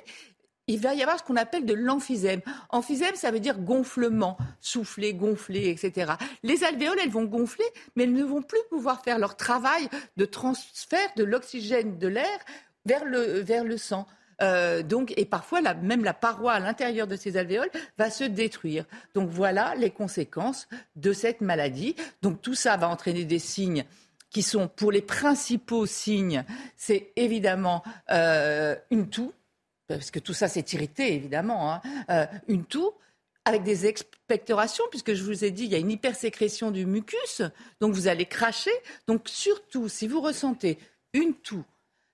il va y avoir ce qu'on appelle de l'emphysème. Emphysème, ça veut dire gonflement, souffler, gonfler, etc. Les alvéoles, elles vont gonfler, mais elles ne vont plus pouvoir faire leur travail de transfert de l'oxygène de l'air vers le, vers le sang. Euh, donc, et parfois, même la paroi à l'intérieur de ces alvéoles va se détruire. Donc, voilà les conséquences de cette maladie. Donc, tout ça va entraîner des signes qui sont, pour les principaux signes, c'est évidemment euh, une toux, parce que tout ça c'est irrité évidemment, hein. euh, une toux avec des expectorations, puisque je vous ai dit, il y a une hypersécrétion du mucus, donc vous allez cracher. Donc surtout, si vous ressentez une toux,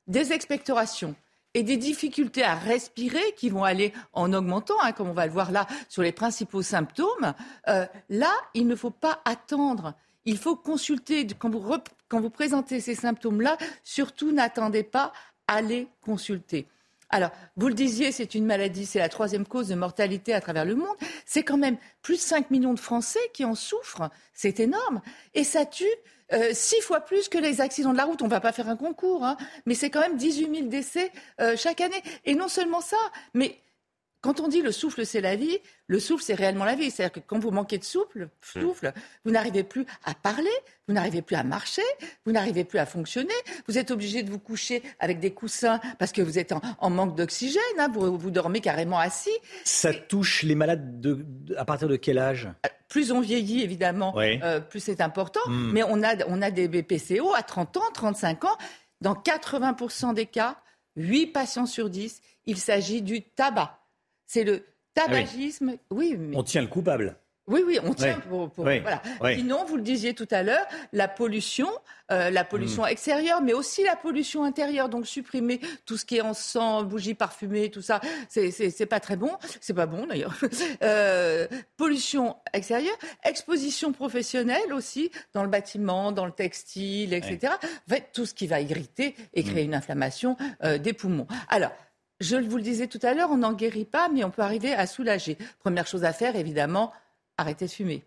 des expectorations et des difficultés à respirer qui vont aller en augmentant, hein, comme on va le voir là sur les principaux symptômes, euh, là, il ne faut pas attendre. Il faut consulter quand vous, quand vous présentez ces symptômes-là. Surtout, n'attendez pas, allez consulter. Alors, vous le disiez, c'est une maladie, c'est la troisième cause de mortalité à travers le monde. C'est quand même plus de 5 millions de Français qui en souffrent. C'est énorme. Et ça tue euh, six fois plus que les accidents de la route. On ne va pas faire un concours, hein, mais c'est quand même 18 000 décès euh, chaque année. Et non seulement ça, mais quand on dit le souffle, c'est la vie, le souffle, c'est réellement la vie. C'est-à-dire que quand vous manquez de souffle, souffle vous n'arrivez plus à parler, vous n'arrivez plus à marcher, vous n'arrivez plus à fonctionner. Vous êtes obligé de vous coucher avec des coussins parce que vous êtes en, manque d'oxygène. Hein, vous, vous, dormez carrément assis. Ça touche les malades de, à partir de quel âge? Euh, plus on vieillit, évidemment, euh, plus c'est important. Hmm. Mais on a, on a des BPCO à 30 ans, 35 ans. Dans 80% des cas, 8 patients sur 10, il s'agit du tabac. C'est le tabagisme. oui. On tient le coupable. Oui, oui, on tient pour. voilà. Sinon, vous le disiez tout à l'heure, la pollution, euh, la pollution mm. extérieure, mais aussi la pollution intérieure. Donc, supprimer tout ce qui est encens, bougies parfumées, tout ça, c'est pas très bon. C'est pas bon d'ailleurs. Euh, pollution extérieure, exposition professionnelle aussi, dans le bâtiment, dans le textile, etc. En fait, tout ce qui va irriter et créer mm. une inflammation euh, des poumons. Alors, je vous le disais tout à l'heure, on n'en guérit pas, mais on peut arriver à soulager. Première chose à faire, évidemment, arrêter de fumer.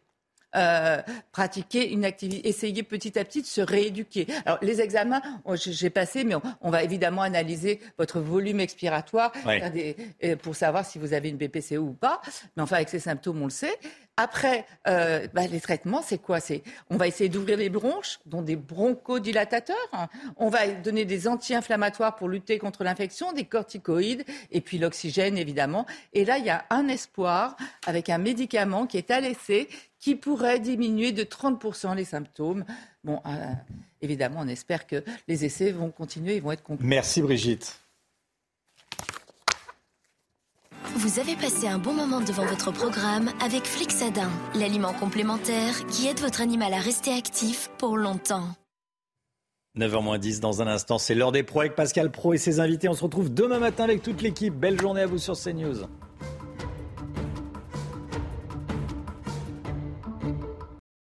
Euh, pratiquer une activité, essayer petit à petit de se rééduquer. Alors les examens, j'ai passé, mais on, va évidemment analyser votre volume expiratoire pour savoir si vous avez une BPCO ou pas. Mais enfin, avec ces symptômes, on le sait. Après, euh, bah, les traitements, c'est quoi? C'est on va essayer d'ouvrir les bronches, dont des bronchodilatateurs. On va donner des anti-inflammatoires pour lutter contre l'infection, des corticoïdes, et puis l'oxygène évidemment. Et là, il y a un espoir avec un médicament qui est à l'essai, qui pourrait diminuer de 30% les symptômes. Bon, euh, évidemment, on espère que les essais vont continuer, ils vont être conclus. Merci Brigitte. Vous avez passé un bon moment devant votre programme avec Flixadin, l'aliment complémentaire qui aide votre animal à rester actif pour longtemps. 9h10 dans un instant, c'est l'heure des pros avec Pascal Pro et ses invités. On se retrouve demain matin avec toute l'équipe. Belle journée à vous sur CNews.